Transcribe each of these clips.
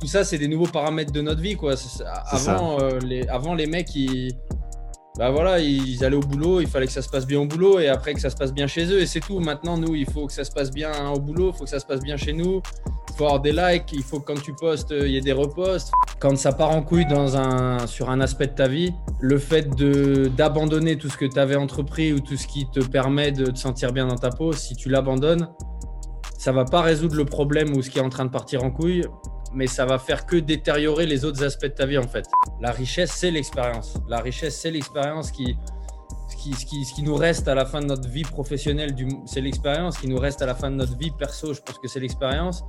tout ça, c'est des nouveaux paramètres de notre vie. Quoi. Avant, euh, les, avant, les mecs, ils, bah voilà, ils allaient au boulot, il fallait que ça se passe bien au boulot et après que ça se passe bien chez eux et c'est tout. Maintenant, nous, il faut que ça se passe bien au boulot, il faut que ça se passe bien chez nous. Il faut avoir des likes, il faut que quand tu postes, il y ait des reposts. Quand ça part en couille dans un, sur un aspect de ta vie, le fait d'abandonner tout ce que tu avais entrepris ou tout ce qui te permet de te sentir bien dans ta peau, si tu l'abandonnes, ça va pas résoudre le problème ou ce qui est en train de partir en couille mais ça va faire que détériorer les autres aspects de ta vie en fait. La richesse, c'est l'expérience. La richesse, c'est l'expérience qui, qui, ce qui, nous reste à la fin de notre vie professionnelle, c'est l'expérience qui nous reste à la fin de notre vie perso. Je pense que c'est l'expérience.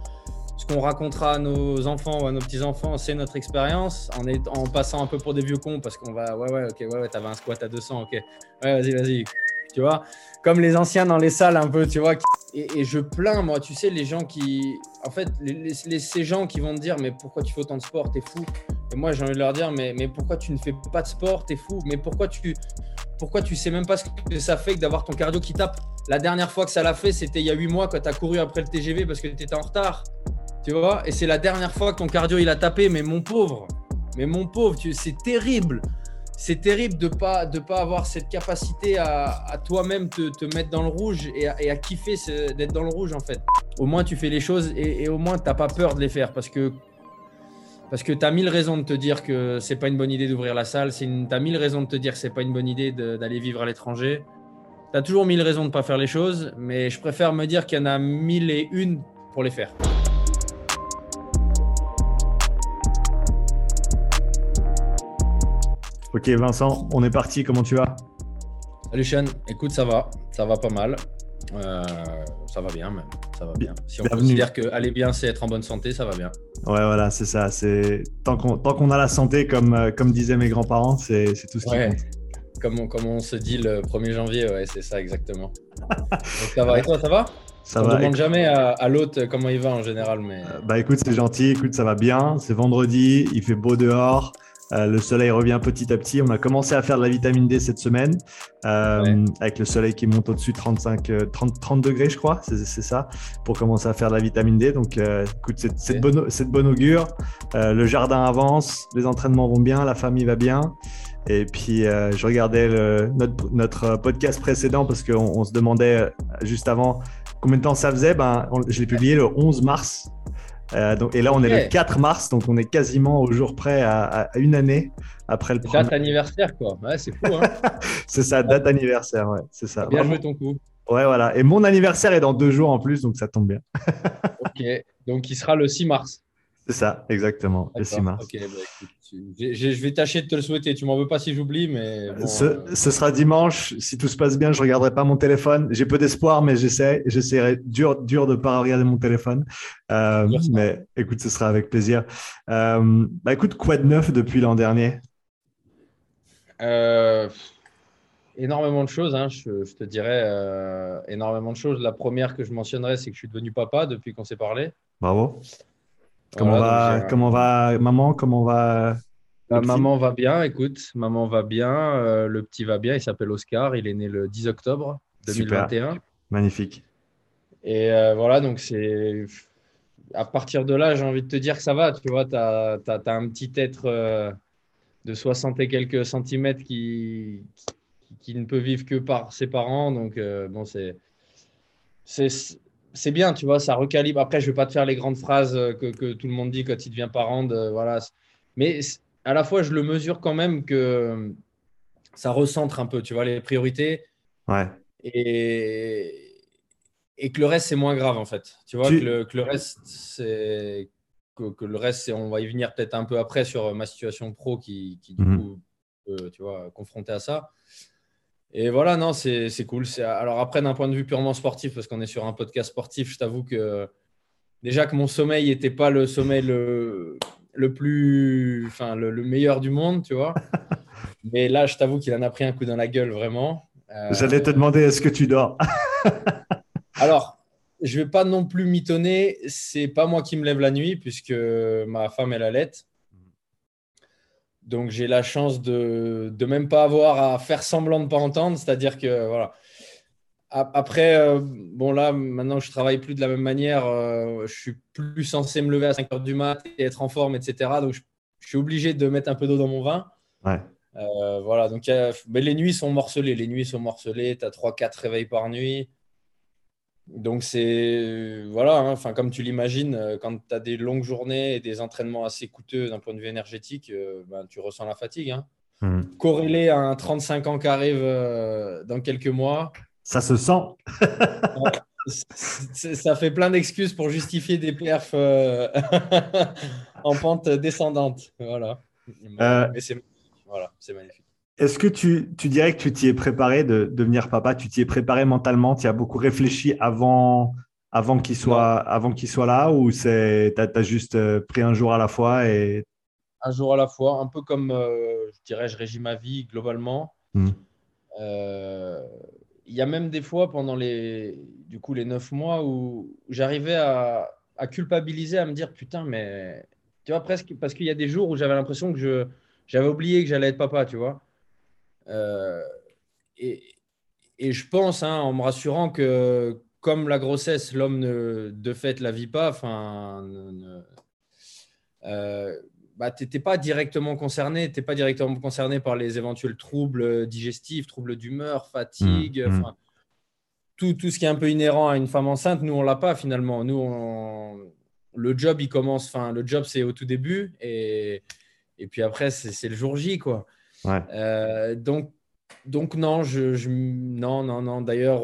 Ce qu'on racontera à nos enfants ou à nos petits-enfants, c'est notre expérience en, en passant un peu pour des vieux cons parce qu'on va, ouais, ouais, ok, ouais, ouais, t'avais un squat à 200, ok, ouais, vas-y, vas-y, tu vois, comme les anciens dans les salles un peu, tu vois. Et, je plains, moi, tu sais, les gens qui, en fait, ces gens qui vont te dire, mais pourquoi tu fais autant de sport, t'es fou. Et moi, j'ai envie de leur dire, mais, mais pourquoi tu ne fais pas de sport, t'es fou. Mais pourquoi tu, pourquoi tu sais même pas ce que ça fait que d'avoir ton cardio qui tape? La dernière fois que ça l'a fait, c'était il y a 8 mois quand tu as couru après le TGV parce que tu étais en retard. Tu vois? Et c'est la dernière fois que ton cardio il a tapé, mais mon pauvre, mais mon pauvre, c'est terrible c'est terrible de pas de pas avoir cette capacité à, toi-même te, te, mettre dans le rouge et à, kiffer d'être dans le rouge en fait. Au moins tu fais les choses et, au moins tu n'as pas peur de les faire parce que parce que tu as mille raisons de te dire que c'est pas une bonne idée d'ouvrir la salle, tu as mille raisons de te dire que c'est pas une bonne idée d'aller vivre à l'étranger. Tu as toujours mille raisons de pas faire les choses, mais je préfère me dire qu'il y en a mille et une pour les faire. Ok Vincent, on est parti, comment tu vas? Salut Sean, écoute ça va, ça va pas mal. Euh, ça va bien même, ça va bien. Si on considère que aller bien c'est être en bonne santé, ça va bien. Ouais voilà, c'est ça. C'est tant qu'on a la santé, comme, euh, comme disaient mes grands-parents, c'est tout ce qui compte. Comme on, comme on se dit le 1er janvier, ouais, c'est ça exactement. ça va, et toi, ça va? Ça on ne demande jamais à, l'autre comment il va en général. Mais... Euh, bah écoute, c'est gentil, écoute, ça va bien. C'est vendredi, il fait beau dehors. Euh, le soleil revient petit à petit. On a commencé à faire de la vitamine D cette semaine, euh, avec le soleil qui monte au-dessus de 35, 30, 30 degrés, je crois. C'est ça, pour commencer à faire de la vitamine D. Donc, euh, écoute, c'est de, bonne, augure. le jardin avance, les entraînements vont bien, la famille va bien. Et puis, je regardais notre, notre, podcast précédent parce qu'on se demandait juste avant combien de temps ça faisait? Ben, je l'ai publié le 11 mars. Euh, donc, et là, on est le 4 mars, donc on est quasiment au jour près à, une année après le premier. Date anniversaire, quoi. Ouais, c'est fou. Hein c'est ça, date anniversaire, ouais. C'est ça. Bien joué ton coup. Ouais, voilà. Et mon anniversaire est dans deux jours en plus, donc ça tombe bien. ok, donc il sera le 6 mars. C'est ça, exactement, le 6 mars. Ok, bah, je vais tâcher de te le souhaiter. Tu m'en veux pas si j'oublie, mais. Euh, ce, sera dimanche. Si tout se passe bien, je regarderai pas mon téléphone. J'ai peu d'espoir, mais j'essaie. J'essaierai dur, dur de pas regarder mon téléphone. Euh, mais écoute, ce sera avec plaisir. Euh, bah écoute, quoi de neuf depuis l'an dernier? Énormément de choses. Hein. Je, je, te dirais énormément de choses. La première que je mentionnerais, c'est que je suis devenu papa depuis qu'on s'est parlé. Bravo. Comment, va, comment va maman Comment va bah, Maman va bien, écoute, maman va bien, euh, le petit va bien, il s'appelle Oscar, il est né le 10 octobre 2021. Magnifique. Et euh, voilà, donc c'est à partir de là, j'ai envie de te dire que ça va, tu vois, tu as, un petit être euh, de 60 et quelques centimètres qui, qui, ne peut vivre que par ses parents, donc bon, c'est c'est bien, tu vois, ça recalibre. Après, je ne vais pas te faire les grandes phrases euh, que, tout le monde dit quand il devient parent. voilà. Mais à la fois, je le mesure quand même que ça recentre un peu, tu vois, les priorités. Ouais. Et, et que le reste, c'est moins grave, en fait. Tu vois, que, le, reste, c'est. Que, le reste, on va y venir peut-être un peu après sur ma situation pro qui, qui du mhm. coup, tu vois, confronté à ça. Et voilà, non, c'est cool. Alors après, d'un point de vue purement sportif, parce qu'on est sur un podcast sportif, je t'avoue que déjà que mon sommeil n'était pas le sommeil le, le plus, enfin, le, meilleur du monde, tu vois. Mais là, je t'avoue qu'il en a pris un coup dans la gueule, vraiment. Euh, J'allais te demander, est-ce que tu dors? Alors, je vais pas non plus mitonner. C'est pas moi qui me lève la nuit, puisque ma femme, elle allait. Donc j'ai la chance de ne même pas avoir à faire semblant de ne pas entendre. C'est-à-dire que voilà. après, euh, bon là, maintenant je travaille plus de la même manière, je suis plus censé me lever à 5 heures du mat et être en forme, etc. Donc je, suis obligé de mettre un peu d'eau dans mon vin. Ouais. voilà, donc mais les nuits sont morcelées. Les nuits sont morcelées. Tu as 3-4 réveils par nuit. Donc c'est voilà, hein, enfin comme tu l'imagines, euh, quand tu as des longues journées et des entraînements assez coûteux d'un point de vue énergétique, euh, ben, tu ressens la fatigue. Hein. Corrélé à un 35 ans qui arrive euh, dans quelques mois. Ça se sent. ça fait plein d'excuses pour justifier des perfs en pente descendante. Voilà. Mais c'est voilà, magnifique. Est-ce que tu, dirais que tu t'y es préparé de, devenir papa? Tu t'y es préparé mentalement? Tu as beaucoup réfléchi avant, avant qu'il soit, avant qu'il soit là Ou tu as, juste euh, pris un jour à la fois et... Un jour à la fois, un peu comme, euh, je dirais, je régis ma vie globalement. Hmm. Euh, il y a même des fois pendant les, du coup, les neuf mois où j'arrivais à, à, culpabiliser, à me dire putain, mais tu vois, presque parce qu'il y a des jours où j'avais l'impression que je, j'avais oublié que j'allais être papa, tu vois. Euh, et, je pense, hein, en me rassurant que comme la grossesse, l'homme de fait la vit pas, enfin, euh, bah, tu n'étais pas directement concerné, tu pas directement concerné par les éventuels troubles digestifs, troubles d'humeur, fatigue, mmh, mmh. tout, tout, ce qui est un peu inhérent à une femme enceinte, nous, on l'a pas finalement. Nous, le job, il commence, enfin, le job, c'est au tout début et, et puis après, c'est le jour J, quoi. Euh, donc, donc non, je, non, non, non. D'ailleurs,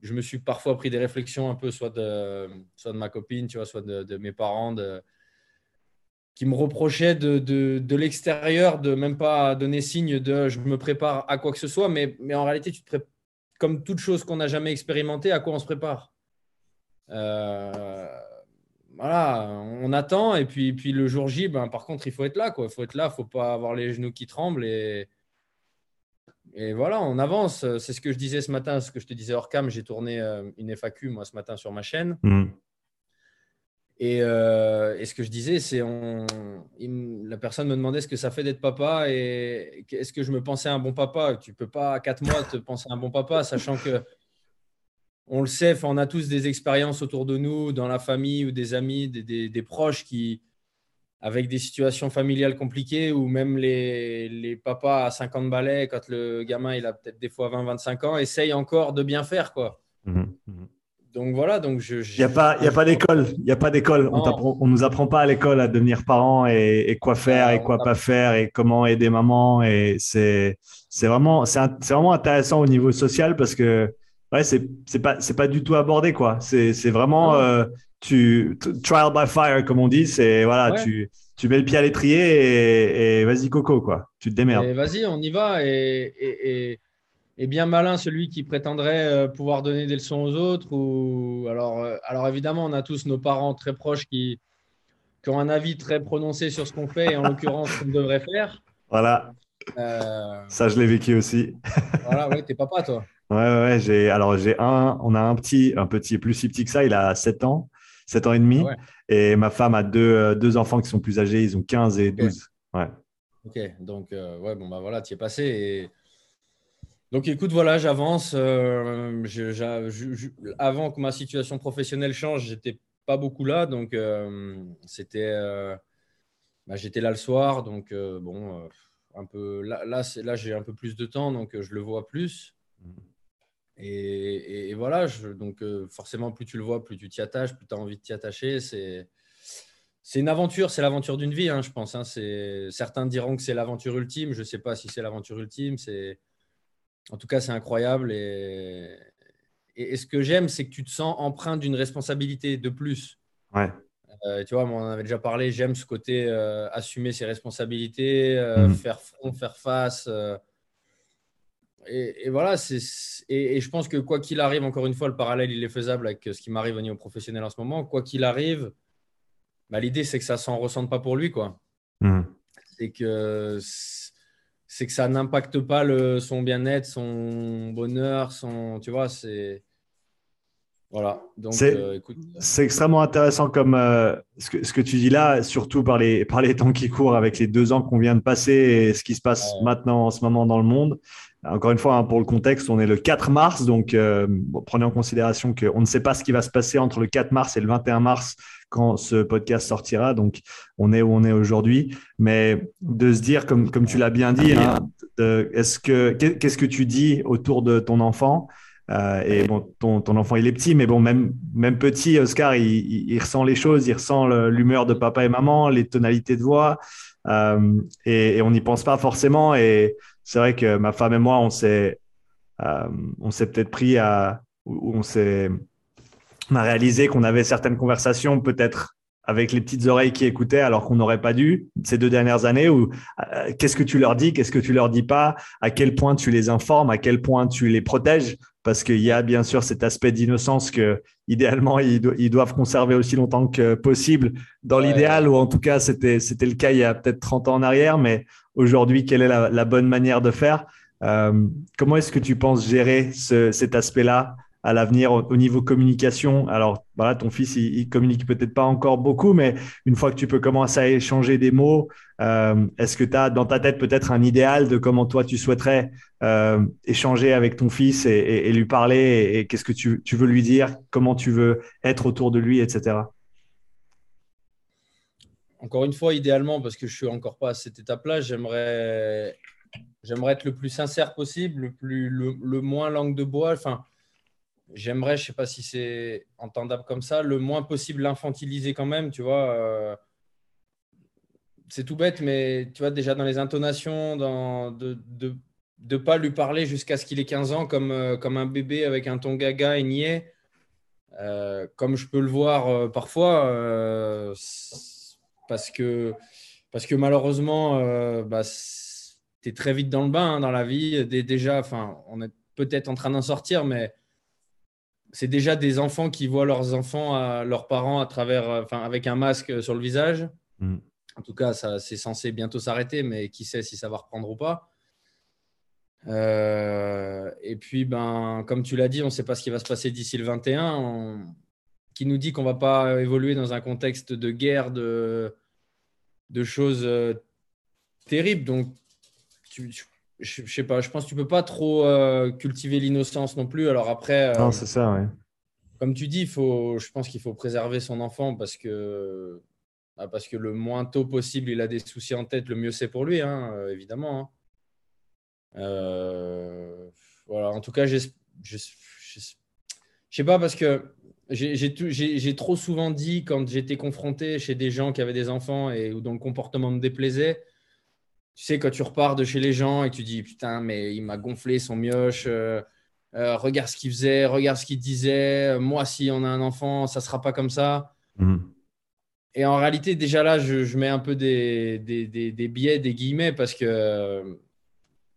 je me suis parfois pris des réflexions un peu, soit de, soit de ma copine, tu vois, soit de, mes parents, de, qui me reprochaient de, de, l'extérieur de même pas donner signe de je me prépare à quoi que ce soit, mais, mais en réalité, tu comme toute chose qu'on n'a jamais expérimenté, à quoi on se prépare? Euh, voilà, on attend et puis, puis le jour J, ben, par contre, il faut être là. Il faut être là, il ne faut pas avoir les genoux qui tremblent. Et, et voilà, on avance. C'est ce que je disais ce matin, ce que je te disais hors cam. J'ai tourné euh, une FAQ, moi, ce matin sur ma chaîne. Mm. Euh, et, ce que je disais, c'est on, la personne me demandait ce que ça fait d'être papa et est-ce que je me pensais un bon papa? Tu peux pas à quatre mois te penser un bon papa, sachant que on le sait, on a tous des expériences autour de nous, dans la famille ou des amis, des, proches qui, avec des situations familiales compliquées, ou même les, papas à 50 balais, quand le gamin il a peut-être des fois 20-25 ans, essayent encore de bien faire. quoi. Mhm, mhm. Donc voilà, donc je. Il n'y a pas, y a pas d'école. Il y a pas d'école. On ne nous apprend pas à l'école à devenir parent et, quoi faire et quoi pas faire et comment aider maman. Et c'est vraiment, vraiment intéressant au niveau social parce que ouais, c'est c'est pas c'est pas du tout abordé quoi. C'est c'est vraiment euh, tu trial by fire comme on dit. C'est voilà, tu tu mets le pied à l'étrier et, vas-y coco quoi. Tu te démerdes. Vas-y, on y va et, et, et, bien malin celui qui prétendrait euh, pouvoir donner des leçons aux autres ou alors euh, alors évidemment on a tous nos parents très proches qui qui ont un avis très prononcé sur ce qu'on fait et en l'occurrence ce qu'on devrait faire. Voilà. Ça, je l'ai vécu aussi. voilà, ouais, t'es papa, toi. Ouais, ouais, j'ai, alors j'ai un, on a un petit, un petit plus si petit que ça, il a 7 ans, 7 ans et demi. Et ma femme a deux, euh, deux enfants qui sont plus âgés, ils ont 15 et 12. Ouais. Ok, donc, euh, ouais, bon, bah voilà, tu es passé. Et... Donc, écoute, voilà, j'avance. Euh, avant que ma situation professionnelle change, j'étais pas beaucoup là. Donc, c'était. Bah, j'étais là le soir. Donc, bon, un peu. Là, là, là j'ai un peu plus de temps, donc je le vois plus. Mmh. Et, voilà, donc euh, forcément, plus tu le vois, plus tu t'y attaches, plus tu as envie de t'y attacher. C'est, c'est une aventure, c'est l'aventure d'une vie, hein, je pense. Hein. Certains diront que c'est l'aventure ultime. Je ne sais pas si c'est l'aventure ultime. C'est, en tout cas, c'est incroyable. Et, et, ce que j'aime, c'est que tu te sens empreint d'une responsabilité de plus. Ouais. Euh, tu vois, on en avait déjà parlé. J'aime ce côté euh, assumer ses responsabilités, mmh. faire front, faire face et, voilà, c'est, et, je pense que quoi qu'il arrive, encore une fois, le parallèle, il est faisable avec ce qui m'arrive au niveau professionnel en ce moment. Quoi qu'il arrive, bah, l'idée, c'est que ça ne s'en ressente pas pour lui. quoi. Mmh. C'est que, c'est que ça n'impacte pas le, son bien-être, son bonheur, son, tu vois, c'est... Voilà. Donc, c'est, euh, c'est extrêmement intéressant comme euh, ce, que, ce, que, tu dis là, surtout par les, par les temps qui courent avec les deux ans qu'on vient de passer et ce qui se passe maintenant en ce moment dans le monde. encore une fois, hein, pour le contexte, on est le 4 mars, donc prenez en considération qu'on ne sait pas ce qui va se passer entre le 4 mars et le 21 mars quand ce podcast sortira. Donc, on est où on est aujourd'hui. Mais de se dire, comme, comme tu l'as bien dit, hein, est-ce que qu'est-ce que tu dis autour de ton enfant? Euh, et ton, ton, enfant, il est petit, mais bon, même, même petit, Oscar, il, ressent les choses, il ressent l'humeur de papa et maman, les tonalités de voix, euh, et, et, on n'y pense pas forcément. Et c'est vrai que ma femme et moi, on s'est, euh, on s'est peut-être pris à, on s'est, on a réalisé qu'on avait certaines conversations peut-être avec les petites oreilles qui écoutaient alors qu'on n'aurait pas dû ces deux dernières années ou euh, qu'est-ce que tu leur dis, qu'est-ce que tu leur dis pas, à quel point tu les informes, à quel point tu les protèges? Parce qu'il y a bien sûr cet aspect d'innocence que idéalement ils, doivent conserver aussi longtemps que possible. Dans l'idéal ou en tout cas c'était c'était le cas il y a peut-être 30 ans en arrière mais aujourd'hui quelle est la, bonne manière de faire? Euh, comment est-ce que tu penses gérer cet aspect-là à l'avenir au, niveau communication Alors, voilà, ton fils, il, communique peut-être pas encore beaucoup, mais une fois que tu peux commencer à échanger des mots, euh, est-ce que tu as dans ta tête peut-être un idéal de comment toi tu souhaiterais euh, échanger avec ton fils et, lui parler et, qu'est-ce que tu, veux lui dire, comment tu veux être autour de lui, etc. Encore une fois, idéalement, parce que je suis encore pas à cette étape-là, j'aimerais, j'aimerais être le plus sincère possible, le, plus, le moins langue de bois. Enfin, j'aimerais, je ne sais pas si c'est entendable comme ça, le moins possible l'infantiliser quand même, tu vois. Euh, c'est tout bête, mais tu vois, déjà dans les intonations, de ne de, pas lui parler jusqu'à ce qu'il ait 15 ans comme, euh, comme un bébé avec un ton gaga et niais, euh, comme je peux le voir parfois, parce, que, parce que malheureusement, bah, tu es très vite dans le bain hein, dans la vie. Déjà, on est peut-être en train d'en sortir, mais c'est déjà des enfants qui voient leurs enfants, leurs parents à travers, enfin, avec un masque sur le visage. Mm. En tout cas, ça, c'est censé bientôt s'arrêter, mais qui sait si ça va reprendre ou pas. Euh, et puis, ben, comme tu l'as dit, on ne sait pas ce qui va se passer d'ici le 21. Qui nous dit qu'on ne va pas évoluer dans un contexte de guerre, de, de choses euh, terribles. Donc, tu, je, sais pas, je pense que tu peux pas trop euh, cultiver l'innocence non plus. Alors après, euh, non, c'est ça, ouais. Comme tu dis, faut, je pense qu'il faut préserver son enfant parce que, bah, parce que le moins tôt possible, il a des soucis en tête, le mieux c'est pour lui, hein, euh, évidemment. Hein. voilà, en tout cas, je, je, sais pas parce que j'ai trop souvent dit quand j'étais confronté chez des gens qui avaient des enfants et dont le comportement me déplaisait tu sais, quand tu repars de chez les gens et tu dis putain, mais il m'a gonflé son mioche, euh, euh, regarde ce qu'il faisait, regarde ce qu'il disait, moi, si on a un enfant, ça sera pas comme ça. Mhm. Et en réalité, déjà là, je, mets un peu des, des, des, biais, des guillemets, parce que,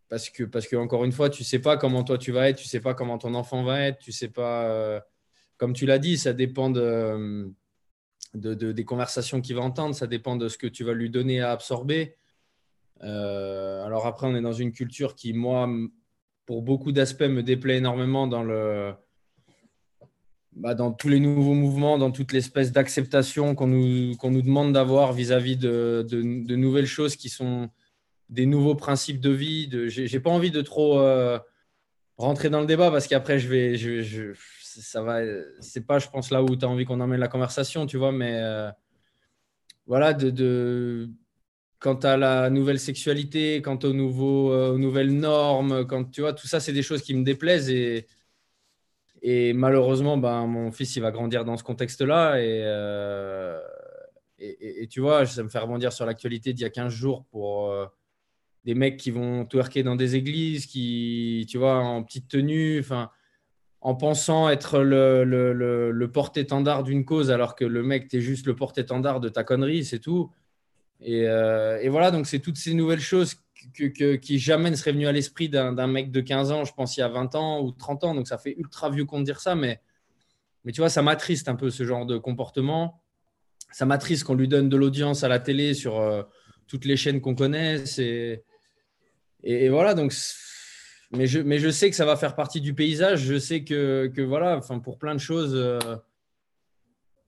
parce, que, parce que, encore une fois, tu sais pas comment toi tu vas être, tu sais pas comment ton enfant va être, tu sais pas. Euh, comme tu l'as dit, ça dépend de, de, des conversations qu'il va entendre, ça dépend de ce que tu vas lui donner à absorber. Euh, alors après, on est dans une culture qui, moi, pour beaucoup d'aspects, me déplaît énormément dans le, bah, dans tous les nouveaux mouvements, dans toute l'espèce d'acceptation qu'on nous, qu'on nous demande d'avoir vis-à-vis de, de, nouvelles choses qui sont des nouveaux principes de vie. De, j'ai, pas envie de trop euh, rentrer dans le débat parce qu'après, je vais, ça va, c'est pas, je pense, là où tu as envie qu'on emmène la conversation, tu vois, mais euh, voilà, de quant à la nouvelle sexualité, quant euh, aux nouvelles normes, quand tu vois, tout ça, c'est des choses qui me déplaisent et, et malheureusement, ben, mon fils, il va grandir dans ce contexte-là et, euh, et, tu vois, ça me fait rebondir sur l'actualité d'il y a 15 jours pour euh, des mecs qui vont twerker dans des églises, qui, tu vois, en petite tenue, en pensant être le, le porte-étendard d'une cause alors que le mec, tu es juste le porte-étendard de ta connerie, c'est tout. Euh, et, voilà, donc c'est toutes ces nouvelles choses qui jamais ne seraient venues à l'esprit d'un mec de 15 ans, je pense, il y a 20 ans ou 30 ans. Donc ça fait ultra vieux qu'on dire ça, mais, mais tu vois, ça m'attriste un peu ce genre de comportement. Ça m'attriste qu'on lui donne de l'audience à la télé sur euh, toutes les chaînes qu'on connaît. Et, voilà, donc. Mais je, mais je sais que ça va faire partie du paysage. Je sais que, que voilà, pour plein de choses, euh,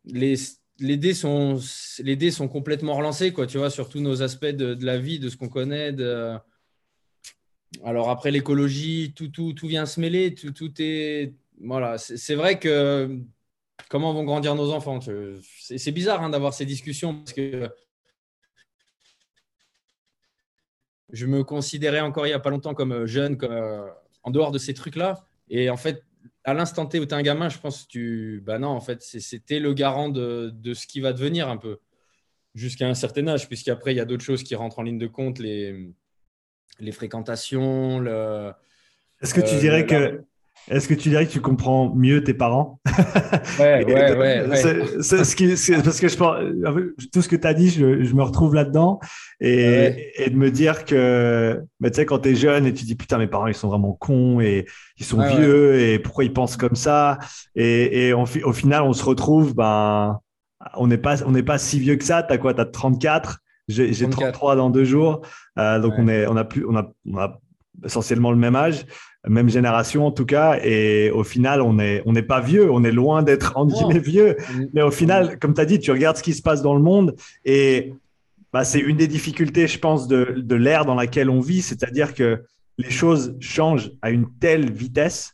les, les dés sont les dés sont complètement relancés quoi tu vois sur tous nos aspects de, la vie de ce qu'on connaît de alors après l'écologie, tout, tout, tout vient se mêler, tout, tout est. Voilà, c'est vrai que comment vont grandir nos enfants C'est bizarre hein, d'avoir ces discussions parce que je me considérais encore il n'y a pas longtemps comme jeune, comme, euh, en dehors de ces trucs-là. Et en fait, à l'instant T où tu es un gamin, je pense que tu. Bah non, en fait, c'était le garant de, de, ce qui va devenir un peu. Jusqu'à un certain âge, puisqu'après, il y a d'autres choses qui rentrent en ligne de compte, les, les fréquentations. Le, Est-ce que tu euh, dirais que est-ce que tu dirais que tu comprends mieux tes parents? Ouais, ouais, ouais. C'est, ce qui, parce que je pense, tout ce que tu as dit, je, me retrouve là-dedans. Et, et, de me dire que, tu sais, quand tu es jeune et tu dis putain, mes parents, ils sont vraiment cons et ils sont vieux et pourquoi ils pensent comme ça? Et, et au final, on se retrouve, ben, on n'est pas, on n'est pas si vieux que ça. Tu as quoi? Tu as 34 j'ai, 33 dans deux jours. Euh, donc, on, est, on, a plus, on, a, on a essentiellement le même âge même génération en tout cas. Et au final, on n'est on n'est pas vieux, on est loin d'être en guillemets vieux. Mais au final, comme tu as dit, tu regardes ce qui se passe dans le monde et bah, c'est une des difficultés, je pense, de, de l'ère dans laquelle on vit, c'est-à-dire que les choses changent à une telle vitesse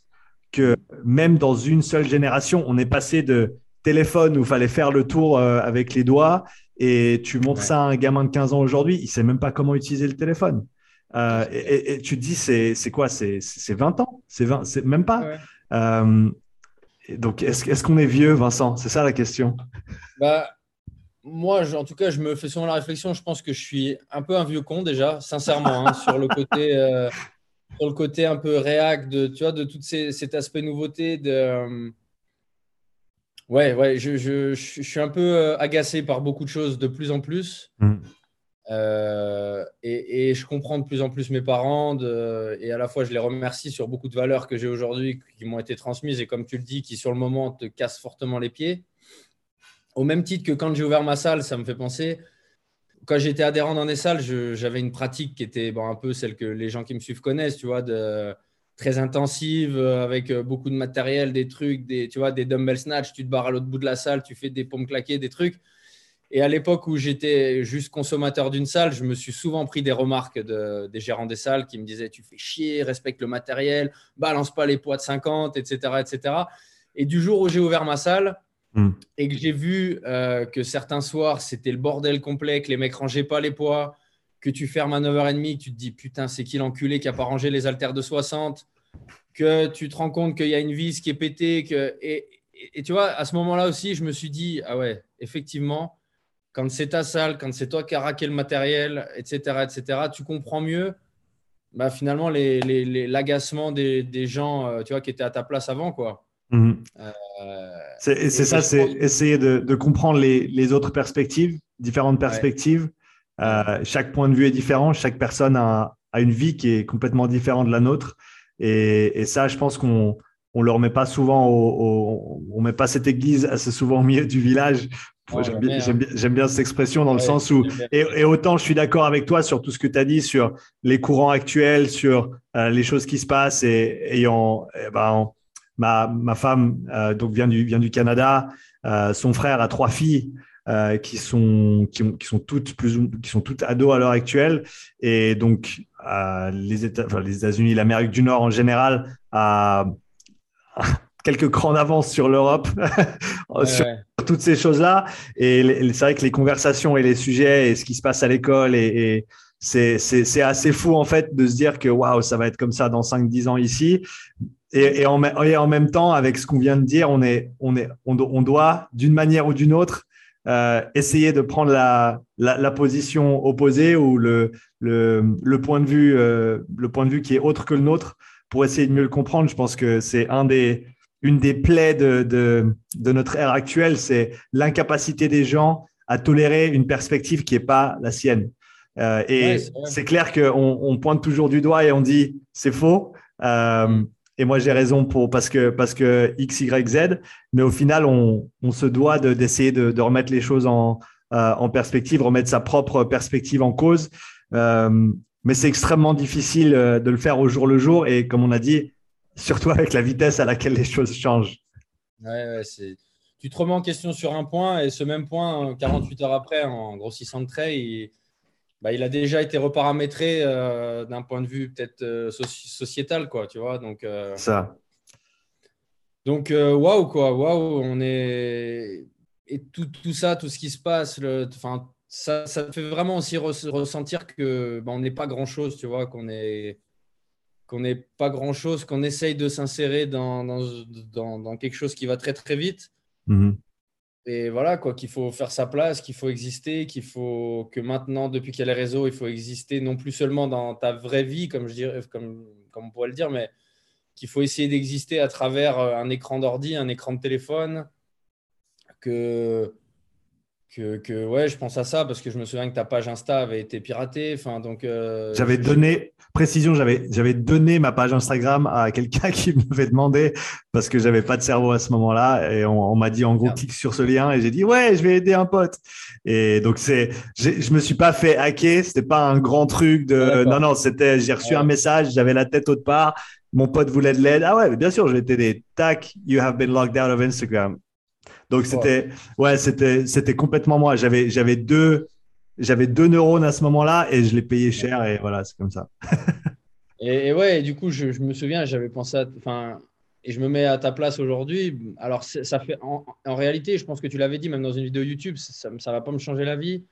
que même dans une seule génération, on est passé de téléphone où il fallait faire le tour euh, avec les doigts et tu montres ça à un gamin de 15 ans aujourd'hui, il sait même pas comment utiliser le téléphone. Euh, et, tu te dis, c'est quoi? C'est 20 ans? C'est même pas? Euh, donc, est-ce qu'on est vieux, Vincent? C'est ça la question. Bah, moi, en tout cas, je me fais souvent la réflexion. Je pense que je suis un peu un vieux con déjà, sincèrement, hein, sur, le côté, euh, sur le côté un peu réac de, tu vois, de tout cet aspect nouveauté. De, ouais, ouais, je, je, je, suis un peu agacé par beaucoup de choses de plus en plus. Mmh. Euh, et, je comprends de plus en plus mes parents et à la fois je les remercie sur beaucoup de valeurs que j'ai aujourd'hui qui m'ont été transmises et comme tu le dis, qui sur le moment te cassent fortement les pieds. Au même titre que quand j'ai ouvert ma salle, ça me fait penser. Quand j'étais adhérent dans des salles, j'avais une pratique qui était bon, un peu celle que les gens qui me suivent connaissent, tu vois, de, très intensive, avec beaucoup de matériel, des trucs, des, tu vois, des dumbbell snatch, tu te barres à l'autre bout de la salle, tu fais des pompes claquées, des trucs. Et à l'époque où j'étais juste consommateur d'une salle, je me suis souvent pris des remarques des gérants des salles qui me disaient Tu fais chier, respecte le matériel, balance pas les poids de 50, etc. etc. Et du jour où j'ai ouvert ma salle hmm. et que j'ai vu euh, que certains soirs, c'était le bordel complet, que les mecs rangeaient pas les poids, que tu fermes à 9h30, que tu te dis Putain, c'est qui l'enculé qui a pas rangé les haltères de 60 que tu te rends compte qu'il y a une vis qui est pétée. Que... et, tu vois, à ce moment-là aussi, je me suis dit, ah ouais, effectivement, quand c'est ta salle, quand c'est toi qui as raqué le matériel, etc., etc., tu comprends mieux bah, finalement l'agacement les, des, des, gens euh, tu vois, qui étaient à ta place avant. quoi. Mhm. Euh, c'est ça, c'est essayer de, de, comprendre les, les, autres perspectives, différentes perspectives. Euh, chaque point de vue est différent, chaque personne a, a, une vie qui est complètement différente de la nôtre. Et, et ça, je pense qu'on on leur met pas souvent, au, on met pas cette église assez souvent au milieu du village J'aime bien, cette expression dans le sens où, et, autant je suis d'accord avec toi sur tout ce que tu as dit sur les courants actuels, sur euh, les choses qui se passent, et ayant, eh ben, ma, ma, femme euh, donc vient du, vient du Canada, euh, son frère a trois filles. qui sont qui, qui, sont toutes plus qui sont toutes ados à l'heure actuelle et donc les États enfin, les États-Unis l'Amérique du Nord en général a quelques crans d'avance sur l'Europe, sur toutes ces choses-là. Et c'est vrai que les conversations et les sujets et ce qui se passe à l'école, et, c'est assez fou en fait de se dire que waouh, ça va être comme ça dans 5-10 ans ici. Et, en, en, même temps, avec ce qu'on vient de dire, on, est, on, est, on, doit, d'une manière ou d'une autre, euh, essayer de prendre la, la, position opposée ou le, le, le, point de vue, euh, le point de vue qui est autre que le nôtre pour essayer de mieux le comprendre. Je pense que c'est un des, une des plaies de, de, notre ère actuelle, c'est l'incapacité des gens à tolérer une perspective qui n'est pas la sienne. Euh, et c'est clair qu'on on pointe toujours du doigt et on dit c'est faux. Euh, et moi j'ai raison pour parce que parce que X Y Z. Mais au final on, on se doit d'essayer de, de, remettre les choses en, euh, en perspective, remettre sa propre perspective en cause. mais c'est extrêmement difficile de le faire au jour le jour. Et comme on a dit, surtout avec la vitesse à laquelle les choses changent. Ouais, ouais, tu te remets en question sur un point et ce même point, 48 heures après, en grossissant de trait, il, bah, il a déjà été reparamétré d'un point de vue peut-être sociétal, quoi, tu vois. Donc, ça. Donc, waouh, quoi, waouh, on est. Et tout, tout, ça, tout ce qui se passe, le... enfin, ça, ça fait vraiment aussi ressentir que bah, on n'est pas grand-chose, tu vois, qu'on est qu'on n'est pas grand-chose, qu'on essaye de s'insérer dans dans, dans, quelque chose qui va très très vite. Mm-hmm. Et voilà, quoi, qu'il faut faire sa place, qu'il faut exister, qu'il faut que maintenant, depuis qu'il y a les réseaux, il faut exister non plus seulement dans ta vraie vie, comme, je dirais, comme, comme on pourrait le dire, mais qu'il faut essayer d'exister à travers euh, un écran d'ordi, un écran de téléphone, que que, ouais, je pense à ça parce que je me souviens que ta page Insta avait été piratée. Enfin, donc. Euh, j'avais donné, précision, j'avais, j'avais donné ma page Instagram à quelqu'un qui m'avait demandé parce que j'avais pas de cerveau à ce moment-là et on, m'a dit en gros clique sur ce lien et j'ai dit ouais, je vais aider un pote. Et donc c'est, je me suis pas fait hacker, c'était pas un grand truc de, non non, c'était, j'ai reçu un message, j'avais la tête autre part. Mon pote voulait de l'aide. Ah ouais, bien sûr, je vais t'aider. Tac, you have been locked out of Instagram. Donc c'était ouais, c'était c'était complètement moi. J'avais j'avais deux j'avais deux neurones à ce moment-là et je l'ai payé cher et voilà, c'est comme ça. et, ouais, du coup, je, me souviens, j'avais pensé à enfin et je me mets à ta place aujourd'hui. Alors ça fait en, réalité, je pense que tu l'avais dit même dans une vidéo YouTube, ça ça va pas me changer la vie.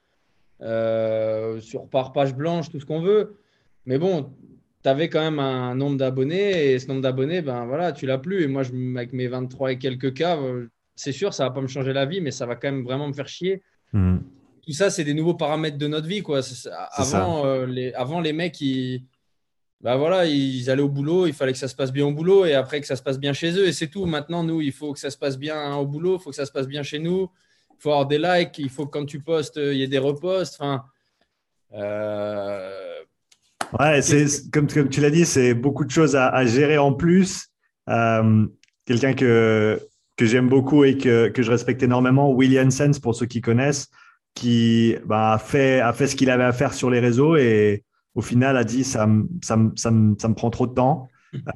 Euh, sur par page blanche, tout ce qu'on veut. Mais bon, tu avais quand même un nombre d'abonnés et ce nombre d'abonnés, ben voilà, tu l'as plus. Et moi, je, avec mes 23 et quelques cas, c'est sûr, ça va pas me changer la vie, mais ça va quand même vraiment me faire chier. Hmm. Tout ça, c'est des nouveaux paramètres de notre vie. Quoi. Avant, euh, les, avant, les mecs, ils, bah voilà, ils allaient au boulot, il fallait que ça se passe bien au boulot et après que ça se passe bien chez eux. Et c'est tout. Maintenant, nous, il faut que ça se passe bien au boulot, il faut que ça se passe bien chez nous. Il faut avoir des likes, il faut que quand tu postes, il y ait des reposts. Enfin, euh, Ouais, c'est comme, comme tu l'as dit, c'est beaucoup de choses à, gérer en plus. Euh, quelqu'un que que j'aime beaucoup et que, que, je respecte énormément, William Sens, pour ceux qui connaissent, qui bah, a, fait, a fait ce qu'il avait à faire sur les réseaux et au final a dit ça, ça, ça, ça me prend trop de temps.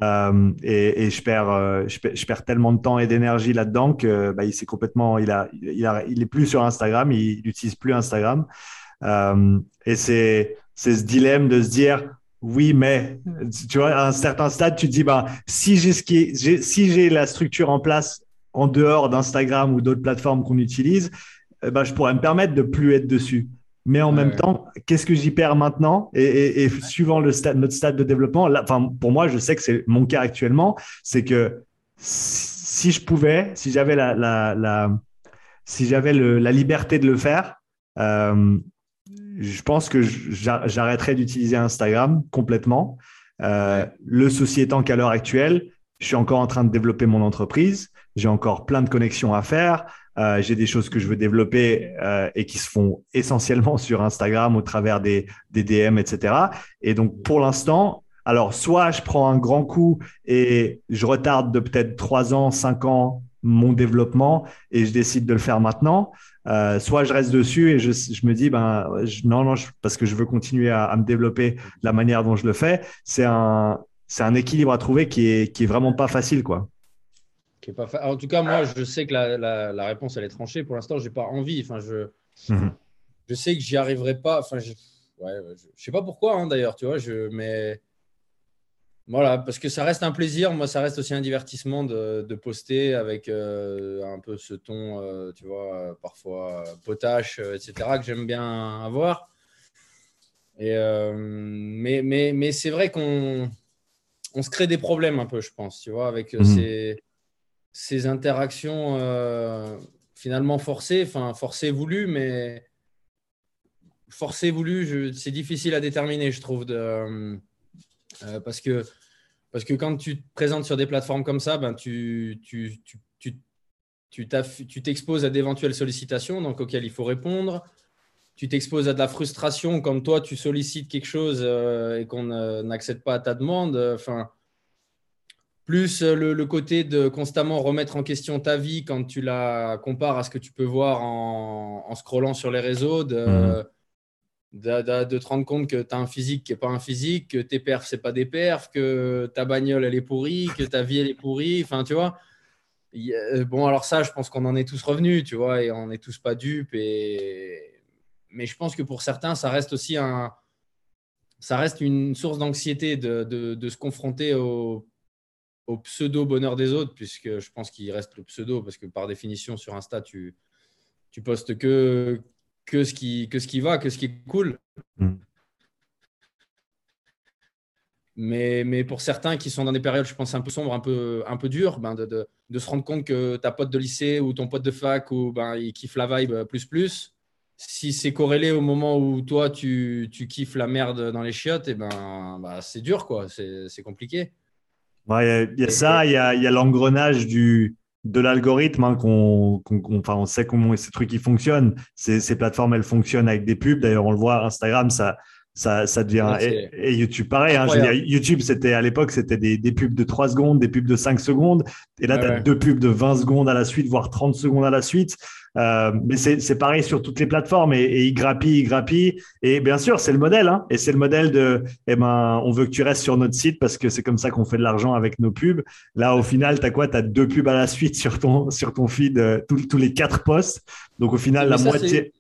Euh, et, et je, perds, euh, je, perds, je, perds, tellement de temps et d'énergie là-dedans que bah, il s'est complètement, il a, il a, il est plus sur Instagram, il n'utilise plus Instagram. Euh, et c'est, c'est ce dilemme de se dire, oui, mais tu vois, à un certain stade, tu te dis, bah, si j'ai, si j'ai la structure en place en dehors d'Instagram ou d'autres plateformes qu'on utilise, eh ben, je pourrais me permettre de plus être dessus. Mais en même temps, qu'est-ce que j'y perds maintenant? Et, suivant le stade, notre stade de développement, enfin, pour moi, je sais que c'est mon cas actuellement, c'est que si je pouvais, si j'avais la, la, si j'avais la liberté de le faire, euh, je pense que j'arrêterais d'utiliser Instagram complètement. Euh, le souci étant qu'à l'heure actuelle, je suis encore en train de développer mon entreprise j'ai encore plein de connexions à faire. Euh, j'ai des choses que je veux développer euh, et qui se font essentiellement sur Instagram au travers des, DM, etc. Et donc, pour l'instant, alors, soit je prends un grand coup et je retarde de peut-être trois ans, cinq ans mon développement et je décide de le faire maintenant. Euh, soit je reste dessus et je, me dis, ben, non, non, parce que je veux continuer à, me développer la manière dont je le fais. C'est un, c'est un équilibre à trouver qui est, qui est vraiment pas facile, quoi. En tout cas, moi, je sais que la, réponse, elle est tranchée. Pour l'instant, je n'ai pas envie. Enfin, je, mhm. je sais que j'y arriverai pas. Enfin, je ne sais pas pourquoi, hein, d'ailleurs, tu vois. Je, mais voilà, parce que ça reste un plaisir. Moi, ça reste aussi un divertissement de, poster avec euh, un peu ce ton, euh, tu vois, parfois potache, euh, etc., que j'aime bien avoir. Et, mais mais, mais c'est vrai qu'on on se crée des problèmes un peu, je pense, tu vois, avec mhm. ces ces interactions euh, finalement forcées, enfin forcées voulues, mais forcées voulues, c'est difficile à déterminer, je trouve, euh, euh, parce, que, parce que quand tu te présentes sur des plateformes comme ça, ben, tu, tu, tu, tu t'exposes à d'éventuelles sollicitations donc auxquelles il faut répondre. Tu t'exposes à de la frustration quand toi tu sollicites quelque chose et qu'on n'accepte pas à ta demande. Enfin, plus euh, le, côté de constamment remettre en question ta vie quand tu la compares à ce que tu peux voir en, en scrollant sur les réseaux, de, mhm. de, te rendre compte que tu as un physique qui n'est pas un physique, que tes perfs, ce pas des perfs, que ta bagnole, elle est pourrie, que ta vie, elle est pourrie. Enfin, tu vois. Bon, alors ça, je pense qu'on en est tous revenus, tu vois, et on n'est tous pas dupes. Et... mais je pense que pour certains, ça reste aussi un, ça reste une source d'anxiété de, de, se confronter au, au, pseudo bonheur des autres, puisque je pense qu'il reste le pseudo, parce que par définition, sur Insta, tu, tu postes que, que, ce qui, que ce qui va, que ce qui est cool. Mm. Mais, mais, pour certains qui sont dans des périodes, je pense, un peu sombres, un peu, un peu dures, ben de, de, de, se rendre compte que ta pote de lycée ou ton pote de fac, ou ben, il kiffe la vibe plus plus, si c'est corrélé au moment où toi, tu, tu, kiffes la merde dans les chiottes, et eh ben, bah, c'est dur, quoi. C'est compliqué. Il y, a ça, il y a, l'engrenage du de l'algorithme, hein, qu'on, enfin, on sait comment ces trucs ils fonctionnent. Ces, ces plateformes, elles fonctionnent avec des pubs. D'ailleurs, on le voit, Instagram, ça, ça, ça devient. et, YouTube, pareil. Hein, YouTube, c'était à l'époque, c'était des, des, pubs de 3 secondes, des pubs de 5 secondes. Et là, tu as deux pubs de 20 secondes à la suite, voire 30 secondes à la suite. Euh, mais c'est pareil sur toutes les plateformes et, et il grappille, il grappille. Et bien sûr, c'est le modèle. Hein, et c'est le modèle de, eh ben, on veut que tu restes sur notre site parce que c'est comme ça qu'on fait de l'argent avec nos pubs. Là, au final, tu as quoi? Tu as deux pubs à la suite sur ton, sur ton feed, euh, tous, les quatre posts. Donc, au final, la moitié.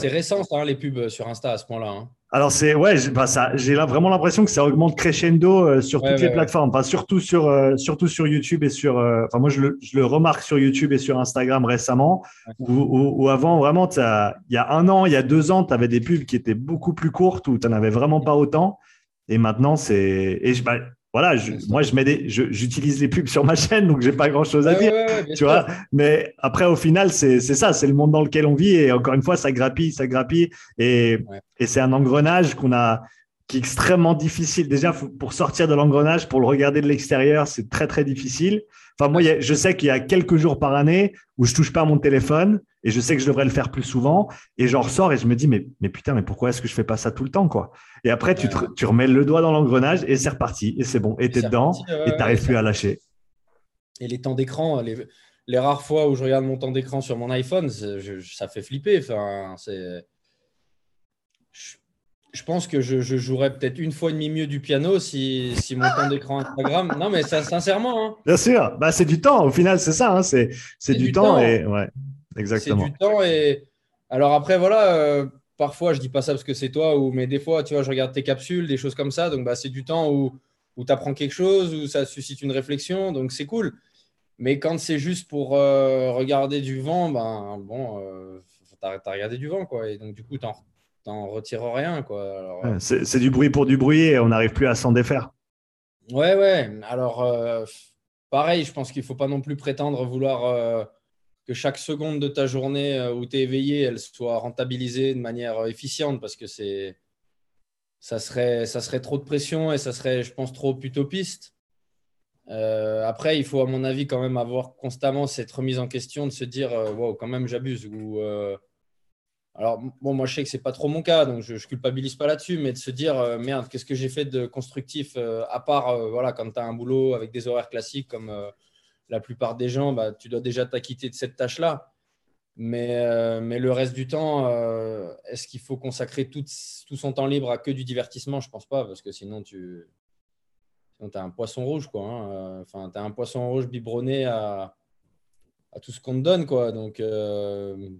C'est récent, ça, hein, les pubs sur Insta à ce point-là. Hein. Alors c'est ouais, j'ai bah, vraiment l'impression que ça augmente crescendo euh, sur toutes les plateformes, enfin, surtout sur euh, surtout sur YouTube et sur. Euh, enfin moi je le, je le, remarque sur YouTube et sur Instagram récemment. Où, avant vraiment, il y a un an, il y a deux ans, tu avais des pubs qui étaient beaucoup plus courtes où tu n'en avais vraiment pas autant. Et maintenant c'est et je, bah, voilà, moi, je mets j'utilise les pubs sur ma chaîne, donc j'ai pas grand chose à dire, tu vois. Mais après, au final, c'est ça, c'est le monde dans lequel on vit, et encore une fois, ça grappille, ça grappille, et, et c'est un engrenage qu'on a, qui est extrêmement difficile. Déjà, pour sortir de l'engrenage, pour le regarder de l'extérieur, c'est très très difficile. Enfin, moi, je sais qu'il y a quelques jours par année où je touche pas à mon téléphone et je sais que je devrais le faire plus souvent. Et j'en ressors et je me dis, mais, mais putain, mais pourquoi est-ce que je fais pas ça tout le temps, quoi? Et après, tu, tu remets le doigt dans l'engrenage et c'est reparti. Et c'est bon. Et tu es dedans et tu n'arrives plus à lâcher. Et les temps d'écran, les, rares fois où je regarde mon temps d'écran sur mon iPhone, ça fait flipper. Enfin, c'est. Je, pense que je, jouerais peut-être une fois et demi mieux du piano si, si mon temps d'écran Instagram. Non, mais ça, sincèrement. Hein. Bien sûr, bah, c'est du temps. Au final, c'est ça. Hein. C'est du, du, temps. Et, ouais. Exactement. C'est du temps. Et alors après, voilà, euh, parfois, je dis pas ça parce que c'est toi, ou... mais des fois, tu vois, je regarde tes capsules, des choses comme ça. Donc, bah, c'est du temps où, où tu apprends quelque chose, où ça suscite une réflexion. Donc, c'est cool. Mais quand c'est juste pour euh, regarder du vent, ben bon, euh, t'as as regardé du vent, quoi. Et donc, du coup, t'en retires rien, quoi. Euh, c'est du bruit pour du bruit et on n'arrive plus à s'en défaire. Ouais, ouais. Alors, pareil, je pense qu'il ne faut pas non plus prétendre vouloir que chaque seconde de ta journée euh, où tu es éveillé, elle soit rentabilisée de manière euh, efficiente parce que c'est ça serait, ça serait trop de pression et ça serait, je pense, trop utopiste. Euh, après, il faut, à mon avis, quand même avoir constamment cette remise en question de se dire, wow, quand même, j'abuse. Ou, alors, bon, moi, je sais que c'est pas trop mon cas, donc je, ne culpabilise pas là-dessus, mais de se dire, merde, qu'est-ce que j'ai fait de constructif, à part, voilà, quand tu as un boulot avec des horaires classiques comme la plupart des gens, bah, tu dois déjà t'acquitter de cette tâche-là. Mais, euh, mais le reste du temps, euh, est-ce qu'il faut consacrer tout, son temps libre à que du divertissement? Je pense pas, parce que sinon, tu as un poisson rouge. Hein. euh, Enfin, tu as un poisson rouge biberonné à, à tout ce qu'on te donne. Quoi. Donc,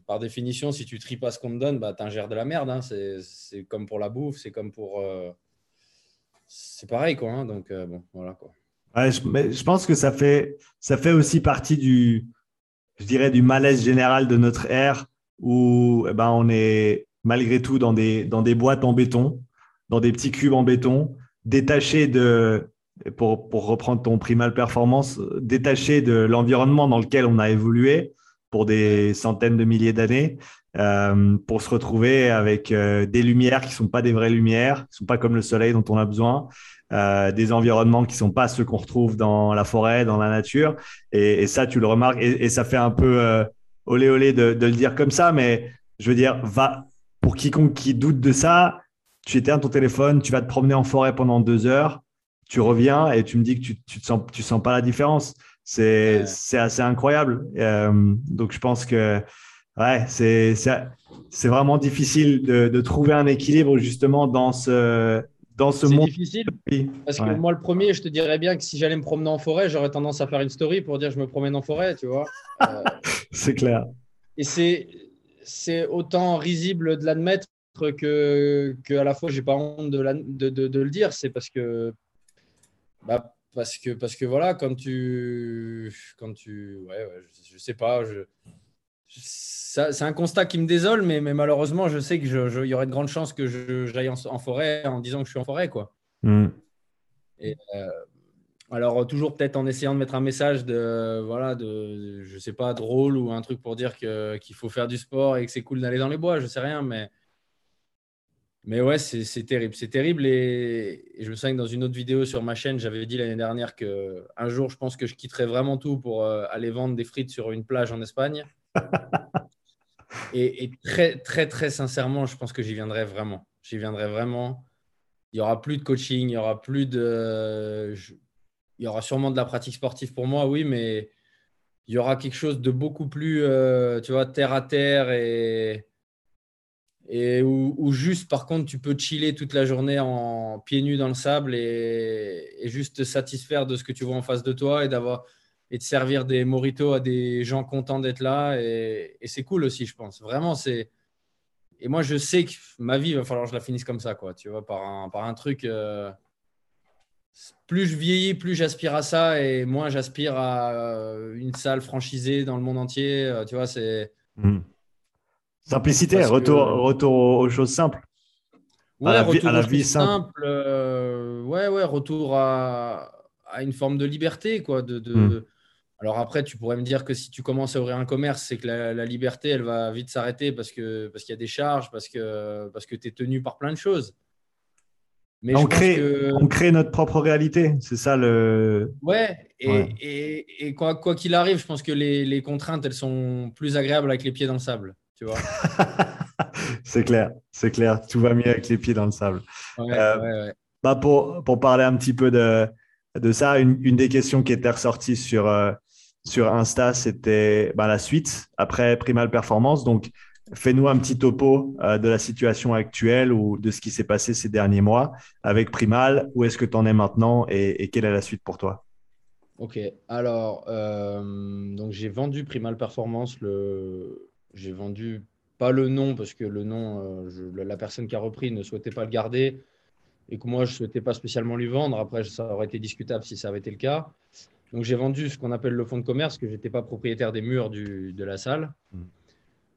par définition, si tu tries pas ce qu'on te donne, bah, tu ingères de la merde. Hein. C'est comme pour la bouffe, c'est comme pour. c'est pareil. Quoi, hein. Donc, bon, voilà. Quoi je, pense que ça fait, ça fait aussi partie du, je dirais, du malaise général de notre ère où eh ben, on est malgré tout dans des, dans des boîtes en béton, dans des petits cubes en béton, détachés de, pour, pour reprendre ton primal performance, détachés de l'environnement dans lequel on a évolué pour des centaines de milliers d'années, euh, pour se retrouver avec euh, des lumières qui ne sont pas des vraies lumières, qui ne sont pas comme le soleil dont on a besoin, euh, des environnements qui sont pas ceux qu'on retrouve dans la forêt, dans la nature. Et, et ça, tu le remarques, et, et ça fait un peu olé olé de, de, le dire comme ça, mais je veux dire, va pour quiconque qui doute de ça, tu éteins ton téléphone, tu vas te promener en forêt pendant deux heures, tu reviens et tu me dis que tu, te sens, tu sens pas la différence. C'est assez incroyable. Donc je pense que ouais, c'est c'est vraiment difficile de, de trouver un équilibre justement dans ce dans ce monde. C'est difficile parce que moi, le premier, je te dirais bien que si j'allais me promener en forêt, j'aurais tendance à faire une story pour dire je me promène en forêt, tu vois. c'est clair. Et c'est c'est autant risible de l'admettre que, que à la fois j'ai pas honte de, de, de, le dire. C'est parce que, bah, parce que parce que voilà, quand tu quand tu ouais, je, je, sais pas, je, c'est un constat qui me désole, mais, mais malheureusement, je sais qu'il y aurait de grandes chances que j'aille en, forêt en disant que je suis en forêt. Quoi. Hmm. Et, euh, alors, toujours peut-être en essayant de mettre un message de, voilà, de, je sais pas, drôle ou un truc pour dire qu'il faut faire du sport et que c'est cool d'aller dans les bois, je sais rien, mais, mais ouais, c'est terrible. C'est terrible. Et, je me souviens que dans une autre vidéo sur ma chaîne, j'avais dit l'année dernière qu'un jour, je pense que je quitterais vraiment tout pour euh, aller vendre des frites sur une plage en Espagne. Et, très, très, très sincèrement, je pense que j'y viendrai vraiment. J'y viendrai vraiment. Il y aura plus de coaching, il y aura plus de il y aura sûrement de la pratique sportive pour moi, oui, mais il y aura quelque chose de beaucoup plus, euh, tu vois, terre à terre et, et où, juste, par contre, tu peux chiller toute la journée en pieds nus dans le sable et, juste te satisfaire de ce que tu vois en face de toi et d'avoir et de servir des moritos à des gens contents d'être là. Et, c'est cool aussi, je pense. Vraiment, c'est. Et moi, je sais que ma vie, il va falloir que je la finisse comme ça, quoi. Tu vois, par un, par un truc. Euh, plus je vieillis, plus j'aspire à ça et moins j'aspire à euh, une salle franchisée dans le monde entier. Euh, tu vois, c'est. Hmm. Simplicité, retour, retour aux choses simples. Ouais, à la, retour à la vie simple. Euh, ouais, ouais, retour à, à, une forme de liberté, quoi. De, de... Hmm. Alors après, tu pourrais me dire que si tu commences à ouvrir un commerce, c'est que la, liberté, elle va vite s'arrêter parce qu'il parce qu'il y a des charges, parce que, parce que tu es tenu par plein de choses on, crée, on crée notre propre réalité, c'est ça le. Ouais, et, et, quoi qu'il arrive, je pense que les, les, contraintes, elles sont plus agréables avec les pieds dans le sable, tu vois. c'est clair, c'est clair, tout va mieux avec les pieds dans le sable. Euh, bah pour, pour, parler un petit peu de, de ça, une, une, des questions qui était ressortie sur, euh, sur Insta, c'était bah, la suite après Primal Performance. Donc, Fais-nous un petit topo euh, de la situation actuelle ou de ce qui s'est passé ces derniers mois avec Primal. Où est-ce que tu en es maintenant et, quelle est la suite pour toi? Ok, alors euh, donc j'ai vendu Primal Performance. Le... J'ai vendu pas le nom parce que le nom, euh, la personne qui a repris ne souhaitait pas le garder et que moi je souhaitais pas spécialement lui vendre. Après, ça aurait été discutable si ça avait été le cas. Donc j'ai vendu ce qu'on appelle le fonds de commerce, que j'étais pas propriétaire des murs du, de la salle. Mmh.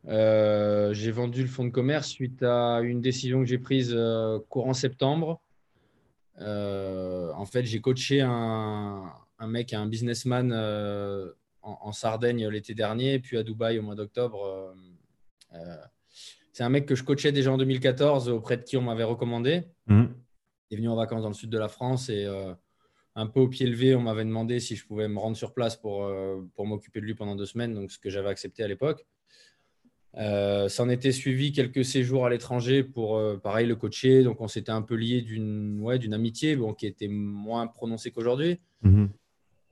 Euh, j'ai vendu le fonds de commerce suite à une décision que j'ai prise euh, courant septembre. Euh, en fait, j'ai coaché un, un, mec, un businessman en, Sardaigne l'été dernier, puis à Dubaï au mois d'octobre. c'est un mec que je coachais déjà en 2014, auprès de qui on m'avait recommandé. Mmh. Il est venu en vacances dans le sud de la France et un peu au pied levé, on m'avait demandé si je pouvais me rendre sur place pour, pour m'occuper de lui pendant deux semaines, donc ce que j'avais accepté à l'époque. Euh, ça en était suivi quelques séjours à l'étranger pour, euh, pareil, le coacher. Donc, on s'était un peu lié d'une ouais, d'une amitié bon, qui était moins prononcée qu'aujourd'hui. Mhm.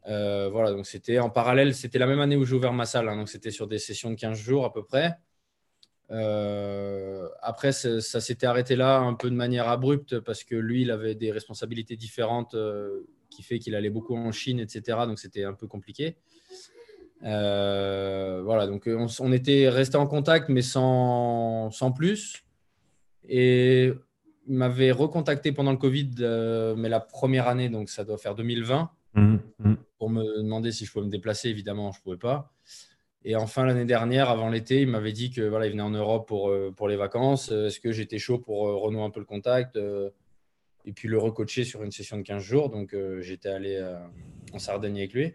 Euh, voilà, donc c'était en parallèle, c'était la même année où j'ai ouvert ma salle. Hein, donc, c'était sur des sessions de 15 jours à peu près. après, ça, s'était arrêté là un peu de manière abrupte parce que lui, il avait des responsabilités différentes qui fait qu'il allait beaucoup en Chine, etc. Donc, c'était un peu compliqué. Euh, voilà, donc euh, on, était resté en contact, mais sans, sans plus. Et il m'avait recontacté pendant le Covid, euh, mais la première année, donc ça doit faire 2020, mmh, mmh. pour me demander si je pouvais me déplacer. Évidemment, je ne pouvais pas. Et enfin, l'année dernière, avant l'été, il m'avait dit que voilà, il venait en Europe pour, pour les vacances. Est-ce que j'étais chaud pour renouer un peu le contact et puis le recoacher sur une session de 15 jours Donc, j'étais allé en Sardaigne avec lui.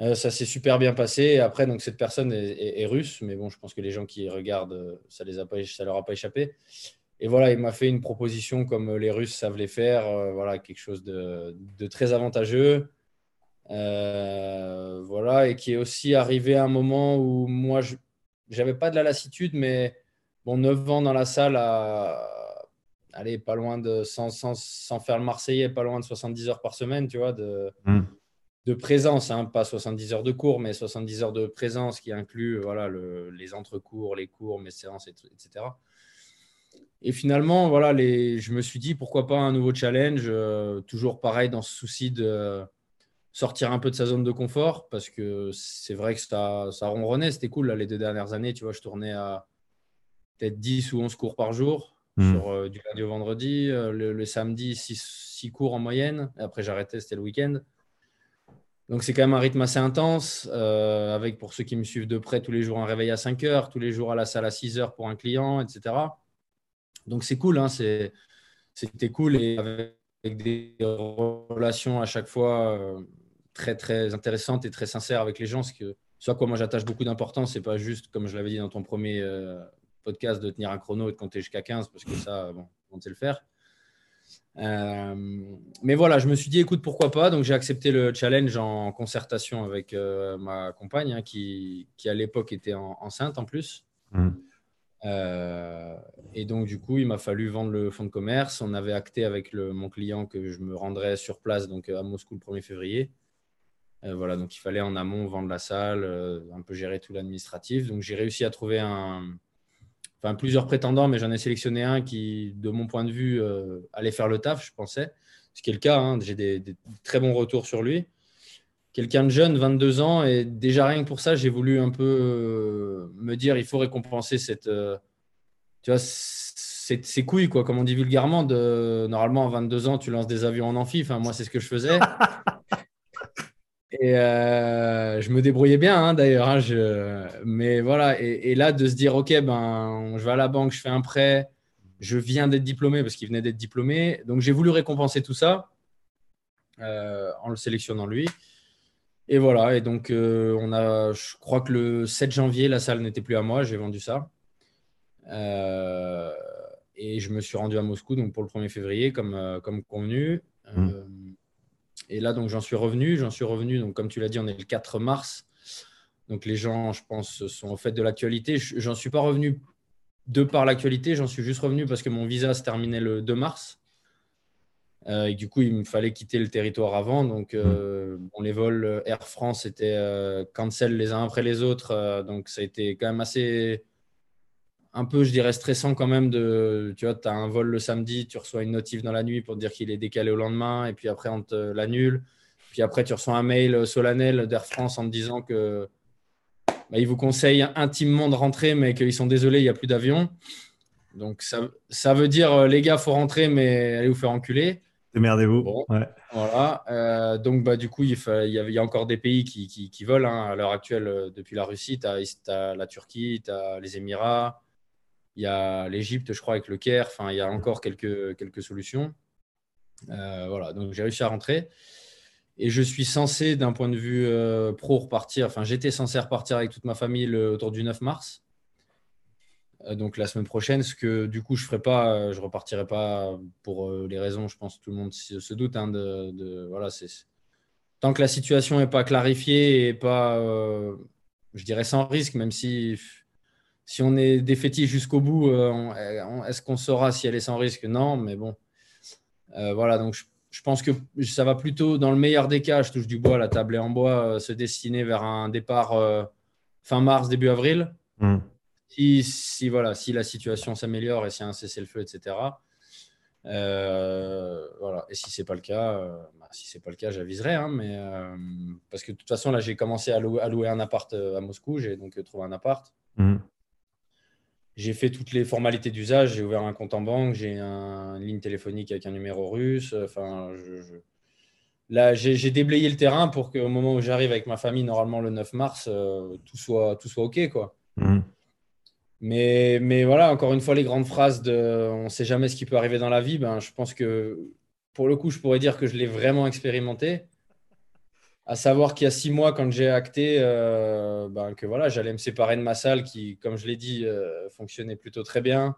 Euh, ça s'est super bien passé. Après, donc cette personne est, russe, mais bon, je pense que les gens qui regardent, euh, ça ça leur a pas échappé. Et voilà, il m'a fait une proposition comme les Russes savent les faire. Euh, voilà, quelque chose de, très avantageux. voilà, et qui est aussi arrivé à un moment où moi, je n'avais pas de la lassitude, mais bon, 9 ans dans la salle à, allez, pas loin de, sans, sans, faire le Marseillais, pas loin de 70 heures par semaine, tu vois, de, mmh de présence, hein, pas 70 heures de cours, mais 70 heures de présence qui inclut voilà, le, les entrecours, les cours, mes séances, etc. Et finalement, voilà, les, je me suis dit pourquoi pas un nouveau challenge, euh, toujours pareil dans ce souci de, sortir un peu de sa zone de confort parce que c'est vrai que ça, ça ronronnait. C'était cool les deux dernières années. Tu vois, je tournais à peut-être 10 ou 11 cours par jour hmm. sur euh, du lundi au vendredi. Euh, le, samedi, 6, cours en moyenne. Et après, j'arrêtais, c'était le week-end. Donc, c'est quand même un rythme assez intense. Euh, avec, pour ceux qui me suivent de près, tous les jours un réveil à 5 heures, tous les jours à la salle à 6 heures pour un client, etc. Donc, c'est cool. Hein, c'était cool. Et avec, des relations à chaque fois très, très intéressantes et très sincères avec les gens. Ce que, soit quoi moi j'attache beaucoup d'importance, c'est pas juste, comme je l'avais dit dans ton premier podcast de tenir un chrono et de compter jusqu'à 15 parce que ça, bon, on sait le faire. Euh, mais voilà, je me suis dit, écoute, pourquoi pas. Donc, j'ai accepté le challenge en concertation avec euh, ma compagne hein, qui, qui, à l'époque, était enceinte en plus. Mmh. Euh, et donc, du coup, il m'a fallu vendre le fonds de commerce. On avait acté avec le, mon client que je me rendrais sur place, donc à Moscou le 1er février. voilà, donc il fallait en amont vendre la salle, un peu gérer tout l'administratif. Donc, j'ai réussi à trouver un, plusieurs prétendants, mais j'en ai sélectionné un qui, de mon point de vue, euh, allait faire le taf, je pensais. Ce qui est le cas, hein. j'ai des, très bons retours sur lui. Quelqu'un de jeune, 22 ans, et déjà rien que pour ça, j'ai voulu un peu euh, me dire, il faut récompenser cette, euh, tu ces couilles, quoi, comme on dit vulgairement. Normalement, à 22 ans, tu lances des avions en amphi. Enfin, moi, c'est ce que je faisais. Et euh, je me débrouillais bien hein, d'ailleurs. Hein, mais voilà, et, là de se dire, ok, ben, je vais à la banque, je fais un prêt, je viens d'être diplômé parce qu'il venait d'être diplômé. Donc j'ai voulu récompenser tout ça euh, en le sélectionnant lui. Et voilà, et donc euh, on a, je crois que le 7 janvier, la salle n'était plus à moi, j'ai vendu ça. et je me suis rendu à Moscou donc pour le 1er février comme, comme convenu. Mmh. Et là, donc, j'en suis revenu. J'en suis revenu, donc, comme tu l'as dit, on est le 4 mars. Donc, les gens, je pense, sont au fait de l'actualité. J'en suis pas revenu de par l'actualité. J'en suis juste revenu parce que mon visa se terminait le 2 mars. Euh, et du coup, il me fallait quitter le territoire avant. Donc, euh, les vols Air France étaient euh, les uns après les autres. donc, ça a été quand même assez un peu, je dirais, stressant quand même de, tu vois, tu as un vol le samedi, tu reçois une notif dans la nuit pour te dire qu'il est décalé au lendemain, et puis après, on te l'annule. Puis après, tu reçois un mail solennel d'Air France en te disant que bah, ils vous conseillent intimement de rentrer, mais qu'ils sont désolés, il n'y a plus d'avion. Donc, ça, ça, veut dire, euh, les gars, faut rentrer, mais allez vous faire enculer. Démerdez-vous. Voilà. Euh, donc, bah, du coup, il, il, y a, encore des pays qui, qui, volent hein. à l'heure actuelle euh, depuis la Russie. Tu as, la Turquie, tu as les Émirats, il y a l'Égypte, je crois, avec le Caire. Enfin, il y a encore quelques, quelques solutions. Euh, voilà, donc j'ai réussi à rentrer. Et je suis censé, d'un point de vue euh, pro, repartir. Enfin, j'étais censé repartir avec toute ma famille autour du 9 mars. Euh, donc la semaine prochaine, ce que du coup je ferai pas, je repartirai pas pour les raisons, je pense tout le monde se, doute. Hein, de, voilà, c'est tant que la situation n'est pas clarifiée et pas, je dirais sans risque, même si si on est défaitiste jusqu'au bout, euh, est-ce qu'on saura si elle est sans risque? Non, mais bon. Euh, voilà, donc je, pense que ça va plutôt, dans le meilleur des cas, je touche du bois, la table est en bois, euh, se destiner vers un départ fin mars, début avril. Hmm. Si, voilà, si la situation s'améliore et s'il y a un cessez-le-feu, etc. voilà. Et si c'est pas le cas, bah, si c'est pas le cas, j'aviserai. Hein, mais parce que de toute façon, là, j'ai commencé à louer, un appart à Moscou. J'ai donc trouvé un appart. Hmm j'ai fait toutes les formalités d'usage. J'ai ouvert un compte en banque, j'ai une ligne téléphonique avec un numéro russe. Enfin, là, j'ai déblayé le terrain pour qu'au moment où j'arrive avec ma famille, normalement le 9 mars, euh, tout, soit, tout soit OK. Quoi. Mhm. Mais, mais voilà, encore une fois, les grandes phrases de on ne sait jamais ce qui peut arriver dans la vie, ben, je pense que pour le coup, je pourrais dire que je l'ai vraiment expérimenté à savoir qu'il y a six mois, quand j'ai acté euh, ben, que voilà, j'allais me séparer de ma salle qui, comme je l'ai dit, euh, fonctionnait plutôt très bien,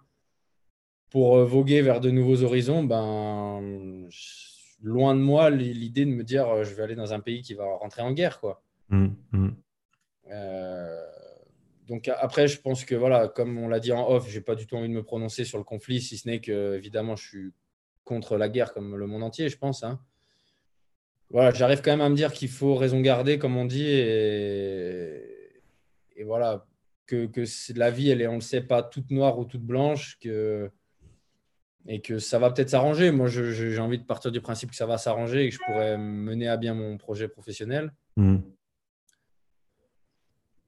pour euh, voguer vers de nouveaux horizons, ben, loin de moi l'idée de me dire je vais aller dans un pays qui va rentrer en guerre. Quoi. Mmh, mmh. donc après, je pense que voilà, comme on l'a dit en off, j'ai pas du tout envie de me prononcer sur le conflit, si ce n'est que évidemment je suis contre la guerre comme le monde entier, je pense. Hein voilà, j'arrive quand même à me dire qu'il faut raison garder, comme on dit, et, et voilà, que, que la vie, elle est, on ne le sait, pas toute noire ou toute blanche, que et que ça va peut-être s'arranger. Moi, j'ai envie de partir du principe que ça va s'arranger et que je pourrais mener à bien mon projet professionnel. Hmm.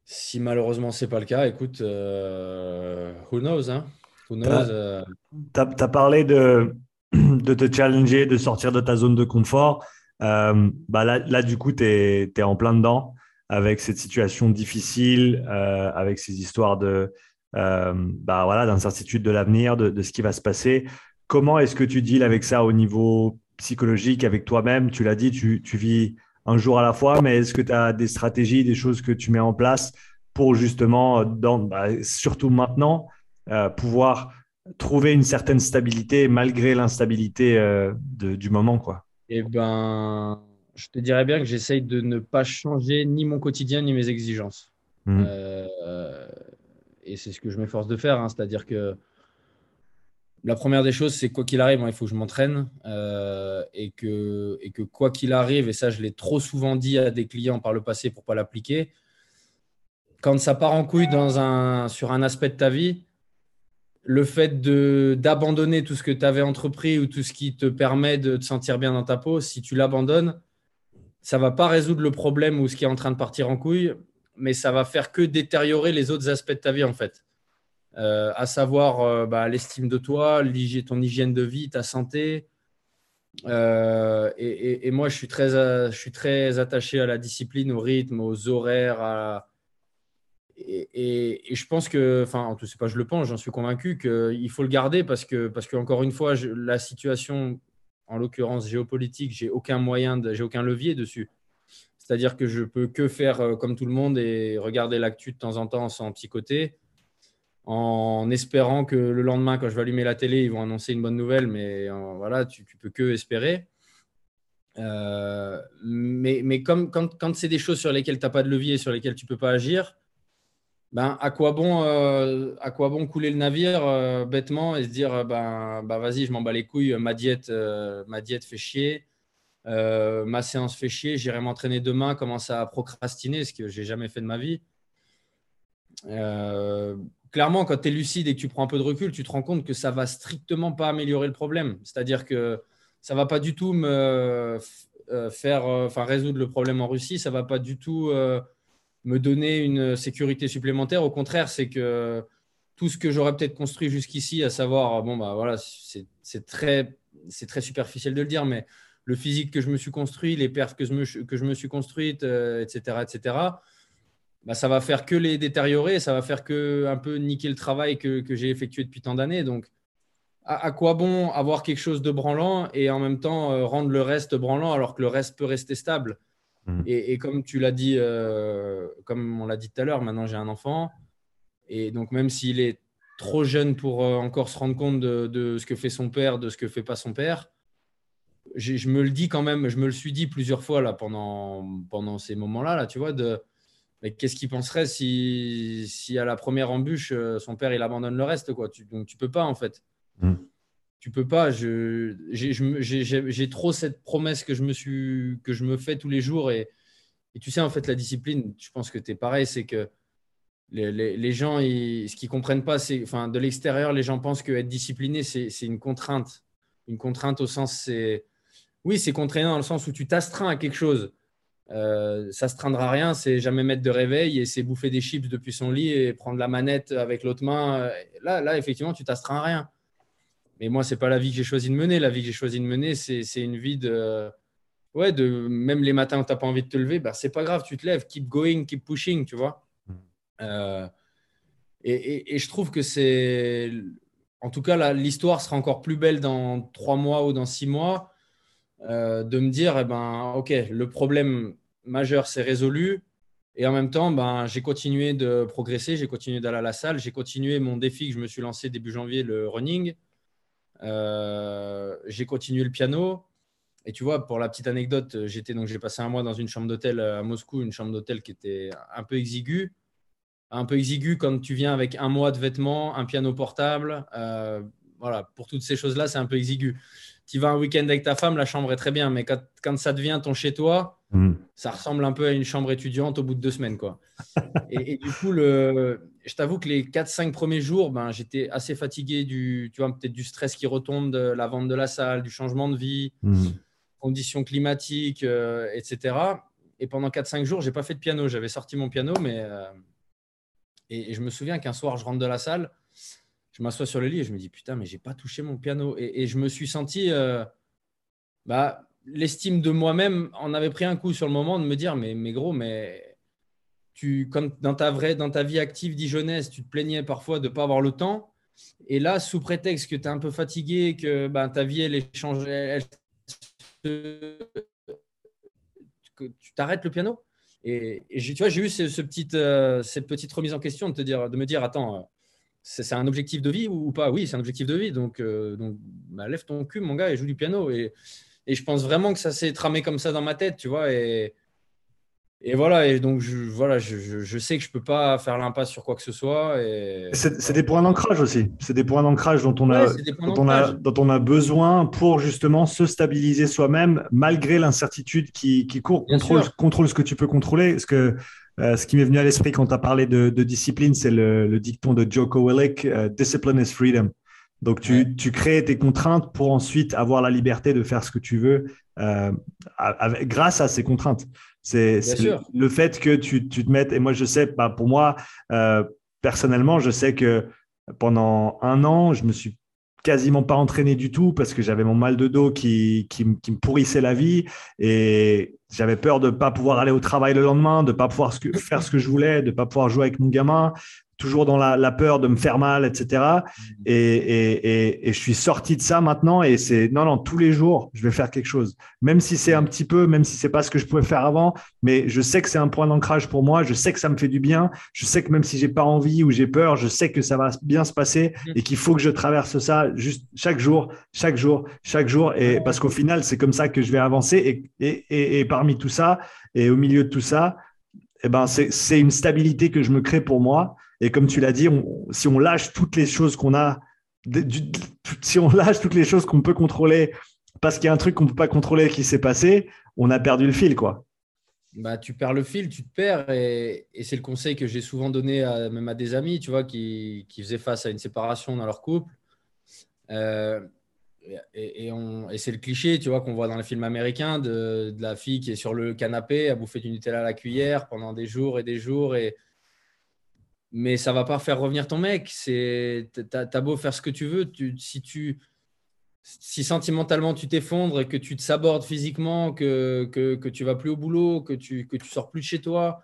Si malheureusement c'est pas le cas, écoute, euh, who knows, hein? Tu as, euh. parlé de, de te challenger, de sortir de ta zone de confort. Euh, bah là, là, du coup, tu es, en plein dedans avec cette situation difficile, avec ces histoires de, bah voilà, d'incertitude de l'avenir, de, de, ce qui va se passer. Comment est-ce que tu deals avec ça au niveau psychologique, avec toi-même? Tu l'as dit, tu, tu vis un jour à la fois, mais est-ce que tu as des stratégies, des choses que tu mets en place pour justement, dans, bah, surtout maintenant, euh, pouvoir trouver une certaine stabilité malgré l'instabilité euh, du moment quoi? Eh ben, je te dirais bien que j'essaye de ne pas changer ni mon quotidien ni mes exigences. Mmh. Euh, et c'est ce que je m'efforce de faire, hein. c'est-à-dire que la première des choses, c'est quoi qu'il arrive, il faut que je m'entraîne euh, et, que, et que quoi qu'il arrive, et ça je l'ai trop souvent dit à des clients par le passé pour ne pas l'appliquer, quand ça part en couille dans un, sur un aspect de ta vie, le fait d'abandonner tout ce que tu avais entrepris ou tout ce qui te permet de te sentir bien dans ta peau, si tu l'abandonnes, ça va pas résoudre le problème ou ce qui est en train de partir en couille, mais ça va faire que détériorer les autres aspects de ta vie en fait. Euh, à savoir euh, bah, l'estime de toi, ton hygiène de vie, ta santé. Euh, et, moi, je suis, très, je suis très attaché à la discipline, au rythme, aux horaires. Et, je pense que, enfin, en tout cas, pas je le pense, j'en suis convaincu qu'il faut le garder parce que, parce que encore une fois, la situation, en l'occurrence géopolitique, j'ai aucun moyen, j'ai aucun levier dessus. C'est-à-dire que je peux que faire comme tout le monde et regarder l'actu de temps en temps sans psychoter en espérant que le lendemain, quand je vais allumer la télé, ils vont annoncer une bonne nouvelle, mais euh, voilà, tu, peux que espérer. Euh, mais, mais comme, quand, quand c'est des choses sur lesquelles tu n'as pas de levier, sur lesquelles tu ne peux pas agir, ben, à, quoi bon, euh, à quoi bon couler le navire bêtement et se dire ben, ben vas-y, je m'en bats les couilles, ma diète, ma diète fait chier, ma séance fait chier, j'irai m'entraîner demain, commencer à procrastiner, ce que j'ai jamais fait de ma vie clairement, quand tu es lucide et que tu prends un peu de recul, tu te rends compte que ça va strictement pas améliorer le problème. C'est-à-dire que ça va pas du tout me euh, faire, euh, enfin résoudre le problème en Russie. Ça va pas du tout euh, me donner une sécurité supplémentaire. Au contraire, c'est que tout ce que j'aurais peut-être construit jusqu'ici, à savoir, bon bah voilà, c'est très, très superficiel de le dire, mais le physique que je me suis construit, les perfs que je me, que je me suis construite, etc., etc bah, ça va faire que les détériorer, ça va faire que un peu niquer le travail que, que j'ai effectué depuis tant d'années. Donc, à, quoi bon avoir quelque chose de branlant et en même temps euh, rendre le reste branlant alors que le reste peut rester stable? Mmh. et, comme tu l'as dit, euh, comme on l'a dit tout à l'heure, maintenant j'ai un enfant et donc même s'il est trop jeune pour euh, encore se rendre compte de, de, ce que fait son père, de ce que fait pas son père, je me le dis quand même, je me le suis dit plusieurs fois là pendant, pendant ces moments-là, là, tu vois, de mais qu'est-ce qu'il penserait si, si, à la première embûche, euh, son père il abandonne le reste quoi? Tu, Donc tu peux pas en fait. Mm. Tu peux pas. J'ai trop cette promesse que je me suis que je me fais tous les jours et, tu sais en fait la discipline. Je pense que tu es pareil, c'est que les, gens, ce qu'ils comprennent pas, c'est enfin de l'extérieur, les gens pensent que être discipliné c'est une contrainte. Une contrainte au sens c'est oui c'est contraignant dans le sens où tu t'astreins à quelque chose euh, ça se rien, c'est jamais mettre de réveil et c'est bouffer des chips depuis son lit et prendre la manette avec l'autre main. Là, là, effectivement, tu t'astreins à rien. Mais moi, c'est pas la vie que j'ai choisi de mener. La vie que j'ai choisi de mener, c'est une vie de. Ouais, de même les matins où tu n'as pas envie de te lever, bah, c'est pas grave, tu te lèves, keep going, keep pushing, tu vois. Mm. Euh, et, et, je trouve que c'est. En tout cas, l'histoire sera encore plus belle dans trois mois ou dans six mois euh, de me dire, eh ben, OK, le problème majeur s'est résolu. Et en même temps, ben, j'ai continué de progresser, j'ai continué d'aller à la salle, j'ai continué mon défi que je me suis lancé début janvier, le running. Euh, j'ai continué le piano. Et tu vois, pour la petite anecdote, j'étais donc j'ai passé un mois dans une chambre d'hôtel à Moscou, une chambre d'hôtel qui était un peu exiguë. Un peu exiguë quand tu viens avec un mois de vêtements, un piano portable. Euh, voilà, pour toutes ces choses-là, c'est un peu exigu tu vas un week-end avec ta femme, la chambre est très bien, mais quand, ça devient ton chez-toi, mm. ça ressemble un peu à une chambre étudiante au bout de deux semaines. Quoi. et, du coup, le, je t'avoue que les 4-5 premiers jours, ben, j'étais assez fatigué du, tu vois, peut-être du stress qui retombe, de la vente de la salle, du changement de vie, mmh. conditions climatiques, euh, etc. Et pendant 4-5 jours, j'ai pas fait de piano. J'avais sorti mon piano, mais euh, et, je me souviens qu'un soir, je rentre de la salle, je m'assois sur le lit et je me dis putain, mais j'ai pas touché mon piano. Et, je me suis senti, euh, bah, l'estime de moi-même en avait pris un coup sur le moment de me dire mais, mais gros, mais tu, comme dans ta, vraie, dans ta vie active dijonnaise, tu te plaignais parfois de ne pas avoir le temps. Et là, sous prétexte que tu es un peu fatigué, que ben, ta vie, elle est changée, que tu t'arrêtes le piano. Et, tu vois, j'ai eu ce, petite, euh, cette petite remise en question de, te dire, de me dire, attends, euh, c'est un objectif de vie ou, pas? Oui, c'est un objectif de vie. Donc, euh, donc bah, lève ton cul, mon gars, et joue du piano. Et, et je pense vraiment que ça s'est tramé comme ça dans ma tête, tu vois. Et, et voilà, et donc je, voilà, je, je, sais que je ne peux pas faire l'impasse sur quoi que ce soit. Et... C'est des points d'ancrage aussi. C'est des points d'ancrage dont, on a, dont, on a, dont on a besoin pour justement se stabiliser soi-même malgré l'incertitude qui, qui court. Contrôle, contrôle, ce que tu peux contrôler. Parce que euh, ce qui m'est venu à l'esprit quand tu as parlé de, de discipline, c'est le, le, dicton de Joko Willink euh, Discipline is freedom. Donc, tu, tu, crées tes contraintes pour ensuite avoir la liberté de faire ce que tu veux euh, avec, grâce à ces contraintes. C'est le, fait que tu, tu, te mettes, et moi je sais, bah, pour moi, euh, personnellement, je sais que pendant un an, je me suis quasiment pas entraîné du tout parce que j'avais mon mal de dos qui, qui, qui, me pourrissait la vie. Et j'avais peur de ne pas pouvoir aller au travail le lendemain, de ne pas pouvoir faire ce que je voulais, de ne pas pouvoir jouer avec mon gamin, toujours dans la, peur de me faire mal, etc. Mm. Et, je suis sorti de ça maintenant et c'est non, non, tous les jours, je vais faire quelque chose. Même si c'est un petit peu, même si c'est pas ce que je pouvais faire avant, mais je sais que c'est un point d'ancrage pour moi. Je sais que ça me fait du bien. Je sais que même si j'ai pas envie ou j'ai peur, je sais que ça va bien se passer mm. et qu'il faut que je traverse ça juste chaque jour, chaque jour, chaque jour. Et parce qu'au final, c'est comme ça que je vais avancer. Et, et, parmi tout ça et au milieu de tout ça, eh ben, c'est une stabilité que je me crée pour moi et comme tu l'as dit, si on lâche toutes les choses qu'on a, si on lâche toutes les choses qu'on peut contrôler parce qu'il y a un truc qu'on ne peut pas contrôler qui s'est passé, on a perdu le fil, quoi. Bah, tu perds le fil, tu te perds, et, c'est le conseil que j'ai souvent donné à, même à des amis, tu vois, qui, qui, faisaient face à une séparation dans leur couple. Euh, et, et c'est le cliché, tu vois, qu'on voit dans les films américains de, la fille qui est sur le canapé à bouffer du Nutella à la cuillère pendant des jours et des jours, et, mais ça va pas faire revenir ton mec. C'est, t'as, beau faire ce que tu veux, si tu, si sentimentalement tu t'effondres et que tu te sabordes physiquement, que, que, que tu vas plus au boulot, que tu, que tu sors plus de chez toi.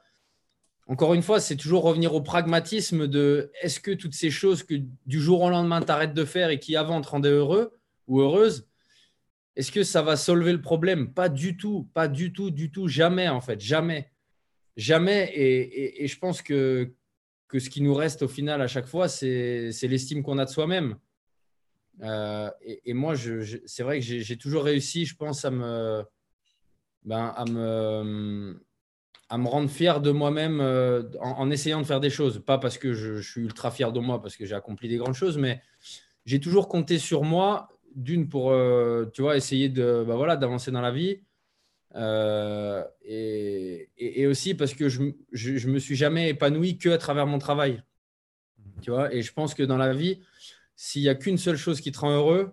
Encore une fois, c'est toujours revenir au pragmatisme de est-ce que toutes ces choses que du jour au lendemain tu arrêtes de faire et qui avant te rendaient heureux ou heureuse, est-ce que ça va solver le problème? Pas du tout, pas du tout, du tout, jamais en fait, jamais. Jamais. et je pense que, que ce qui nous reste au final à chaque fois, c'est l'estime qu'on a de soi-même. Euh, et, moi, je, c'est vrai que j'ai toujours réussi, je pense, à me, ben, à me, à me rendre fier de moi-même euh, en, essayant de faire des choses. Pas parce que je, suis ultra fier de moi, parce que j'ai accompli des grandes choses, mais j'ai toujours compté sur moi, d'une pour, euh, tu vois, essayer de, ben voilà, d'avancer dans la vie, euh, et, aussi parce que je, je, me suis jamais épanoui que à travers mon travail. Tu vois, et je pense que dans la vie, s'il n'y a qu'une seule chose qui te rend heureux,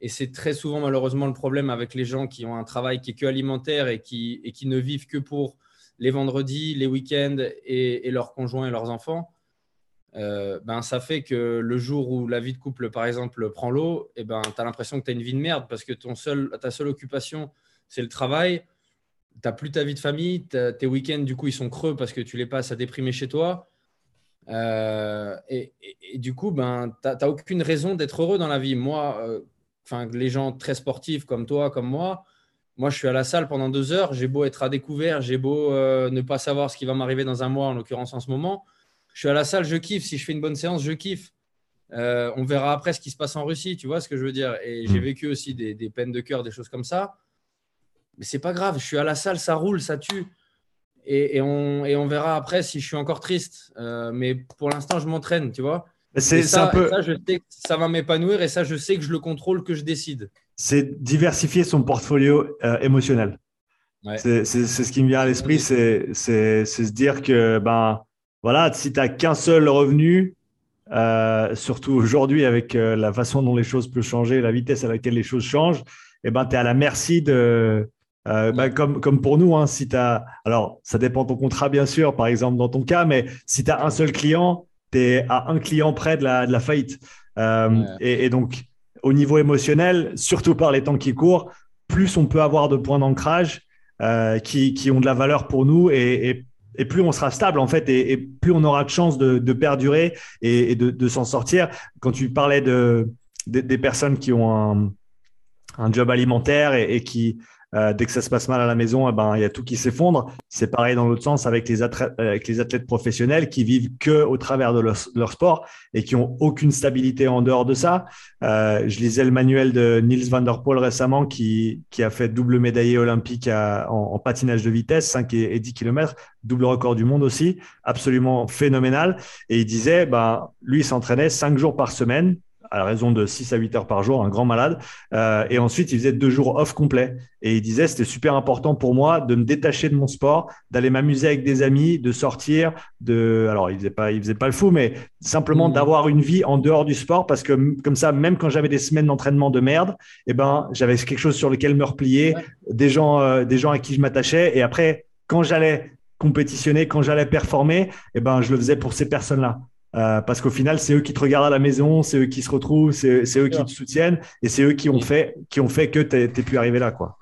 et c'est très souvent malheureusement le problème avec les gens qui ont un travail qui est que alimentaire et qui, et qui ne vivent que pour les vendredis, les week-ends et, leurs conjoints et leurs enfants, euh, ben, ça fait que le jour où la vie de couple, par exemple, prend l'eau, eh ben, tu as l'impression que tu as une vie de merde parce que ton seul, ta seule occupation, c'est le travail tu n'as plus ta vie de famille, tes week-ends, du coup, ils sont creux parce que tu les passes à déprimer chez toi. Euh, et, du coup, ben, tu n'as aucune raison d'être heureux dans la vie. Moi, euh, les gens très sportifs comme toi, comme moi, moi, je suis à la salle pendant deux heures. J'ai beau être à découvert, j'ai beau ne pas savoir ce qui va m'arriver dans un mois, en l'occurrence en ce moment. Je suis à la salle, je kiffe. Si je fais une bonne séance, je kiffe. on verra après ce qui se passe en Russie, tu vois ce que je veux dire. Et j'ai mmh. vécu aussi des, des peines de cœur, des choses comme ça mais c'est pas grave, je suis à la salle, ça roule, ça tue. Et, on, et on, verra après si je suis encore triste. Euh, mais pour l'instant, je m'entraîne, tu vois. C'est ça, peu... ça, je sais que ça va m'épanouir et ça, je sais que je le contrôle, que je décide. C'est diversifier son portfolio euh, émotionnel. C'est ce qui me vient à l'esprit, c'est se dire que ben, voilà, si tu n'as qu'un seul revenu, euh, surtout aujourd'hui avec euh, la façon dont les choses peuvent changer, la vitesse à laquelle les choses changent, eh ben, tu es à la merci de. Euh, bah, comme, comme pour nous, hein, si tu as. Alors, ça dépend de ton contrat, bien sûr, par exemple, dans ton cas, mais si tu as un seul client, tu es à un client près de la, de la faillite. et, donc, au niveau émotionnel, surtout par les temps qui courent, plus on peut avoir de points d'ancrage qui, qui, ont de la valeur pour nous et, et et plus on sera stable en fait, et, plus on aura de chances de, perdurer et, de, s'en sortir. Quand tu parlais de, des personnes qui ont un job alimentaire et, qui euh, dès que ça se passe mal à la maison, eh ben, il y a tout qui s'effondre. C'est pareil dans l'autre sens avec les, athlètes, avec les athlètes professionnels qui vivent que au travers de leur, sport et qui ont aucune stabilité en dehors de ça. Euh, je lisais le manuel de Niels van der Poel récemment qui, qui a fait double médaillé olympique en, patinage de vitesse, 5 et, 10 km, double record du monde aussi, absolument phénoménal. Et il disait, ben, lui, il s'entraînait 5 jours par semaine à raison de 6 à 8 heures par jour, un grand malade. Euh, et ensuite, il faisait deux jours off complet. Et il disait, c'était super important pour moi de me détacher de mon sport, d'aller m'amuser avec des amis, de sortir, de... Alors, il faisait pas, il faisait pas le fou, mais simplement mmh. d'avoir une vie en dehors du sport parce que comme ça, même quand j'avais des semaines d'entraînement de merde, eh ben, j'avais quelque chose sur lequel me replier, des gens, euh, des gens à qui je m'attachais. Et après, quand j'allais compétitionner, quand j'allais performer, eh ben, je le faisais pour ces personnes-là. Euh, parce qu'au final, c'est eux qui te regardent à la maison, c'est eux qui se retrouvent, c'est eux qui te soutiennent et c'est eux qui ont, fait, qui ont fait que tu es, pu arriver là. Quoi.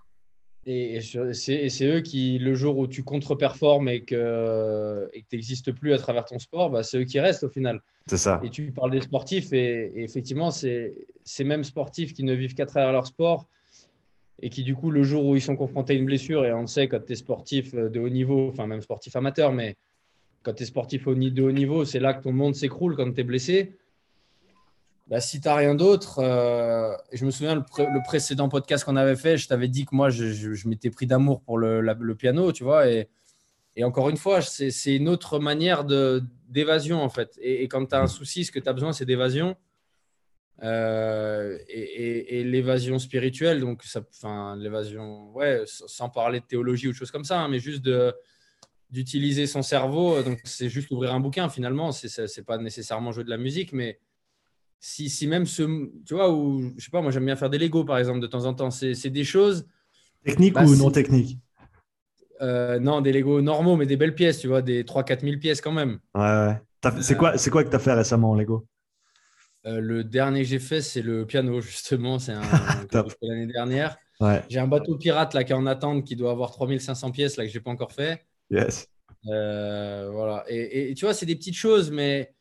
Et, c'est eux qui, le jour où tu contre-performes et que tu n'existes plus à travers ton sport, bah, c'est eux qui restent au final. C'est ça. Et tu parles des sportifs et, effectivement, c'est ces mêmes sportifs qui ne vivent qu'à travers leur sport et qui, du coup, le jour où ils sont confrontés à une blessure, et on sait quand tu es sportif de haut niveau, enfin même sportif amateur, mais quand tu es sportif de haut niveau, c'est là que ton monde s'écroule quand tu es blessé. Bah, si tu n'as rien d'autre, euh, je me souviens le, précédent podcast qu'on avait fait, je t'avais dit que moi, je, m'étais pris d'amour pour le, piano, tu vois. Et, encore une fois, c'est une autre manière d'évasion, en fait. Et, quand tu as un souci, ce que tu as besoin, c'est d'évasion. Euh, et, l'évasion spirituelle, donc, enfin, l'évasion, ouais, sans parler de théologie ou de choses comme ça, hein, mais juste de d'utiliser son cerveau. Donc, c'est juste ouvrir un bouquin finalement. C'est n'est pas nécessairement jouer de la musique, mais si, si même ce. Tu vois, ou je sais pas, moi j'aime bien faire des Lego par exemple de temps en temps. C'est des choses. Techniques bah, ou non techniques euh, Non, des Lego normaux, mais des belles pièces, tu vois, des 3-4 000 pièces quand même. Ouais, ouais. C'est quoi, quoi que tu as fait récemment en Lego? Euh, Le dernier que j'ai fait, c'est le piano, justement. C'est un l'année dernière. Ouais. J'ai un bateau pirate là qui est en attente qui doit avoir 3500 pièces là que j'ai pas encore fait. Yes. Euh, voilà. Et, tu vois, c'est des petites choses, mais,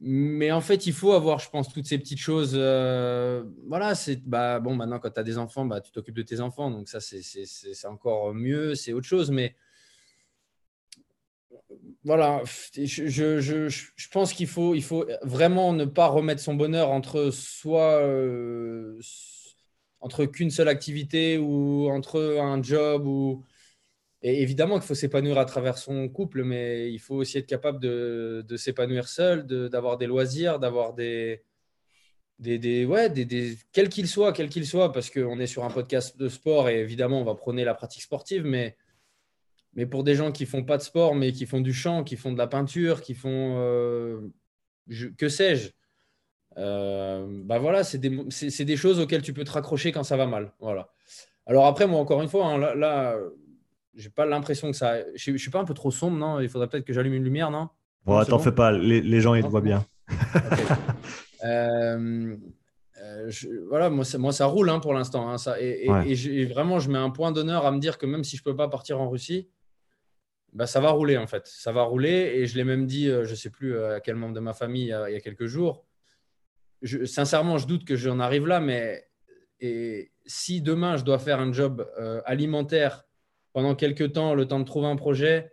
mais en fait, il faut avoir, je pense, toutes ces petites choses. Euh, voilà, c'est bah, bon, maintenant, quand tu as des enfants, bah, tu t'occupes de tes enfants. Donc, ça, c'est encore mieux, c'est autre chose. Mais voilà, je, je, je, je pense qu'il faut, il faut vraiment ne pas remettre son bonheur entre soit. Euh, entre qu'une seule activité ou entre un job ou et évidemment qu'il faut s'épanouir à travers son couple, mais il faut aussi être capable de, s'épanouir seul, d'avoir des loisirs, d'avoir des, des, des, ouais, des, quel qu'il soit, quel qu'il soit, parce qu'on est sur un podcast de sport et évidemment on va prôner la pratique sportive, mais, mais pour des gens qui font pas de sport, mais qui font du chant, qui font de la peinture, qui font euh, que sais-je, euh, bah voilà, c'est des, des, choses auxquelles tu peux te raccrocher quand ça va mal. Voilà. Alors après, moi encore une fois, hein, là j'ai pas l'impression que ça. Je, suis pas un peu trop sombre, non? Il faudrait peut-être que j'allume une lumière, non? Bon, t'en fais pas, les, les, gens ils te voient bien. Euh, euh, voilà, moi ça, moi ça roule hein, pour l'instant. Hein, ça, et, et, vraiment, je mets un point d'honneur à me dire que même si je peux pas partir en Russie, bah, ça va rouler en fait. Ça va rouler. Et je l'ai même dit, euh, je sais plus à quel membre de ma famille il y a, quelques jours. Je, sincèrement, je doute que j'en arrive là, mais et si demain je dois faire un job alimentaire pendant quelques temps, le temps de trouver un projet,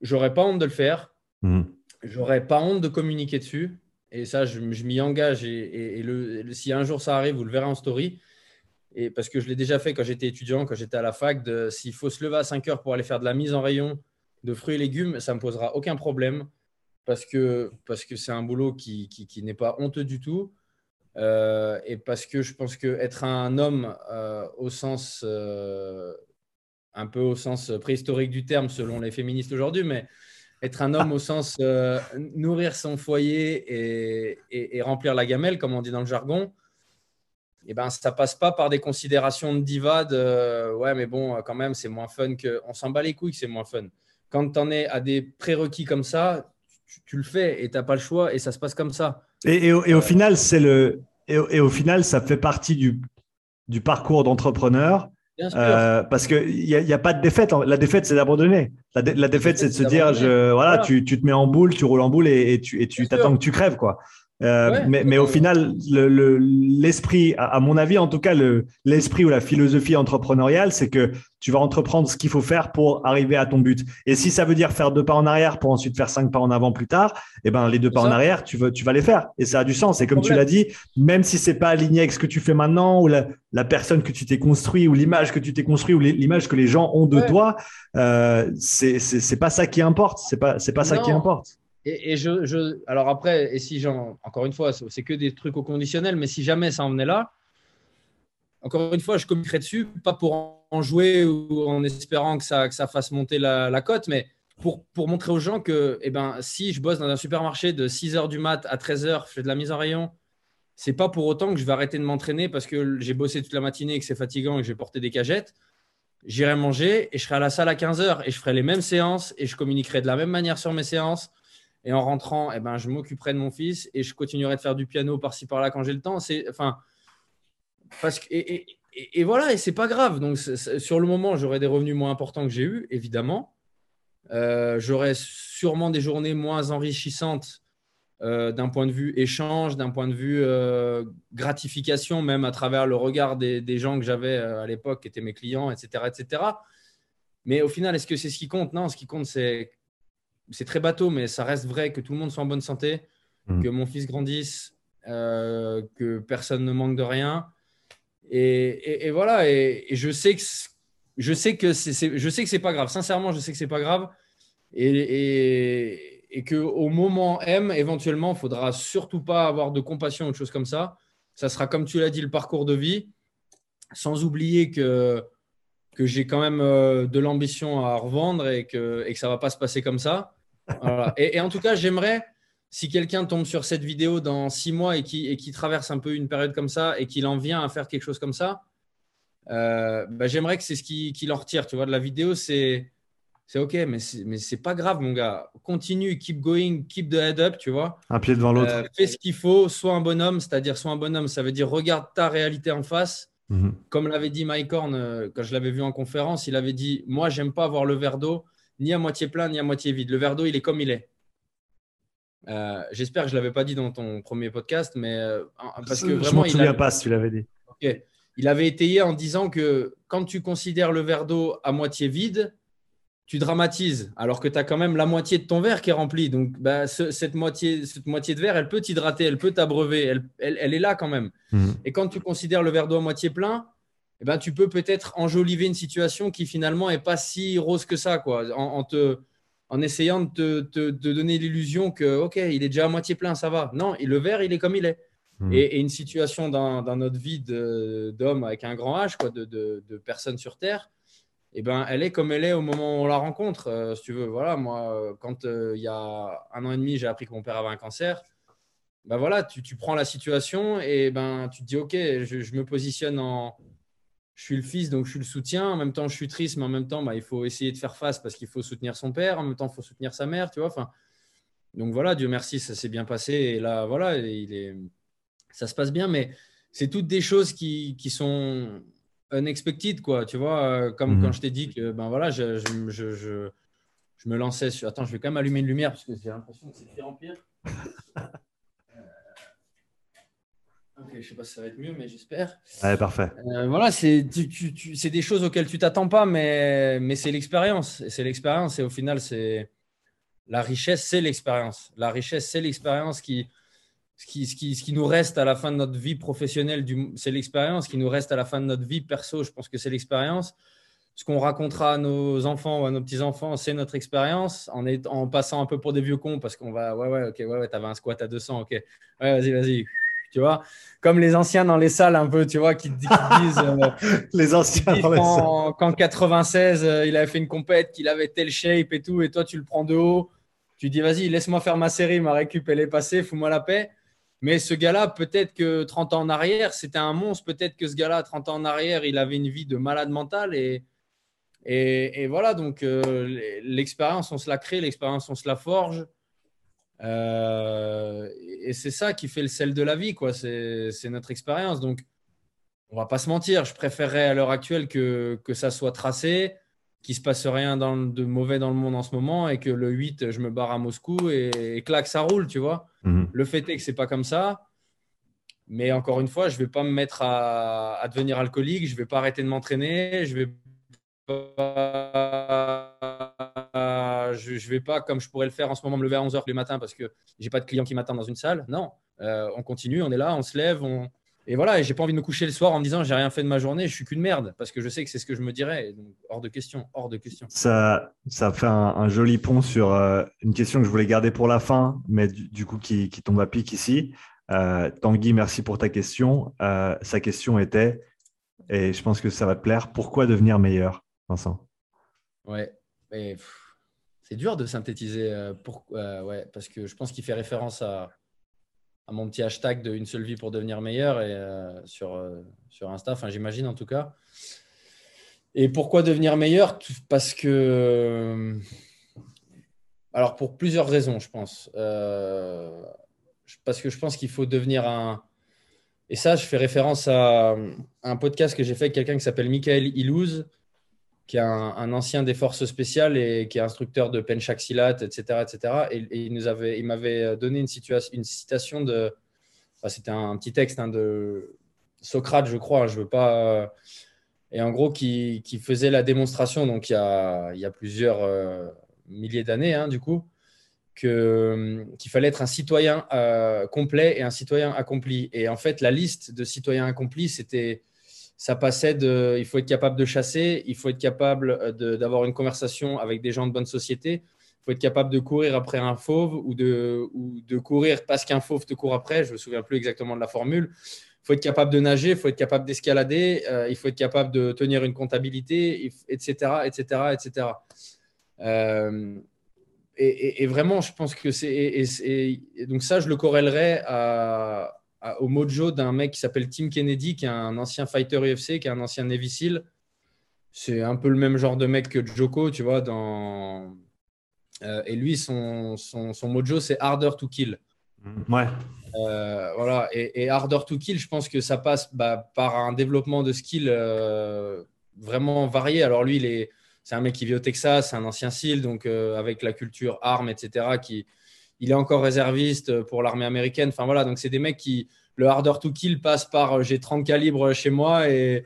j'aurais pas honte de le faire. Mhm. J'aurais pas honte de communiquer dessus. Et ça, je, m'y engage. Et, le, si un jour ça arrive, vous le verrez en story. Et parce que je l'ai déjà fait quand j'étais étudiant, quand j'étais à la fac, s'il faut se lever à 5 heures pour aller faire de la mise en rayon de fruits et légumes, ça ne me posera aucun problème parce que parce que c'est un boulot qui, qui, n'est pas honteux du tout. Euh, et parce que je pense qu'être un homme euh, au sens euh, un peu au sens préhistorique du terme selon les féministes aujourd'hui, mais être un homme au sens euh, nourrir son foyer et, remplir la gamelle, comme on dit dans le jargon, et eh ben, ça passe pas par des considérations de diva de ouais, mais bon, quand même, c'est moins fun que. On s'en bat les couilles que c'est moins fun. Quand tu en es à des prérequis comme ça, tu, le fais et tu n'as pas le choix et ça se passe comme ça. Et, au, final, c'est le. Et, au final, ça fait partie du, du parcours d'entrepreneur. Euh, parce qu'il n'y a, y a, pas de défaite. La défaite, c'est d'abandonner. La, défaite, c'est de se dire, je, voilà, Tu, tu, te mets en boule, tu roules en boule et, tu, et tu t'attends que tu crèves. quoi. Euh, mais, mais, au final, l'esprit, le, à, mon avis, en tout cas, l'esprit ou la philosophie entrepreneuriale, c'est que tu vas entreprendre ce qu'il faut faire pour arriver à ton but. Et si ça veut dire faire deux pas en arrière pour ensuite faire cinq pas en avant plus tard, eh ben les deux pas en arrière, tu, veux, tu vas les faire. Et ça a du sens. Et comme tu l'as dit, même si c'est pas aligné avec ce que tu fais maintenant ou la, la personne que tu t'es construit ou l'image que tu t'es construit ou l'image que les gens ont de toi, euh, c'est pas ça qui importe. C'est pas c'est pas ça qui importe. Et, je, alors après, et si j'en, encore une fois, c'est que des trucs au conditionnel, mais si jamais ça en venait là, encore une fois, je communiquerai dessus, pas pour en jouer ou en espérant que ça, que ça fasse monter la, cote, mais pour, pour, montrer aux gens que eh ben, si je bosse dans un supermarché de 6h du mat à 13h, je fais de la mise en rayon, c'est pas pour autant que je vais arrêter de m'entraîner parce que j'ai bossé toute la matinée et que c'est fatigant et que j'ai porté des cagettes. J'irai manger et je serai à la salle à 15h et je ferai les mêmes séances et je communiquerai de la même manière sur mes séances et en rentrant, eh ben, je m'occuperai de mon fils et je continuerai de faire du piano par-ci par-là quand j'ai le temps. C'est, enfin, parce que, et, et, et, voilà, et c'est pas grave. Donc, sur le moment, j'aurai des revenus moins importants que j'ai eu, évidemment. Euh, j'aurai sûrement des journées moins enrichissantes euh, d'un point de vue échange, d'un point de vue euh, gratification, même à travers le regard des, des gens que j'avais à l'époque, qui étaient mes clients, etc., etc. Mais au final, est-ce que c'est ce qui compte? Non, ce qui compte, c'est c'est très bateau, mais ça reste vrai que tout le monde soit en bonne santé, mm. que mon fils grandisse, euh, que personne ne manque de rien. Et, voilà. Et, je sais que je sais que c'est, je sais que c'est pas grave. Sincèrement, je sais que c'est pas grave. Et, et, que au moment M, éventuellement, il faudra surtout pas avoir de compassion ou de choses comme ça. Ça sera comme tu l'as dit, le parcours de vie, sans oublier que que j'ai quand même euh, de l'ambition à revendre et que, et que ça va pas se passer comme ça. Et, en tout cas, j'aimerais, si quelqu'un tombe sur cette vidéo dans six mois et qui, et qui traverse un peu une période comme ça et qu'il en vient à faire quelque chose comme ça, euh, bah, j'aimerais que c'est ce qu'il qui en retire. Tu vois, de la vidéo, c'est c'est ok, mais mais c'est pas grave, mon gars. Continue, keep going, keep the head up, tu vois. Un pied devant l'autre. Euh, fais ce qu'il faut, sois un bonhomme, c'est-à-dire sois un bonhomme, ça veut dire regarde ta réalité en face Mhm. Comme l'avait dit Mike Horn euh, quand je l'avais vu en conférence, il avait dit Moi, j'aime pas avoir le verre d'eau ni à moitié plein ni à moitié vide. Le verre d'eau, il est comme il est. Euh, j'espère que je ne l'avais pas dit dans ton premier podcast, mais euh, parce que vraiment. Je me souviens pas si tu l'avais dit. Il avait étayé en disant que quand tu considères le verre d'eau à moitié vide, tu dramatises, alors que tu as quand même la moitié de ton verre qui est rempli. Donc, bah, cette, moitié, cette moitié de verre, elle peut t'hydrater, elle peut t'abreuver, elle, elle, est là quand même. Mhm. Et quand tu considères le verre d'eau à moitié plein, eh ben, tu peux peut-être enjoliver une situation qui finalement n'est pas si rose que ça, quoi, en, te, en essayant de te, donner l'illusion que, OK, il est déjà à moitié plein, ça va. Non, le verre, il est comme il est. Mhm. Et, une situation dans, notre vie d'homme avec un grand H, quoi, de, de personnes sur Terre, eh ben, elle est comme elle est au moment où on la rencontre. Euh, si tu veux, voilà, moi, euh, quand euh, il y a un an et demi, j'ai appris que mon père avait un cancer. Ben voilà, tu, tu, prends la situation et ben tu te dis, ok, je, me positionne en, je suis le fils, donc je suis le soutien. En même temps, je suis triste, mais en même temps, ben, il faut essayer de faire face parce qu'il faut soutenir son père. En même temps, il faut soutenir sa mère, tu vois. Enfin, donc voilà, Dieu merci, ça s'est bien passé. Et là, voilà, il est, ça se passe bien, mais c'est toutes des choses qui, qui sont unexpected, quoi. Tu vois, euh, comme quand mhm. je t'ai dit que ben voilà, je, je, je, je, me lançais sur. Attends, je vais quand même allumer une lumière parce que j'ai l'impression que c'est pire en pire. Ok, je sais pas si ça va être mieux, mais j'espère. Ouais, parfait. Euh, voilà, c'est tu, tu, des choses auxquelles tu t'attends pas, mais, mais c'est l'expérience. C'est l'expérience et au final, c'est la richesse, c'est l'expérience. La richesse, c'est l'expérience qui, ce qui, ce, qui, ce qui, nous reste à la fin de notre vie professionnelle, c'est l'expérience. Ce qui nous reste à la fin de notre vie perso, je pense que c'est l'expérience. Ce qu'on racontera à nos enfants ou à nos petits-enfants, c'est notre expérience, en, en passant un peu pour des vieux cons, parce qu'on va, ouais, ouais, ok, ouais, ouais, t'avais un squat à 200, ok, ouais, vas-y, vas-y, tu vois, comme les anciens dans les salles un peu, tu vois, qui, disent euh, les anciens dans les salles. Qu'en 96, euh, il avait fait une compète, qu'il avait tel shape et tout, et toi tu le prends de haut, tu dis, vas-y, laisse-moi faire ma série, ma récup, elle est passée, fous-moi la paix. Mais ce gars-là, peut-être que 30 ans en arrière, c'était un monstre. Peut-être que ce gars-là, 30 ans en arrière, il avait une vie de malade mental. Et, et, voilà, donc euh, l'expérience, on se la crée, l'expérience, on se la forge. Euh, et c'est ça qui fait le sel de la vie, quoi. C'est notre expérience. Donc, on va pas se mentir. Je préférerais à l'heure actuelle que, que ça soit tracé, qu'il se passe rien de mauvais dans le monde en ce moment et que le 8, je me barre à Moscou et, et clac, ça roule, tu vois. Mhm. Le fait est que c'est pas comme ça. Mais encore une fois, je vais pas me mettre à, devenir alcoolique, je vais pas arrêter de m'entraîner, je vais pas, je, vais pas comme je pourrais le faire en ce moment me lever à 11h le matin parce que j'ai pas de clients qui m'attendent dans une salle. Non, euh, on continue, on est là, on se lève, on, et voilà, et j'ai pas envie de me coucher le soir en me disant j'ai rien fait de ma journée, je suis qu'une merde, parce que je sais que c'est ce que je me dirais. Donc, hors de question, hors de question. Ça, ça fait un, joli pont sur euh, une question que je voulais garder pour la fin, mais du, coup qui, tombe à pic ici. Euh, Tanguy, merci pour ta question. Euh, sa question était, et je pense que ça va te plaire, pourquoi devenir meilleur, Vincent? Ouais, c'est dur de synthétiser. pour, ouais, parce que je pense qu'il fait référence à à mon petit hashtag de une seule vie pour devenir meilleur et euh, sur, euh, sur Insta, j'imagine en tout cas. Et pourquoi devenir meilleur? Parce que euh, alors pour plusieurs raisons, je pense. parce que je pense qu'il faut devenir un et ça, je fais référence à un podcast que j'ai fait avec quelqu'un qui s'appelle Michael Ilouz, qui est un, ancien des forces spéciales et qui est instructeur de penchak silat, etc., etc. Et, il nous avait, il m'avait donné une, une citation de, c'était un, petit texte hein, de Socrate, je crois. Je veux pas. et en gros, qui, qui, faisait la démonstration, donc il y a, il y a plusieurs euh, milliers d'années, hein, du coup, qu'il fallait être un citoyen euh, complet et un citoyen accompli. Et en fait, la liste de citoyens accomplis, c'était ça passait de il faut être capable de chasser, il faut être capable euh, d'avoir une conversation avec des gens de bonne société, il faut être capable de courir après un fauve ou de, ou de courir parce qu'un fauve te court après, je ne me souviens plus exactement de la formule. Il faut être capable de nager, il faut être capable d'escalader, euh, il faut être capable de tenir une comptabilité, etc. etc., etc. et, vraiment, je pense que c'est. donc, ça, je le corrélerais à, au mojo d'un mec qui s'appelle Tim Kennedy, qui est un ancien fighter UFC, qui est un ancien Navy SEAL. C'est un peu le même genre de mec que Joko, tu vois. Dans... Euh, et lui, son, son, mojo, c'est Harder to Kill. Mm, ouais. Euh, voilà. Et, Harder to Kill, je pense que ça passe bah, par un développement de skills euh, vraiment varié. Alors lui, c'est un mec qui vit au Texas, c'est un ancien SEAL, donc avec la culture armes, etc., qui, il est encore réserviste pour l'armée américaine. Enfin voilà, donc c'est des mecs qui le harder to kill passe par euh, j'ai 30 calibres chez moi et,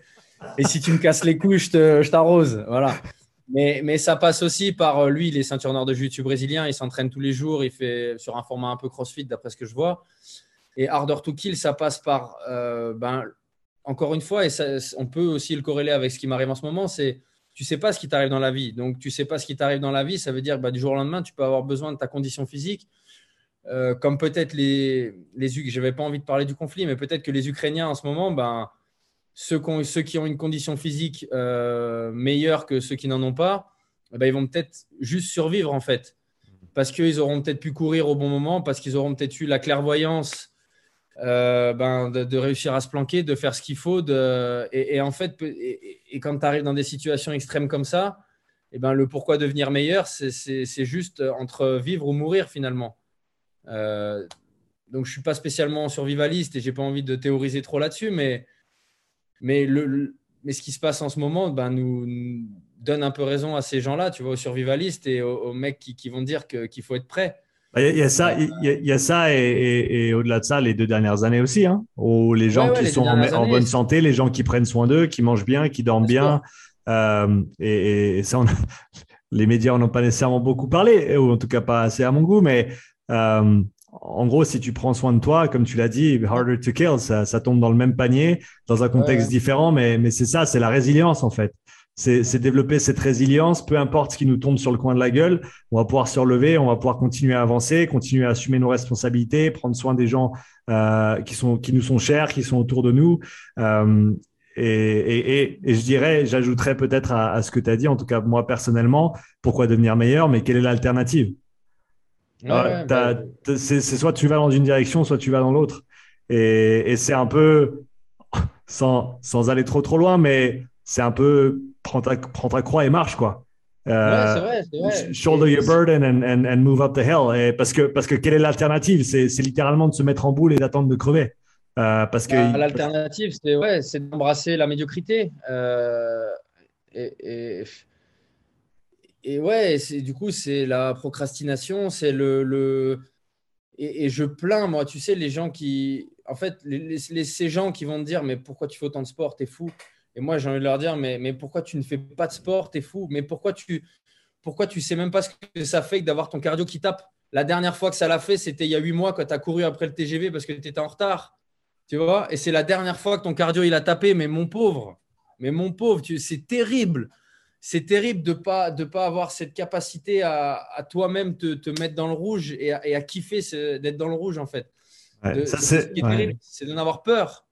et si tu me casses les couilles, je t'arrose. Voilà. Mais, mais, ça passe aussi par euh, lui, il est ceinture nord de jiu brésilien, il s'entraîne tous les jours, il fait sur un format un peu crossfit d'après ce que je vois. Et harder to kill, ça passe par, euh, ben, encore une fois, et on peut aussi le corréler avec ce qui m'arrive en ce moment, c'est tu sais pas ce qui t'arrive dans la vie. Donc, tu sais pas ce qui t'arrive dans la vie, ça veut dire bah, du jour au lendemain, tu peux avoir besoin de ta condition physique. Euh, comme peut-être les, les je n'avais pas envie de parler du conflit, mais peut-être que les Ukrainiens en ce moment, ben, ceux, qui ont, une condition physique euh, meilleure que ceux qui n'en ont pas, ben, ils vont peut-être juste survivre en fait. Parce qu'ils auront peut-être pu courir au bon moment, parce qu'ils auront peut-être eu la clairvoyance euh, ben, de, réussir à se planquer, de faire ce qu'il faut. Et, en fait, et, quand tu arrives dans des situations extrêmes comme ça, et eh ben, le pourquoi devenir meilleur, c'est juste entre vivre ou mourir finalement. Euh, donc, je ne suis pas spécialement survivaliste et je n'ai pas envie de théoriser trop là-dessus, mais, mais, le, mais ce qui se passe en ce moment ben, nous, donne un peu raison à ces gens-là, tu vois, aux survivalistes et aux, mecs qui, qui, vont dire qu'il faut être prêt. Il y, a, ça, il y, a, ça et, au-delà de ça, les deux dernières années aussi, hein, où les gens qui sont en, bonne santé, les gens qui prennent soin d'eux, qui mangent bien, qui dorment bien. Euh, et, ça, les médias n'en ont pas nécessairement beaucoup parlé, ou en tout cas pas assez à mon goût, mais euh, en gros, si tu prends soin de toi, comme tu l'as dit, harder to kill, ça, ça, tombe dans le même panier, dans un contexte différent, mais, mais c'est ça, c'est la résilience en fait. C'est développer cette résilience, peu importe ce qui nous tombe sur le coin de la gueule, on va pouvoir se relever, on va pouvoir continuer à avancer, continuer à assumer nos responsabilités, prendre soin des gens euh, qui, sont, qui nous sont chers, qui sont autour de nous. Euh, et, et, et, je dirais, j'ajouterais peut-être à, à, ce que tu as dit, en tout cas moi personnellement, pourquoi devenir meilleur, mais quelle est l'alternative? Bah, c'est soit tu vas dans une direction, soit tu vas dans l'autre. Et, c'est un peu, sans, sans, aller trop trop loin, mais c'est un peu prends ta, prends ta croix et marche, quoi. Euh, vrai. Shoulder your burden and, and, and, move up the hill. Et parce, que, parce que quelle est l'alternative? C'est littéralement de se mettre en boule et d'attendre de crever. Euh, parce que bah, l'alternative, c'est ouais, d'embrasser la médiocrité. Euh, et, et, et, ouais, c'est du coup, c'est la procrastination, c'est le, le et, je plains moi, tu sais, les gens qui, en fait, les, ces gens qui vont te dire, mais pourquoi tu fais autant de sport, t'es fou. Et moi, j'ai envie de leur dire, mais, mais pourquoi tu ne fais pas de sport, t'es fou. Mais pourquoi tu, pourquoi tu sais même pas ce que ça fait d'avoir ton cardio qui tape? La dernière fois que ça l'a fait, c'était il y a huit mois quand tu as couru après le TGV parce que tu étais en retard. Tu vois? Et c'est la dernière fois que ton cardio, il a tapé. Mais mon pauvre, mais mon pauvre, c'est terrible. C'est terrible de ne pas, de pas avoir cette capacité à, toi-même te, te, mettre dans le rouge et à, et à kiffer d'être dans le rouge, en fait. c'est c'est d'en avoir peur.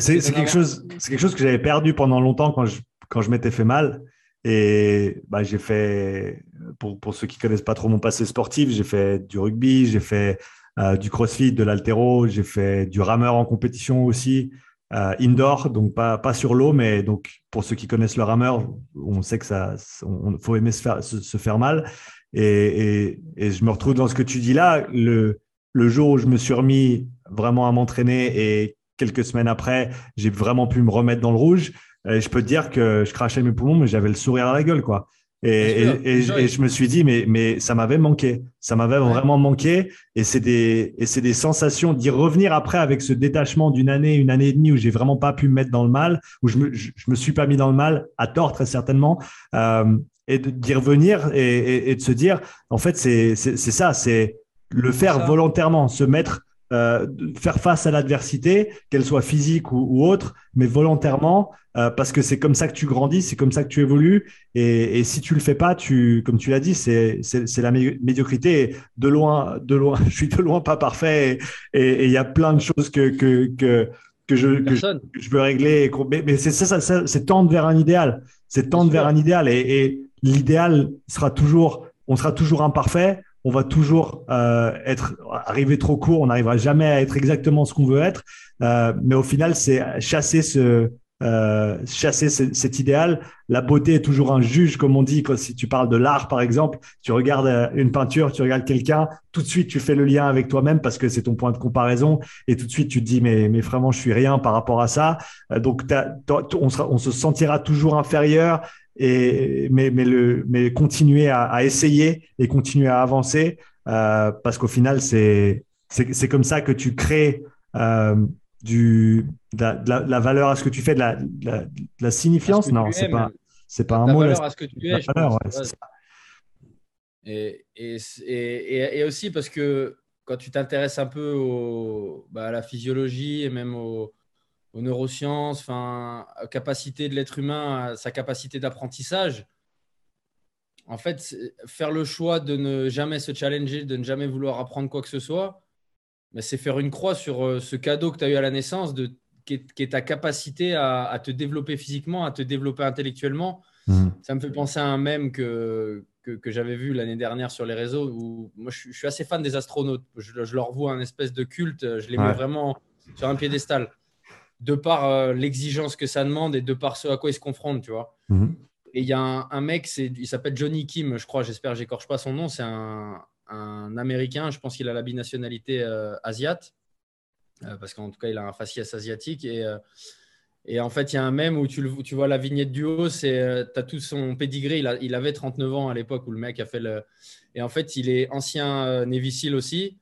C'est quelque, chose, quelque chose que j'avais perdu pendant longtemps quand je, quand je m'étais fait mal. Et bah, j'ai fait, pour, pour, ceux qui connaissent pas trop mon passé sportif, j'ai fait du rugby, j'ai fait euh, du crossfit, de l'altéro, j'ai fait du rameur en compétition aussi, euh, indoor, donc pas, pas sur l'eau, mais donc pour ceux qui connaissent le rameur, on sait que ça, on, faut aimer se faire, se, faire mal. Et, et, et, je me retrouve dans ce que tu dis là. Le, le jour où je me suis remis vraiment à m'entraîner et quelques semaines après, j'ai vraiment pu me remettre dans le rouge. Et je peux te dire que je crachais mes poumons, mais j'avais le sourire à la gueule, quoi. Et, et, je me suis dit, mais, mais ça m'avait manqué. Ça m'avait vraiment manqué. Et c'est des, et c'est des sensations d'y revenir après avec ce détachement d'une année, une année et demie où j'ai vraiment pas pu me mettre dans le mal, où je me, je, me suis pas mis dans le mal, à tort très certainement. Euh, et d'y revenir et, et, de se dire, en fait, c'est, c'est, ça, c'est le faire volontairement, se mettre euh, faire face à l'adversité, qu'elle soit physique ou, autre, mais volontairement, euh, parce que c'est comme ça que tu grandis, c'est comme ça que tu évolues. Et, si tu le fais pas, tu, comme tu l'as dit, c'est la médiocrité. de loin, de loin, je suis de loin pas parfait. Et il y a plein de choses que que que que je, que je, veux régler. Mais, c'est ça, ça c'est tendre vers un idéal. C'est tendre vers un idéal. Et, et l'idéal sera toujours, on sera toujours imparfait on va toujours euh, être arriver trop court, on n'arrivera jamais à être exactement ce qu'on veut être. Euh, mais au final, c'est chasser ce euh, chasser cet idéal. La beauté est toujours un juge, comme on dit. Quand, si tu parles de l'art, par exemple, tu regardes une peinture, tu regardes quelqu'un, tout de suite tu fais le lien avec toi-même parce que c'est ton point de comparaison, et tout de suite tu te dis mais mais vraiment je suis rien par rapport à ça. donc on, on se sentira toujours inférieur et, mais, mais, le, mais continuer à, à essayer et continuer à avancer euh, parce qu'au final, c'est, c'est, comme ça que tu crées euh, du, de la, valeur à ce que tu fais, de la, de la, signifiance. Non, c'est pas, c'est pas un mot. Valeur à ce que tu es. Valeur, et, et, et, et, aussi parce que quand tu t'intéresses un peu au, bah, à la physiologie et même au, aux neurosciences, enfin, capacité de l'être humain, sa capacité d'apprentissage. En fait, faire le choix de ne jamais se challenger, de ne jamais vouloir apprendre quoi que ce soit, mais c'est faire une croix sur euh, ce cadeau que tu as eu à la naissance, de, qui, est, ta capacité à, te développer physiquement, à te développer intellectuellement. Mmh. Ça me fait penser à un mème que, que, j'avais vu l'année dernière sur les réseaux, où moi je, suis assez fan des astronautes. Je, leur vois un espèce de culte, je les mets vraiment sur un piédestal de par euh, l'exigence que ça demande et de par ce à quoi ils se confrontent, tu vois. Mhm. Et il y a un, mec, il s'appelle Johnny Kim, je crois, j'espère que j'écorche pas son nom, c'est un, Américain, je pense qu'il a la binationalité euh, asiate, euh, parce qu'en tout cas, il a un faciès asiatique. Et, et en fait, il y a un même où tu, tu vois la vignette du haut, c'est tu as tout son pédigré, il, il, avait 39 ans à l'époque où le mec a fait le... Et en fait, il est ancien Navy SEAL aussi.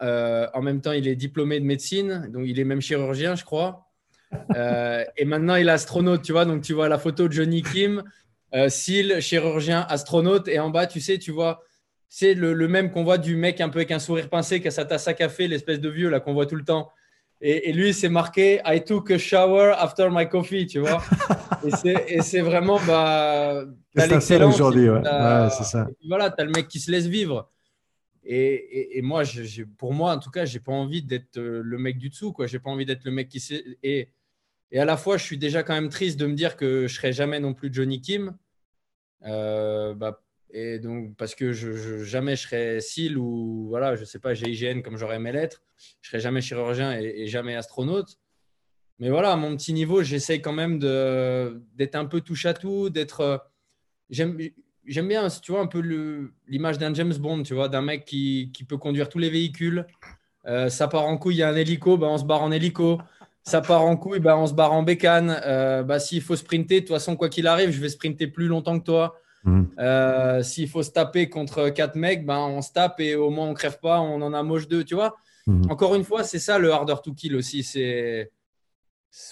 en même temps, il est diplômé de médecine, donc il est même chirurgien, je crois. Euh, et maintenant, il est astronaute, tu vois. Donc, tu vois la photo de Johnny Kim, euh, SEAL, chirurgien, astronaute. Et en bas, tu sais, tu vois, c'est le, même qu'on voit du mec un peu avec un sourire pincé qui a sa tasse à café, l'espèce de vieux là qu'on voit tout le temps. Et, lui, c'est marqué I took a shower after my coffee, tu vois. et c'est vraiment, bah, l'excellence. aujourd'hui, ouais. c'est ça. Voilà, t'as le mec qui se laisse vivre. Et, et, moi, pour moi, en tout cas, j'ai pas envie d'être euh, le mec du dessous, quoi. J'ai pas envie d'être le mec qui sait. Et, et à la fois, je suis déjà quand même triste de me dire que je serai jamais non plus Johnny Kim. Euh, bah, Et donc, parce que je, jamais je serais SEAL ou voilà, je sais pas, GIGN comme j'aurais aimé l'être. Je serais jamais chirurgien et, jamais astronaute. Mais voilà, à mon petit niveau, j'essaye quand même d'être un peu touche à tout, d'être. Euh, j'aime j'aime bien, tu vois, un peu l'image d'un James Bond, tu vois, d'un mec qui, qui, peut conduire tous les véhicules. Euh, ça part en couille, il y a un hélico, bah, on se barre en hélico. Ça part en couille, bah, on se barre en bécane. Euh, bah, S'il faut sprinter, de toute façon, quoi qu'il arrive, je vais sprinter plus longtemps que toi. Mhm. Euh, s'il faut se taper contre quatre mecs, bah, on se tape et au moins on crève pas, on en a moche deux, tu vois. Mhm. Encore une fois, c'est ça le harder to kill aussi. C'est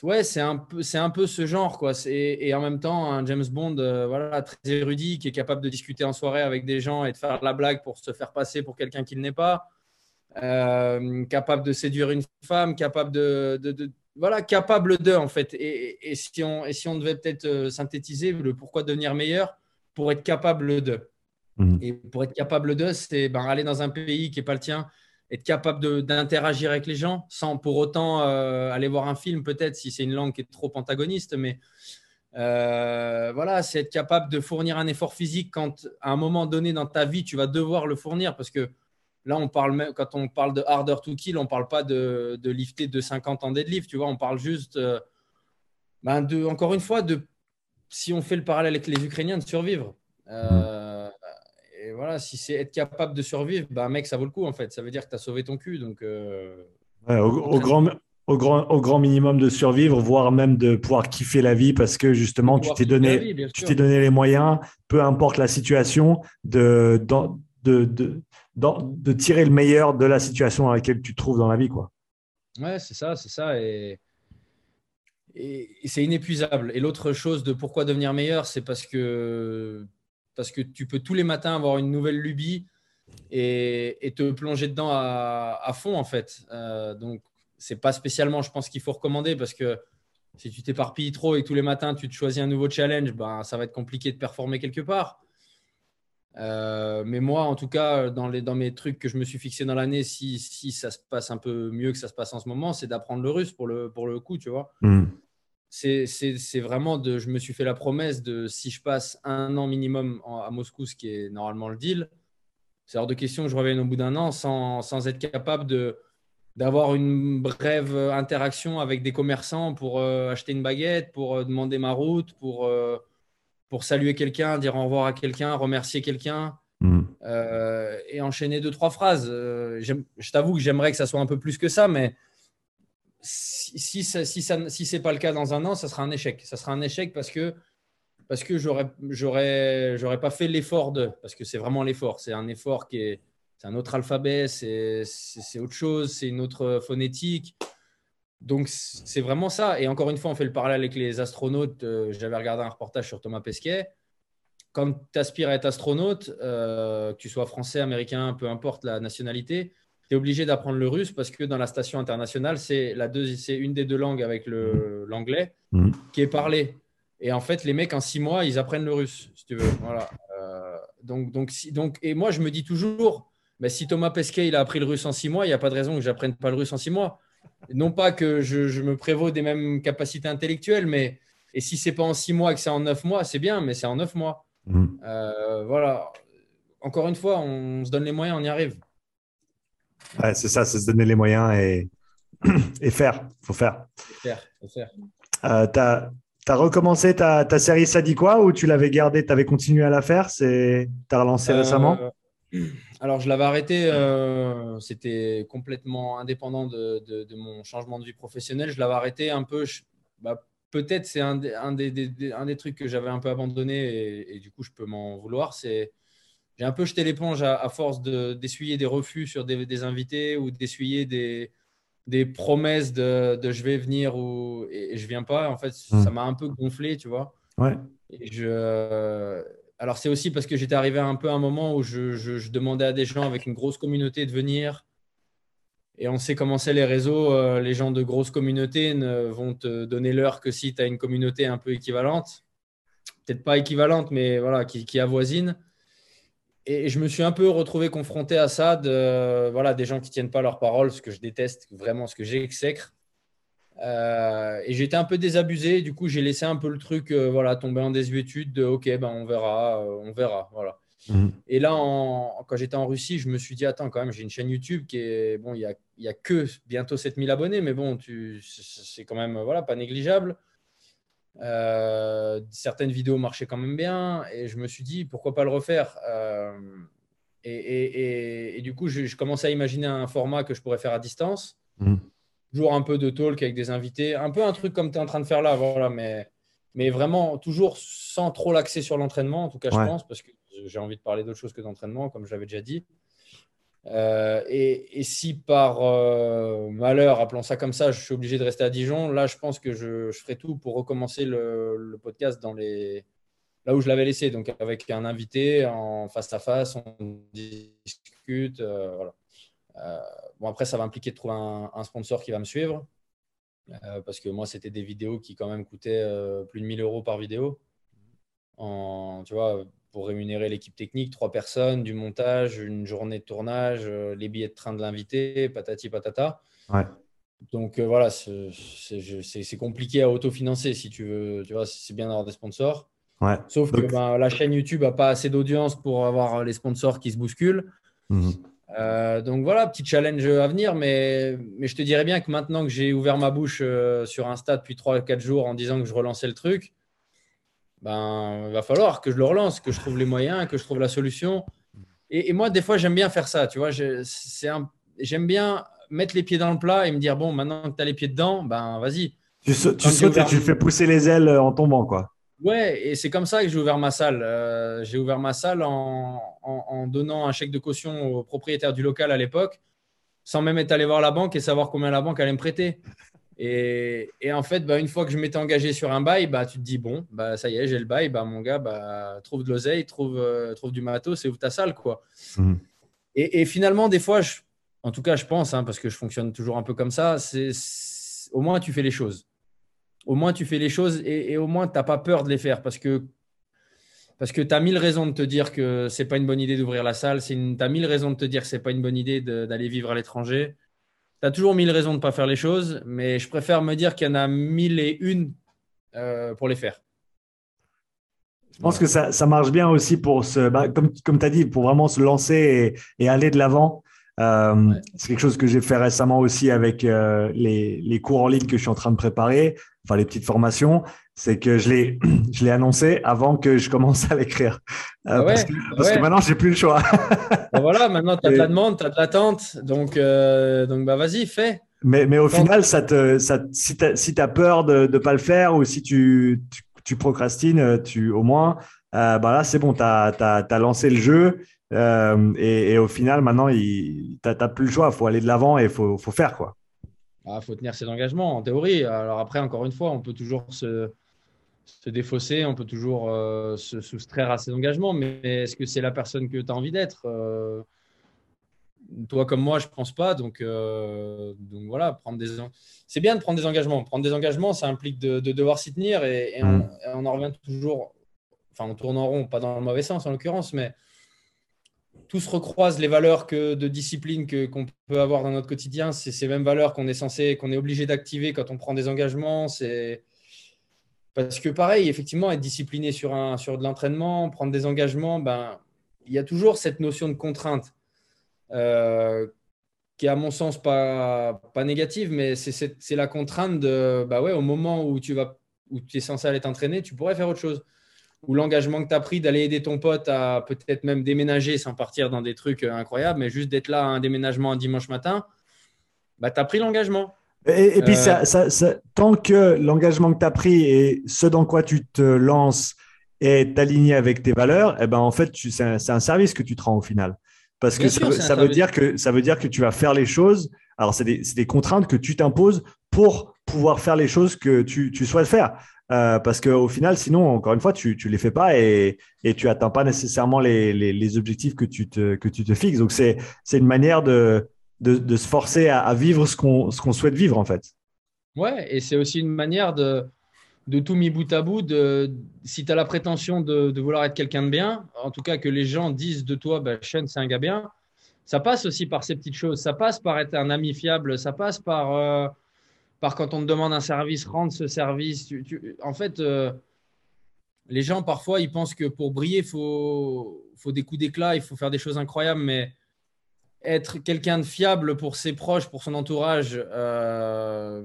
ouais, c'est un peu, c'est un peu ce genre quoi. Et en même temps, un James Bond, voilà, très érudit, qui est capable de discuter en soirée avec des gens et de faire la blague pour se faire passer pour quelqu'un qu'il n'est pas. Euh, capable de séduire une femme, capable de, voilà, capable de en fait. Et, si on et si on devait peut-être euh, synthétiser le pourquoi devenir meilleur pour être capable de. Mhm. Et pour être capable de, c'est ben, aller dans un pays qui n'est pas le tien, être capable d'interagir avec les gens sans pour autant euh, aller voir un film peut-être si c'est une langue qui est trop antagoniste, mais voilà, c'est être capable de fournir un effort physique quand à un moment donné dans ta vie tu vas devoir le fournir parce que Là, on parle même, quand on parle de harder to kill, on ne parle pas de, de lifter de 50 en deadlift, tu vois, on parle juste, euh, ben de, encore une fois, de, si on fait le parallèle avec les Ukrainiens, de survivre. Euh, et voilà, si c'est être capable de survivre, ben, mec, ça vaut le coup, en fait. Ça veut dire que tu as sauvé ton cul. Donc, euh, au, grand, au, grand, au grand minimum de survivre, voire même de pouvoir kiffer la vie parce que justement, tu t'es donné, tu t'es donné les moyens, peu importe la situation, de, de, de, de tirer le meilleur de la situation dans laquelle tu te trouves dans la vie. Quoi. Ouais, c'est ça, c'est ça. Et, et, c'est inépuisable. Et l'autre chose de pourquoi devenir meilleur, c'est parce que, parce que tu peux tous les matins avoir une nouvelle lubie et, te plonger dedans à, fond, en fait. Euh, donc, c'est pas spécialement, je pense, qu'il faut recommander parce que si tu t'éparpilles trop et tous les matins tu te choisis un nouveau challenge, ben, ça va être compliqué de performer quelque part. Euh, mais moi, en tout cas, dans, les, dans mes trucs que je me suis fixé dans l'année, si, si, ça se passe un peu mieux que ça se passe en ce moment, c'est d'apprendre le russe pour le, pour le coup, tu vois. Mm. C'est vraiment de. Je me suis fait la promesse de si je passe un an minimum à Moscou, ce qui est normalement le deal, c'est hors de question que je revienne au bout d'un an sans, sans, être capable de d'avoir une brève interaction avec des commerçants pour euh, acheter une baguette, pour euh, demander ma route, pour pour saluer quelqu'un, dire au revoir à quelqu'un, remercier quelqu'un hmm. euh, et enchaîner deux, trois phrases. Euh, je t'avoue que j'aimerais que ça soit un peu plus que ça, mais si, si, ça, si, si ce n'est pas le cas dans un an, ça sera un échec. Ça sera un échec parce que parce que j'aurais j'aurais pas fait l'effort de parce que c'est vraiment l'effort c'est un effort qui est c'est un autre alphabet c'est autre chose c'est une autre phonétique donc, c'est vraiment ça. Et encore une fois, on fait le parallèle avec les astronautes. Euh, j'avais regardé un reportage sur Thomas Pesquet. Quand tu aspires à être astronaute, euh, que tu sois français, américain, peu importe la nationalité, tu es obligé d'apprendre le russe parce que dans la station internationale, c'est une des deux langues avec l'anglais mmh. qui est parlée. Et en fait, les mecs, en six mois, ils apprennent le russe, si tu veux. Voilà. Euh, donc, donc, si, donc, et moi, je me dis toujours, mais si Thomas Pesquet, il a appris le russe en six mois, il n'y a pas de raison que j'apprenne pas le russe en six mois non pas que je, me prévaux des mêmes capacités intellectuelles, mais et si c'est pas en six mois que c'est en neuf mois, c'est bien, mais c'est en neuf mois. Mm. Euh, voilà. Encore une fois, on se donne les moyens, on y arrive. c'est ça, c'est se donner les moyens et, et faire. faut faire. faire, faut faire. Euh, tu as, recommencé ta, ta, série Ça dit quoi ou tu l'avais gardée, tu avais continué à la faire? Tu as relancé récemment? euh, alors, je l'avais arrêté, euh, c'était complètement indépendant de, mon changement de vie professionnelle. Je l'avais arrêté un peu, bah, peut-être c'est un, des, trucs que j'avais un peu abandonné et, du coup, je peux m'en vouloir. C'est j'ai un peu jeté l'éponge à, force d'essuyer des refus sur des, invités ou d'essuyer des, promesses de, je vais venir ou et, je viens pas. En fait, hmm. ça m'a un peu gonflé, tu vois. Ouais. Et je, alors, c'est aussi parce que j'étais arrivé un peu à un moment où je, demandais à des gens avec une grosse communauté de venir. Et on sait comment c'est les réseaux. Euh, les gens de grosses communautés ne vont te donner l'heure que si tu as une communauté un peu équivalente. Peut-être pas équivalente, mais voilà, qui, avoisine. Et je me suis un peu retrouvé confronté à ça, de, voilà, des gens qui ne tiennent pas leurs paroles, ce que je déteste, vraiment ce que j'exècre. Euh, et j'étais un peu désabusé. Du coup, j'ai laissé un peu le truc euh, voilà, tomber en désuétude de OK, ben, on verra, euh, on verra. Voilà. Mhm. Et là, quand j'étais en Russie, je me suis dit, attends, quand même, j'ai une chaîne YouTube qui est, bon, il n'y a, a, que bientôt 7000 abonnés, mais bon, c'est quand même, voilà, pas négligeable. Certaines vidéos marchaient quand même bien, et je me suis dit, pourquoi pas le refaire euh, et, du coup, je, commençais à imaginer un format que je pourrais faire à distance. Mhm. Toujours un peu de talk avec des invités, un peu un truc comme tu es en train de faire là, voilà, mais, mais vraiment toujours sans trop l'axer sur l'entraînement, en tout cas, je pense, parce que j'ai envie de parler d'autre chose que d'entraînement, comme je l'avais déjà dit. Euh, et, si par euh, malheur, appelons ça comme ça, je suis obligé de rester à Dijon, là, je pense que je, ferai tout pour recommencer le, podcast dans les là où je l'avais laissé, donc avec un invité en face à face, on discute. Euh, voilà. Bon, après, ça va impliquer de trouver un, un sponsor qui va me suivre. parce que moi, c'était des vidéos qui quand même coûtaient plus de 1000 euros par vidéo. En, tu vois, pour rémunérer l'équipe technique, trois personnes, du montage, une journée de tournage, euh, les billets de train de l'invité, patati patata. Donc euh, voilà, c'est compliqué à autofinancer si tu veux. Tu vois, c'est bien d'avoir des sponsors. Sauf que ben, la chaîne YouTube n'a pas assez d'audience pour avoir les sponsors qui se bousculent. Mhm. Euh, donc voilà, petit challenge à venir, mais, mais je te dirais bien que maintenant que j'ai ouvert ma bouche sur Insta depuis 3-4 jours en disant que je relançais le truc, ben, il va falloir que je le relance, que je trouve les moyens, que je trouve la solution. Et, moi, des fois, j'aime bien faire ça. Tu vois, j'aime bien mettre les pieds dans le plat et me dire bon, maintenant que tu as les pieds dedans, ben vas-y. Tu, sautes et tu fais pousser les ailes en tombant, quoi. Ouais, et c'est comme ça que j'ai ouvert ma salle. Euh, j'ai ouvert ma salle en, en, donnant un chèque de caution au propriétaire du local à l'époque, sans même être allé voir la banque et savoir combien la banque allait me prêter. Et, en fait, bah, une fois que je m'étais engagé sur un bail, bah, tu te dis, bon, bah, ça y est, j'ai le bail, bah, mon gars, bah, trouve de l'oseille, trouve, euh, trouve du matos et ouvre ta salle. Quoi. Mhm. Et, finalement, des fois, je, en tout cas, je pense, hein, parce que je fonctionne toujours un peu comme ça, c'est, au moins tu fais les choses. Au moins tu fais les choses et, au moins tu n'as pas peur de les faire parce que parce tu as mille raisons de te dire que c'est pas une bonne idée d'ouvrir la salle, tu as mille raisons de te dire que c'est pas une bonne idée d'aller vivre à l'étranger. Tu as toujours mille raisons de ne pas faire les choses, mais je préfère me dire qu'il y en a mille et une euh, pour les faire. Je pense que ça, marche bien aussi pour bah, comme, comme tu dit, pour vraiment se lancer et, aller de l'avant. Euh, c'est quelque chose que j'ai fait récemment aussi avec euh, les, les, cours en ligne que je suis en train de préparer, enfin les petites formations c'est que je l'ai, je l'ai annoncé avant que je commence à l'écrire. Euh, ah parce, que, ah parce que, maintenant, j'ai plus le choix. Voilà, maintenant, tu as de la demande, tu as de l'attente. Donc, donc bah, vas-y, fais. Mais, mais au final, ça te, ça, si tu as peur de ne pas le faire ou si tu, tu, procrastines, tu, au moins, bah là, c'est bon, tu as, as, lancé le jeu. Et, et, au final, maintenant, tu n'as plus le choix. Il faut aller de l'avant et il faut, faut faire. quoi. Il ah, faut tenir ses engagements, en théorie. Alors après, encore une fois, on peut toujours se, se défausser, on peut toujours euh, se soustraire à ses engagements, mais est-ce que c'est la personne que tu as envie d'être euh, Toi comme moi, je ne pense pas. Donc, euh, donc voilà, prendre des c'est bien de prendre des engagements. Prendre des engagements, ça implique de, devoir s'y tenir et, mm. on, en revient toujours, enfin on tourne en rond, pas dans le mauvais sens en l'occurrence, mais tout se recroise les valeurs que, de discipline que, qu'on peut avoir dans notre quotidien. C'est ces mêmes valeurs qu'on est censé, qu'on est obligé d'activer quand on prend des engagements. C'est parce que pareil, effectivement, être discipliné sur, un, sur de l'entraînement, prendre des engagements, ben, il y a toujours cette notion de contrainte euh, qui est à mon sens pas, pas négative, mais c'est la contrainte de, bah ouais, au moment où tu, vas, où tu es censé aller t'entraîner, tu pourrais faire autre chose. Ou l'engagement que tu as pris d'aller aider ton pote à peut-être même déménager sans partir dans des trucs incroyables, mais juste d'être là à un déménagement un dimanche matin, bah, tu as pris l'engagement. Et, puis, euh, ça, tant que l'engagement que tu as pris et ce dans quoi tu te lances est aligné avec tes valeurs, eh ben, en fait, c'est un, service que tu te rends au final. Parce que ça, veut dire que ça veut dire que tu vas faire les choses. Alors, c'est des, contraintes que tu t'imposes pour pouvoir faire les choses que tu, souhaites faire. Euh, parce qu'au final, sinon, encore une fois, tu ne les fais pas et, et tu atteins pas nécessairement les, objectifs que tu te, que tu te fixes. Donc, c'est une manière de, de, se forcer à, vivre ce qu'on souhaite vivre, en fait. Ouais, et c'est aussi une manière de, de tout mis bout à bout. De, si tu as la prétention de, vouloir être quelqu'un de bien, en tout cas que les gens disent de toi, bah, Sean, c'est un gars bien, ça passe aussi par ces petites choses. Ça passe par être un ami fiable, ça passe par, euh, par quand on te demande un service, rendre ce service. en fait, euh, les gens, parfois, ils pensent que pour briller, il faut, faut des coups d'éclat, il faut faire des choses incroyables, mais être quelqu'un de fiable pour ses proches, pour son entourage, euh,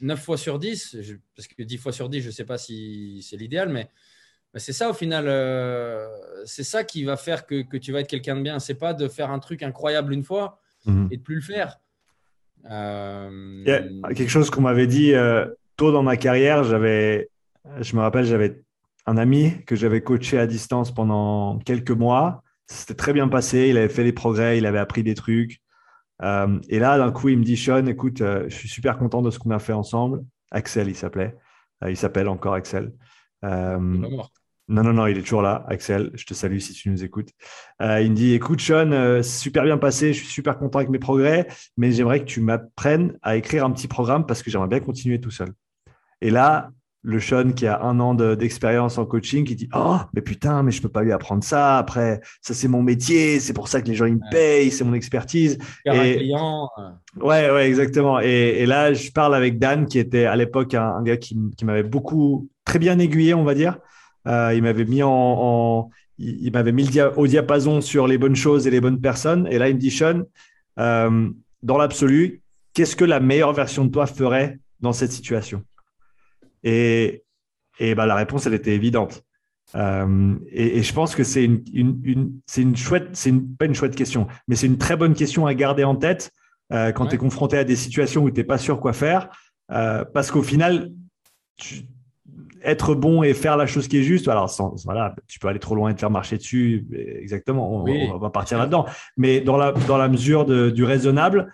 9 fois sur 10, parce que 10 fois sur 10, je ne sais pas si c'est l'idéal, mais, c'est ça au final, euh, c'est ça qui va faire que, tu vas être quelqu'un de bien. C'est pas de faire un truc incroyable une fois mhm. et de plus le faire. Euh, quelque chose qu'on m'avait dit euh, tôt dans ma carrière, j'avais, je me rappelle, j'avais un ami que j'avais coaché à distance pendant quelques mois. C'était très bien passé, il avait fait des progrès, il avait appris des trucs. Euh, et là, d'un coup, il me dit, Sean, écoute, je suis super content de ce qu'on a fait ensemble. Axel, il s'appelait. Il s'appelle encore Axel. Non, non, non, il est toujours là. Axel, je te salue si tu nous écoutes. il me dit, écoute, Sean, super bien passé, je suis super content avec mes progrès, mais j'aimerais que tu m'apprennes à écrire un petit programme parce que j'aimerais bien continuer tout seul. Et là, le Sean qui a un an d'expérience en coaching qui dit oh mais putain mais je peux pas lui apprendre ça après ça c'est mon métier c'est pour ça que les gens ils me payent c'est mon expertise et client euh. ouais ouais exactement et, là je parle avec Dan qui était à l'époque un, gars qui, m'avait beaucoup très bien aiguillé on va dire euh, il m'avait mis en, il, m'avait mis au diapason sur les bonnes choses et les bonnes personnes et là il me dit Sean euh, dans l'absolu qu'est-ce que la meilleure version de toi ferait dans cette situation? Et, et bah, la réponse, elle était évidente. Euh, et, je pense que c'est une, une, c'est une chouette, c'est une, pas une chouette question, mais c'est une très bonne question à garder en tête quand tu es confronté à des situations où tu n'es pas sûr quoi faire. Parce qu'au final, être bon et faire la chose qui est juste, alors voilà, tu peux aller trop loin et te faire marcher dessus, exactement, on, va partir là-dedans. Mais dans la, dans la mesure de, du raisonnable,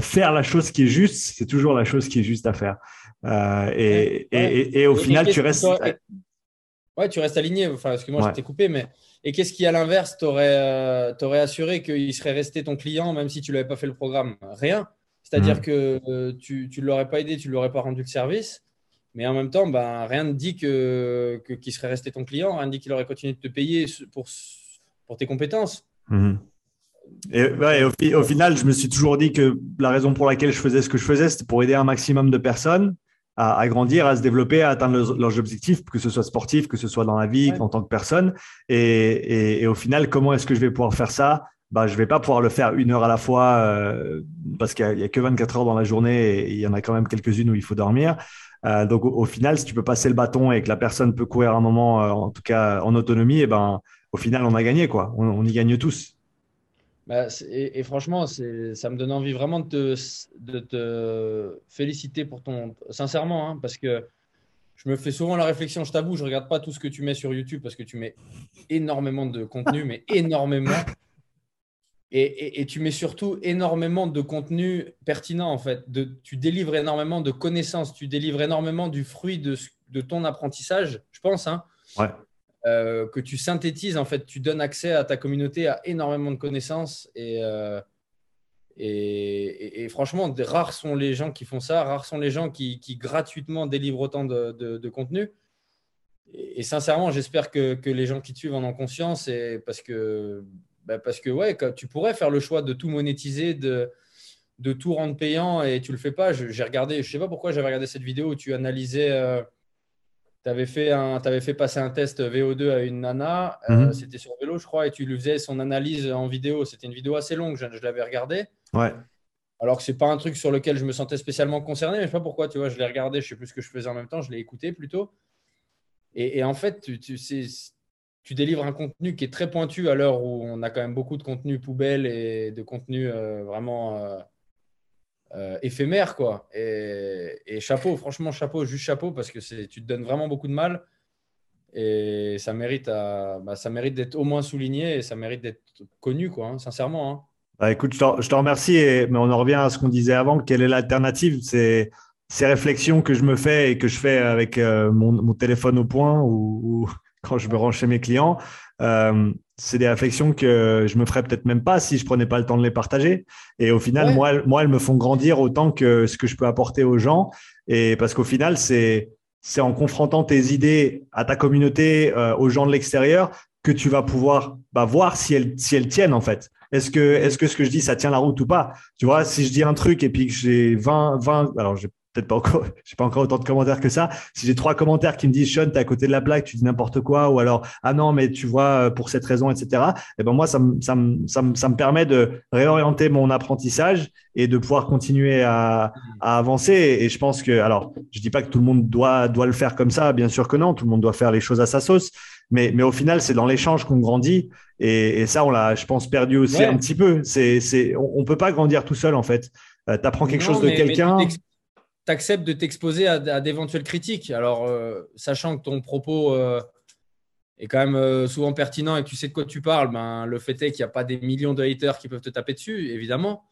faire la chose qui est juste, c'est toujours la chose qui est juste à faire. Euh, et, et, et, au final, tu restes. Ouais, tu restes aligné. Enfin, excuse-moi, je t'ai coupé, mais. Et qu'est-ce qui, à l'inverse, t'aurait euh, assuré qu'il serait resté ton client même si tu l'avais pas fait le programme? Rien. C'est-à-dire mmh. que euh, tu ne l'aurais pas aidé, tu ne lui aurais pas rendu le service. Mais en même temps, ben, rien ne dit qu'il que, qu'il serait resté ton client, rien ne dit qu'il aurait continué de te payer pour, pour tes compétences. Mmh. Et, ouais, au, au, final, je me suis toujours dit que la raison pour laquelle je faisais ce que je faisais, c'était pour aider un maximum de personnes à, grandir, à se développer, à atteindre leurs objectifs, que ce soit sportif, que ce soit dans la vie, en tant que personne. Et, et, au final, comment est-ce que je vais pouvoir faire ça? Bah, je vais pas pouvoir le faire une heure à la fois euh, parce qu'il n'y a, que 24 heures dans la journée et il y en a quand même quelques-unes où il faut dormir. Euh, donc au, final, si tu peux passer le bâton et que la personne peut courir un moment, euh, en tout cas en autonomie, et eh ben au final on a gagné quoi. on y gagne tous. Bah, et, franchement, ça me donne envie vraiment de te, féliciter pour ton. Sincèrement, hein, parce que je me fais souvent la réflexion, je t'avoue, je regarde pas tout ce que tu mets sur YouTube parce que tu mets énormément de contenu, mais énormément. Et, tu mets surtout énormément de contenu pertinent, en fait. De, tu délivres énormément de connaissances, tu délivres énormément du fruit de, de ton apprentissage, je pense. Hein. Ouais. Euh, que tu synthétises, en fait, tu donnes accès à ta communauté à énormément de connaissances. Et, euh, et, franchement, rares sont les gens qui font ça, rares sont les gens qui, gratuitement délivrent autant de, contenu. Et, sincèrement, j'espère que, les gens qui te suivent en ont conscience, et parce que, bah, parce que ouais, tu pourrais faire le choix de tout monétiser, de, de tout rendre payant, et tu le fais pas. J'ai regardé, je sais pas pourquoi j'avais regardé cette vidéo où tu analysais. Euh, tu avais, fait avais fait passer un test VO2 à une nana, euh, mhm. c'était sur vélo, je crois, et tu lui faisais son analyse en vidéo. C'était une vidéo assez longue, je, l'avais regardée. Ouais. Alors que c'est pas un truc sur lequel je me sentais spécialement concerné, mais je sais pas pourquoi, tu vois, je l'ai regardé, je sais plus ce que je faisais en même temps, je l'ai écouté plutôt. Et, en fait, tu, tu, tu, délivres un contenu qui est très pointu à l'heure où on a quand même beaucoup de contenu poubelle et de contenu euh, vraiment euh, euh, éphémère, quoi. Et, chapeau, franchement, chapeau, juste chapeau, parce que tu te donnes vraiment beaucoup de mal. Et ça mérite, bah, ça mérite d'être au moins souligné et ça mérite d'être connu, quoi, hein, sincèrement. Hein. Bah, écoute, je te, remercie, mais on en revient à ce qu'on disait avant. Quelle est l'alternative? C'est ces réflexions que je me fais et que je fais avec mon, téléphone au point ou, quand je me rends chez mes clients. Euh, c'est des réflexions que je me ferais peut-être même pas si je prenais pas le temps de les partager. Et au final, moi, moi, elles me font grandir autant que ce que je peux apporter aux gens. Et parce qu'au final, c'est c'est en confrontant tes idées à ta communauté, euh, aux gens de l'extérieur, que tu vas pouvoir bah, voir si elles, si elles tiennent en fait. Est-ce que, est-ce que ce que je dis, ça tient la route ou pas? Tu vois, si je dis un truc et puis que j'ai 20, 20, alors peut-être pas encore, j'ai pas encore autant de commentaires que ça. Si j'ai trois commentaires qui me disent Sean, t'es à côté de la plaque, tu dis n'importe quoi, ou alors ah non, mais tu vois pour cette raison, etc. Et eh ben moi, ça me, ça me, ça me, ça me permet de réorienter mon apprentissage et de pouvoir continuer à, à avancer. Et, je pense que, alors, je dis pas que tout le monde doit, doit le faire comme ça, bien sûr que non, tout le monde doit faire les choses à sa sauce. Mais, mais au final, c'est dans l'échange qu'on grandit. Et, et, ça, on l'a, je pense, perdu aussi un petit peu. C'est, c'est, on, ne peut pas grandir tout seul, en fait. Euh, tu apprends quelque chose de quelqu'un tu acceptes de t'exposer à, d'éventuelles critiques. Alors, euh, sachant que ton propos euh, est quand même euh, souvent pertinent et que tu sais de quoi tu parles, ben, le fait est qu'il n'y a pas des millions de haters qui peuvent te taper dessus, évidemment.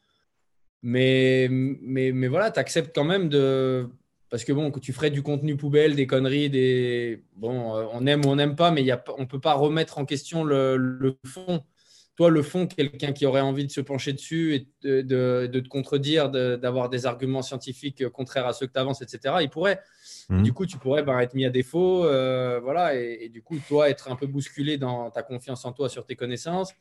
Mais, mais, mais voilà, tu acceptes quand même de. Parce que bon, que tu ferais du contenu poubelle, des conneries, des. Bon, on aime ou on n'aime pas, mais y a, on ne peut pas remettre en question le, le fond toi, le fond, quelqu'un qui aurait envie de se pencher dessus et de, te contredire, d'avoir des arguments scientifiques contraires à ceux que tu avances, etc., il pourrait. Mhm. Du coup, tu pourrais ben, être mis à défaut, euh, voilà, et, du coup, toi, être un peu bousculé dans ta confiance en toi sur tes connaissances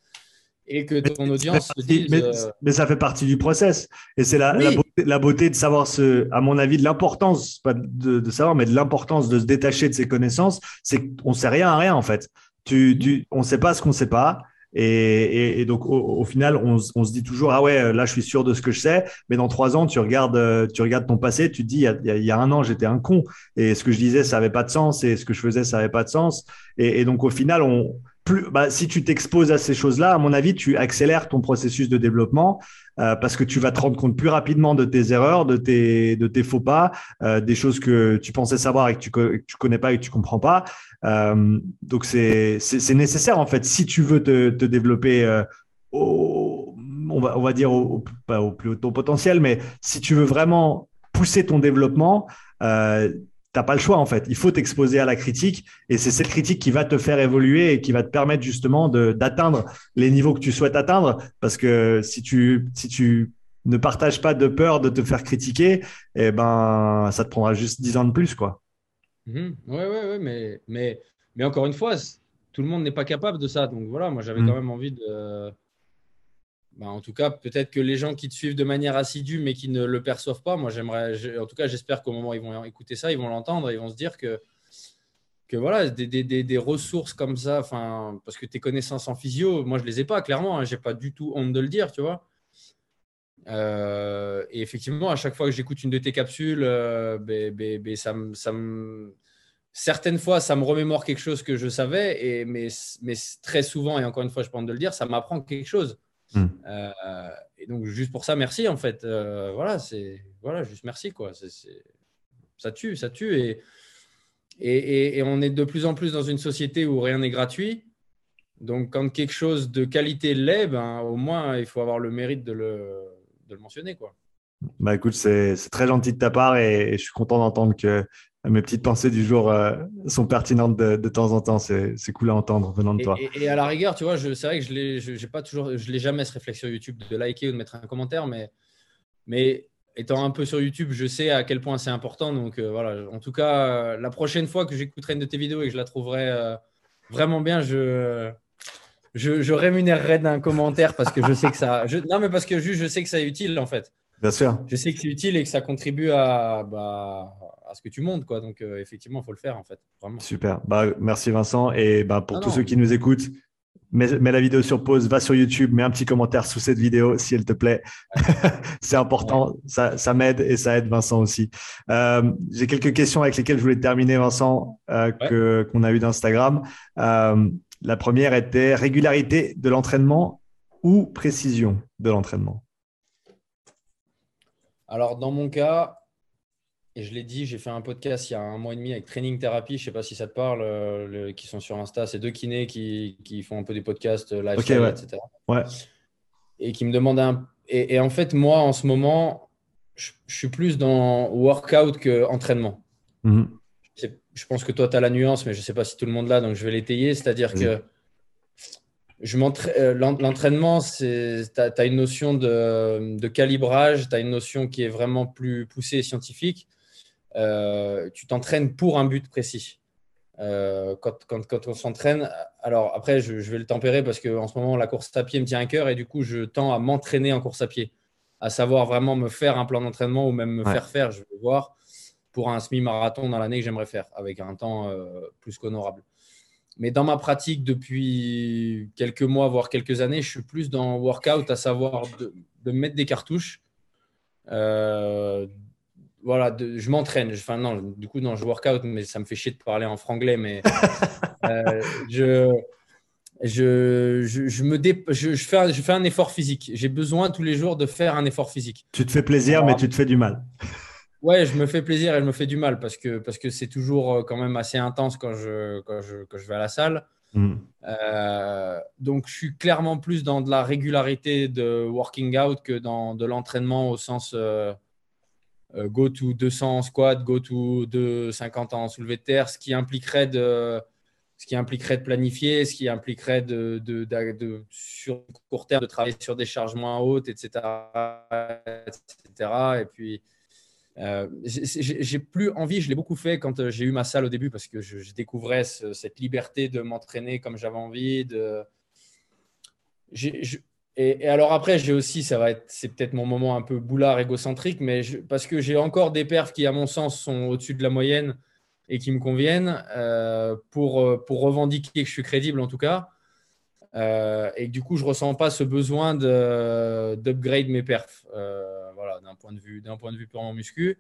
et que ton audience dise, euh, mais, ça fait partie du process. Et c'est la, la, beauté, de savoir, ce, à mon avis, de l'importance, pas de, savoir, mais de l'importance de se détacher de ses connaissances, c'est qu'on ne sait rien à rien, en fait. Tu, on ne sait pas ce qu'on ne sait pas. Et, donc, au, final, on, se dit toujours, ah ouais, là, je suis sûr de ce que je sais. Mais dans trois ans, tu regardes, tu regardes ton passé, tu dis, il y a, un an, j'étais un con. Et ce que je disais, ça n'avait pas de sens. Et ce que je faisais, ça n'avait pas de sens. Et, donc, au final, on, plus, bah, si tu t'exposes à ces choses-là, à mon avis, tu accélères ton processus de développement euh, parce que tu vas te rendre compte plus rapidement de tes erreurs, de tes, de faux pas, euh, des choses que tu pensais savoir et que tu, que connais pas et que tu comprends pas. Euh, donc c'est nécessaire en fait si tu veux te, développer au, on, va, dire pas au plus haut ton potentiel, mais si tu veux vraiment pousser ton développement, t'as pas le choix en fait. Il faut t'exposer à la critique et c'est cette critique qui va te faire évoluer et qui va te permettre justement d'atteindre les niveaux que tu souhaites atteindre. Parce que si tu si tu ne partages pas de peur de te faire critiquer, eh ben ça te prendra juste 10 ans de plus quoi. Oui, oui, oui, mais, mais, mais encore une fois, tout le monde n'est pas capable de ça. Donc voilà, moi j'avais mmh. quand même envie de. Bah, en tout cas, peut-être que les gens qui te suivent de manière assidue mais qui ne le perçoivent pas, moi j'aimerais. En tout cas, j'espère qu'au moment où ils vont écouter ça, ils vont l'entendre et ils vont se dire que. Que voilà, des, des, des, ressources comme ça, parce que tes connaissances en physio, moi je les ai pas, clairement, hein, j'ai pas du tout honte de le dire, tu vois. Euh, et effectivement, à chaque fois que j'écoute une de tes capsules, euh, ben, ben, ben, ça, ça certaines fois, ça me remémore quelque chose que je savais, et, mais, mais très souvent, et encore une fois, je pense de le dire, ça m'apprend quelque chose. Hmm. Euh, et donc, juste pour ça, merci en fait. voilà, c'est voilà, juste merci quoi. ça tue, ça tue. Et, et, et, on est de plus en plus dans une société où rien n'est gratuit. Donc, quand quelque chose de qualité l'est, ben, au moins, il faut avoir le mérite de le, le mentionner. Quoi. Bah écoute, c'est très gentil de ta part et, je suis content d'entendre que mes petites pensées du jour euh, sont pertinentes de, temps en temps. C'est cool à entendre venant de toi. Et, à la rigueur, tu vois, c'est vrai que je l'ai, pas toujours, je l'ai jamais ce réflexe sur YouTube de liker ou de mettre un commentaire, mais, mais étant un peu sur YouTube, je sais à quel point c'est important. Donc euh, voilà, en tout cas, la prochaine fois que j'écouterai une de tes vidéos et que je la trouverai euh, vraiment bien, je je, rémunérerais d'un commentaire parce que je sais que ça. non, mais parce que juste, je sais que ça est utile en fait. Bien sûr. Je sais que c'est utile et que ça contribue à, bah, à ce que tu montes. Quoi. Donc, euh, effectivement, il faut le faire en fait. Vraiment. Super. Bah, merci Vincent. Et bah, pour tous ceux qui nous écoutent, mets, la vidéo sur pause, va sur YouTube, mets un petit commentaire sous cette vidéo si elle te plaît. c'est important. Ça, ça m'aide et ça aide Vincent aussi. Euh, j'ai quelques questions avec lesquelles je voulais terminer, Vincent, euh, que, qu'on a eu d'Instagram. Euh, la première était régularité de l'entraînement ou précision de l'entraînement? Alors, dans mon cas, et je l'ai dit, j'ai fait un podcast il y a un mois et demi avec Training Therapy. Je ne sais pas si ça te parle, euh, qui sont sur Insta. C'est deux kinés qui, font un peu des podcasts euh, live, etc. Ouais. Et qui me demandent un. Et, en fait, moi, en ce moment, je, suis plus dans workout qu'entraînement. entraînement. Mhm je pense que toi, tu as la nuance, mais je ne sais pas si tout le monde l'a, donc je vais l'étayer. C'est-à-dire que euh, l'entraînement, tu as, une notion de, calibrage, tu as une notion qui est vraiment plus poussée et scientifique. Euh, tu t'entraînes pour un but précis. Euh, quand, quand, on s'entraîne, alors après, je, je, vais le tempérer parce qu'en ce moment, la course à pied me tient à cœur et du coup, je tends à m'entraîner en course à pied à savoir vraiment me faire un plan d'entraînement ou même me faire faire, je vais voir, pour un semi-marathon dans l'année que j'aimerais faire, avec un temps plus qu'honorable. Mais dans ma pratique depuis quelques mois, voire quelques années, je suis plus dans workout, à savoir de, mettre des cartouches. Euh, voilà, je m'entraîne. Enfin, non, du coup, non, je workout, mais ça me fait chier de parler en franglais. Mais euh, je, je, je, me je, je, fais, je fais un effort physique. J'ai besoin tous les jours de faire un effort physique. Tu te fais plaisir, mais tu te fais du mal. Ouais, je me fais plaisir et je me fais du mal parce que parce que c'est toujours euh, quand même assez intense quand je, quand je, quand je vais à la salle. Mm. Euh, donc, je suis clairement plus dans de la régularité de working out que dans de l'entraînement au sens euh, go to 200 en squat, go to 250 en soulevé de terre, ce qui impliquerait de, ce qui impliquerait de planifier, ce qui impliquerait de, de, sur court terme de travailler sur des charges moins hautes, etc. etc. Et puis, euh, j'ai plus envie, je l'ai beaucoup fait quand euh, j'ai eu ma salle au début parce que je, découvrais cette liberté de m'entraîner comme j'avais envie. Et, alors après, j'ai aussi, ça va être, c'est peut-être mon moment un peu boulard égocentrique, mais parce que j'ai encore des perfs qui, à mon sens, sont au-dessus de la moyenne et qui me conviennent euh, pour, pour revendiquer que je suis crédible en tout cas. et du coup, je ressens pas ce besoin d'upgrade mes perfs d'un point de vue, d'un point de vue purement muscu.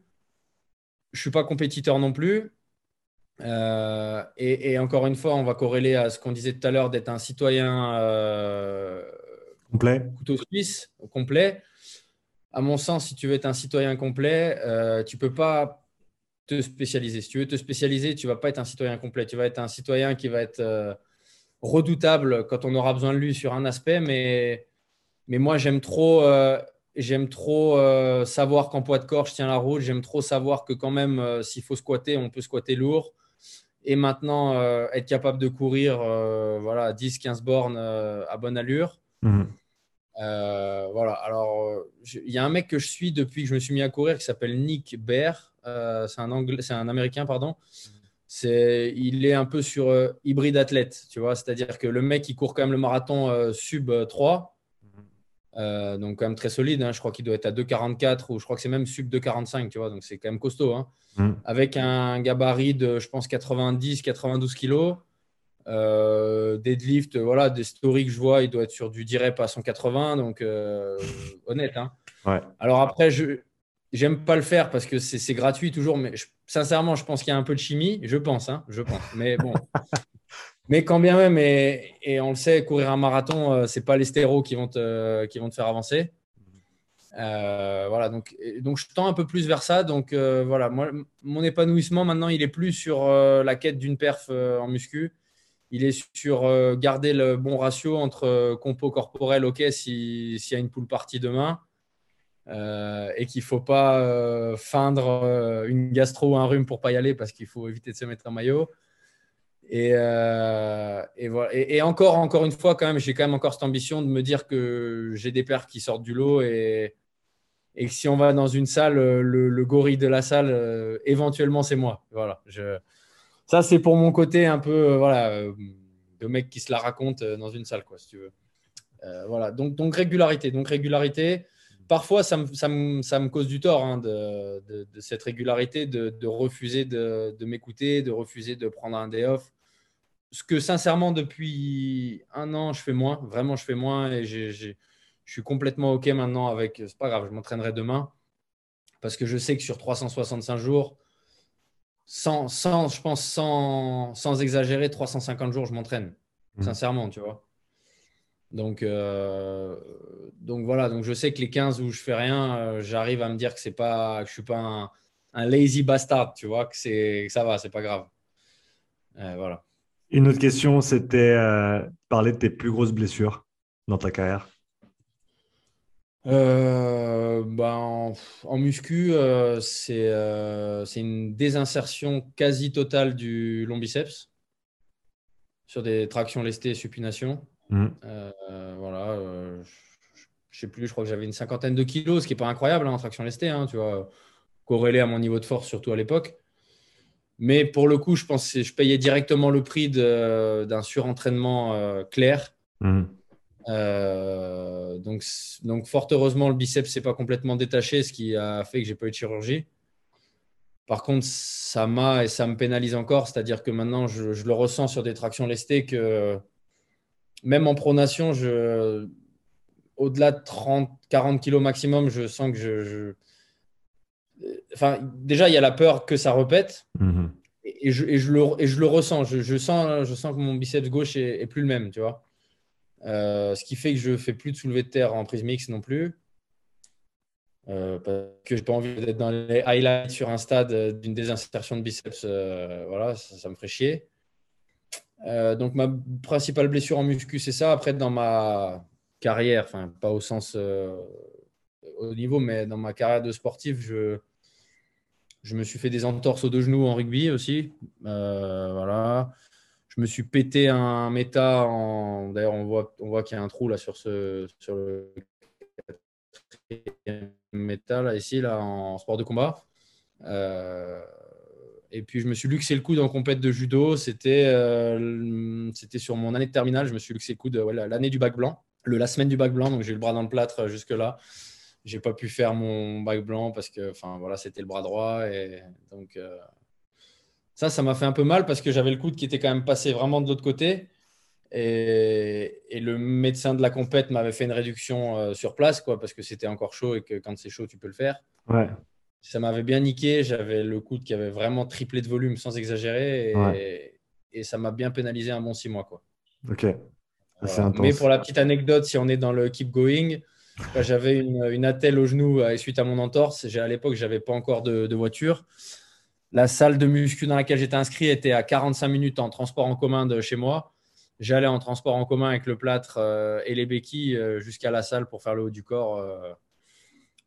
Je suis pas compétiteur non plus. Euh, et, encore une fois, on va corréler à ce qu'on disait tout à l'heure d'être un citoyen euh, complet, couteau suisse complet. À mon sens, si tu veux être un citoyen complet, euh, tu peux pas te spécialiser. Si tu veux te spécialiser, tu vas pas être un citoyen complet. Tu vas être un citoyen qui va être euh, redoutable quand on aura besoin de lui sur un aspect, mais mais moi j'aime trop J'aime trop euh, savoir qu'en poids de corps, je tiens la route. J'aime trop savoir que quand même, euh, s'il faut squatter, on peut squatter lourd. Et maintenant, euh, être capable de courir voilà, 10-15 bornes à bonne allure. Mhm. voilà. Alors, il y a un mec que je suis depuis que je me suis mis à courir qui s'appelle Nick Bear. c'est un, anglais, c'est un Américain, pardon. C'est, il est un peu sur hybride athlète, tu vois. C'est-à-dire que le mec, il court quand même le marathon sub 3 euh, donc quand même très solide. Hein. Je crois qu'il doit être à 2,44 ou je crois que c'est même sub 2,45, tu vois. Donc c'est quand même costaud. Hein. Mm. Avec un gabarit de, je pense, 90-92 kilos. Euh, deadlift, voilà, des stories que je vois, il doit être sur du direct à 180, donc euh, honnête. Hein. Alors après, je j'aime pas le faire parce que c'est gratuit toujours, mais sincèrement, je pense qu'il y a un peu de chimie, je pense, hein, je pense. Mais bon, Mais quand bien même, et, on le sait, courir un marathon, euh, c'est pas les stéros qui vont te, qui vont te faire avancer. Euh, voilà, donc, donc je tends un peu plus vers ça. Donc voilà, moi, mon épanouissement maintenant, il est plus sur la quête d'une perf en muscu. Il est sur garder le bon ratio entre compo corporel, ok, s'il y a une poule partie demain, et qu'il ne faut pas feindre une gastro ou un rhume pour pas y aller parce qu'il faut éviter de se mettre en maillot. Euh, et, voilà. et, encore, encore une fois, quand même, j'ai quand même encore cette ambition de me dire que j'ai des pères qui sortent du lot et, que si on va dans une salle, le, gorille de la salle, euh, éventuellement, c'est moi. Voilà. Ça, c'est pour mon côté un peu, euh, voilà, de mec qui se la raconte dans une salle, quoi, si tu veux. voilà. Donc, donc régularité. Donc régularité. Parfois, ça me, ça me, ça me cause du tort hein, de, de, de, cette régularité, de, de refuser de, m'écouter, de refuser de prendre un day off ce que sincèrement, depuis un an, je fais moins. Vraiment, je fais moins et je suis complètement OK maintenant avec. C'est pas grave, je m'entraînerai demain parce que je sais que sur 365 jours, sans, sans je pense, sans, sans, exagérer, 350 jours, je m'entraîne. Mmh. Sincèrement, tu vois. Donc, euh, donc voilà, donc je sais que les 15 où je fais rien, euh, j'arrive à me dire que c'est pas, que je suis pas un, lazy bastard, tu vois, que c'est, ça va, c'est pas grave. Euh, voilà. Une autre question, c'était parler de tes plus grosses blessures dans ta carrière. Euh, ben, en, muscu, euh, c'est une désinsertion quasi totale du long biceps sur des tractions lestées et supination. Mmh. voilà, je sais plus, je crois que j'avais une cinquantaine de kilos, ce qui n'est pas incroyable hein, en traction lestée, hein, tu vois, corrélé à mon niveau de force, surtout à l'époque. Mais pour le coup, je pense que je payais directement le prix d'un surentraînement euh, clair. Mhm. donc, donc, fort heureusement, le biceps s'est pas complètement détaché, ce qui a fait que j'ai pas eu de chirurgie. Par contre, ça m'a et ça me pénalise encore, c'est-à-dire que maintenant, je, le ressens sur des tractions lestées que même en pronation, je, au-delà de 30, 40 kg maximum, je sens que je, Enfin, déjà, il y a la peur que ça repète. Mhm. Et, je, le, ressens. Je, sens, je sens que mon biceps gauche est, plus le même, tu vois. Euh, ce qui fait que je fais plus de soulevé de terre en prise mix non plus. Euh, parce que j'ai pas envie d'être dans les highlights sur un stade d'une désinsertion de biceps. Euh, voilà, ça, me ferait chier. donc ma principale blessure en muscu, c'est ça. Après, dans ma carrière, enfin pas au sens au niveau, mais dans ma carrière de sportif, je, je me suis fait des entorses aux deux genoux en rugby aussi. Euh, voilà. Je me suis pété un méta. D'ailleurs, on voit, qu'il y a un trou là sur, ce, sur le méta, ici, là, en sport de combat. Euh, et puis, je me suis luxé le coude en compète de judo. C'était euh, sur mon année de terminale. Je me suis luxé le coude l'année du bac blanc, la semaine du bac blanc. Donc, j'ai eu le bras dans le plâtre jusque-là j'ai pas pu faire mon bac blanc parce que voilà c'était le bras droit et donc euh, ça ça m'a fait un peu mal parce que j'avais le coude qui était quand même passé vraiment de l'autre côté. Et, et, le médecin de la compète m'avait fait une réduction euh, sur place quoi parce que c'était encore chaud et que quand c'est chaud tu peux le faire. Ouais. ça m'avait bien niqué. J'avais le coude qui avait vraiment triplé de volume sans exagérer. Et, et ça m'a bien pénalisé un bon six mois quoi. Ok. Mais pour la petite anecdote si on est dans le keep going j'avais une, une, attelle au genou euh, suite à mon entorse. À l'époque, je n'avais pas encore de, voiture. La salle de muscu dans laquelle j'étais inscrit était à 45 minutes en transport en commun de chez moi. J'allais en transport en commun avec le plâtre euh, et les béquilles euh, jusqu'à la salle pour faire le haut du corps.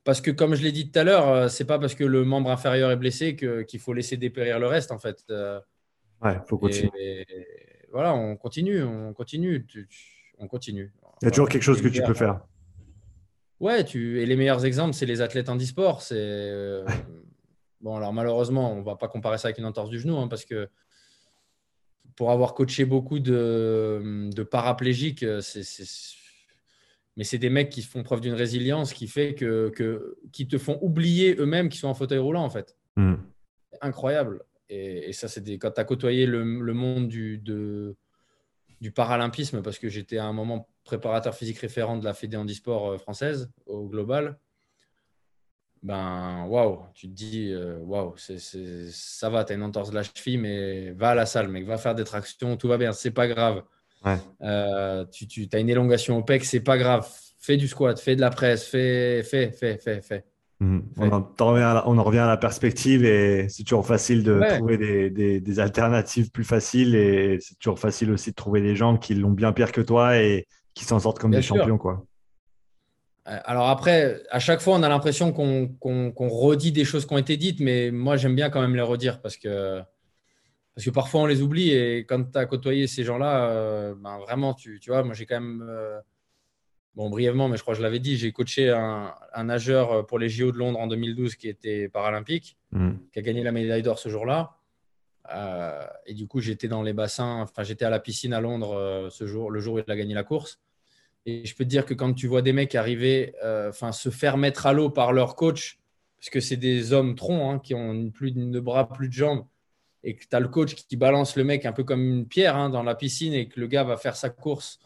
parce que, comme je l'ai dit tout à l'heure, c'est pas parce que le membre inférieur est blessé qu'il faut laisser dépérir le reste, en fait. ouais, faut continuer. voilà, on continue, on continue, on continue. Il y a toujours quelque chose que tu peux faire. Ouais, tu... et les meilleurs exemples, c'est les athlètes en sport C'est euh, bon, alors malheureusement, on va pas comparer ça avec une entorse du genou, hein, parce que pour avoir coaché beaucoup de, de paraplégiques, euh, c'est, mais c'est des mecs qui font preuve d'une résilience qui fait que, que qui te font oublier eux-mêmes qu'ils sont en fauteuil roulant en fait. Hmm. Incroyable. Et, ça, c'est des... quand tu as côtoyé le, le monde du, de, du paralympisme, parce que j'étais à un moment préparateur physique référent de la Fédé handisport euh, française au global, ben waouh, tu te dis euh, waouh, ça va, tu as une entorse de la cheville, mais va à la salle, mec, va faire des tractions, tout va bien, c'est pas grave. Euh, tu, tu as une élongation au pec, c'est pas grave. Fais du squat, fais de la presse, fais, fais, fais, fais, fais. Mhm. On, en, on, en, revient à la perspective et c'est toujours facile de trouver des, des, alternatives plus faciles et c'est toujours facile aussi de trouver des gens qui l'ont bien pire que toi et qui s'en sortent comme des champions. Quoi. Euh, alors après, à chaque fois, on a l'impression qu'on redit des choses qui ont été dites, mais moi, j'aime bien quand même les redire parce que, parce que parfois, on les oublie. Et quand tu as côtoyé ces gens-là, euh, ben vraiment, tu, tu, vois, moi, j'ai quand même, euh, bon, brièvement, mais je crois que je l'avais dit, j'ai coaché un, nageur pour les JO de Londres en 2012 qui était paralympique, mmh. qui a gagné la médaille d'or ce jour-là. et du coup, j'étais dans les bassins, enfin, j'étais à la piscine à Londres ce jour, le jour où il a gagné la course. Et je peux te dire que quand tu vois des mecs arriver, euh, enfin, se faire mettre à l'eau par leur coach, parce que c'est des hommes troncs hein, qui ont plus de bras, plus de jambes, et que tu as le coach qui balance le mec un peu comme une pierre hein, dans la piscine et que le gars va faire sa course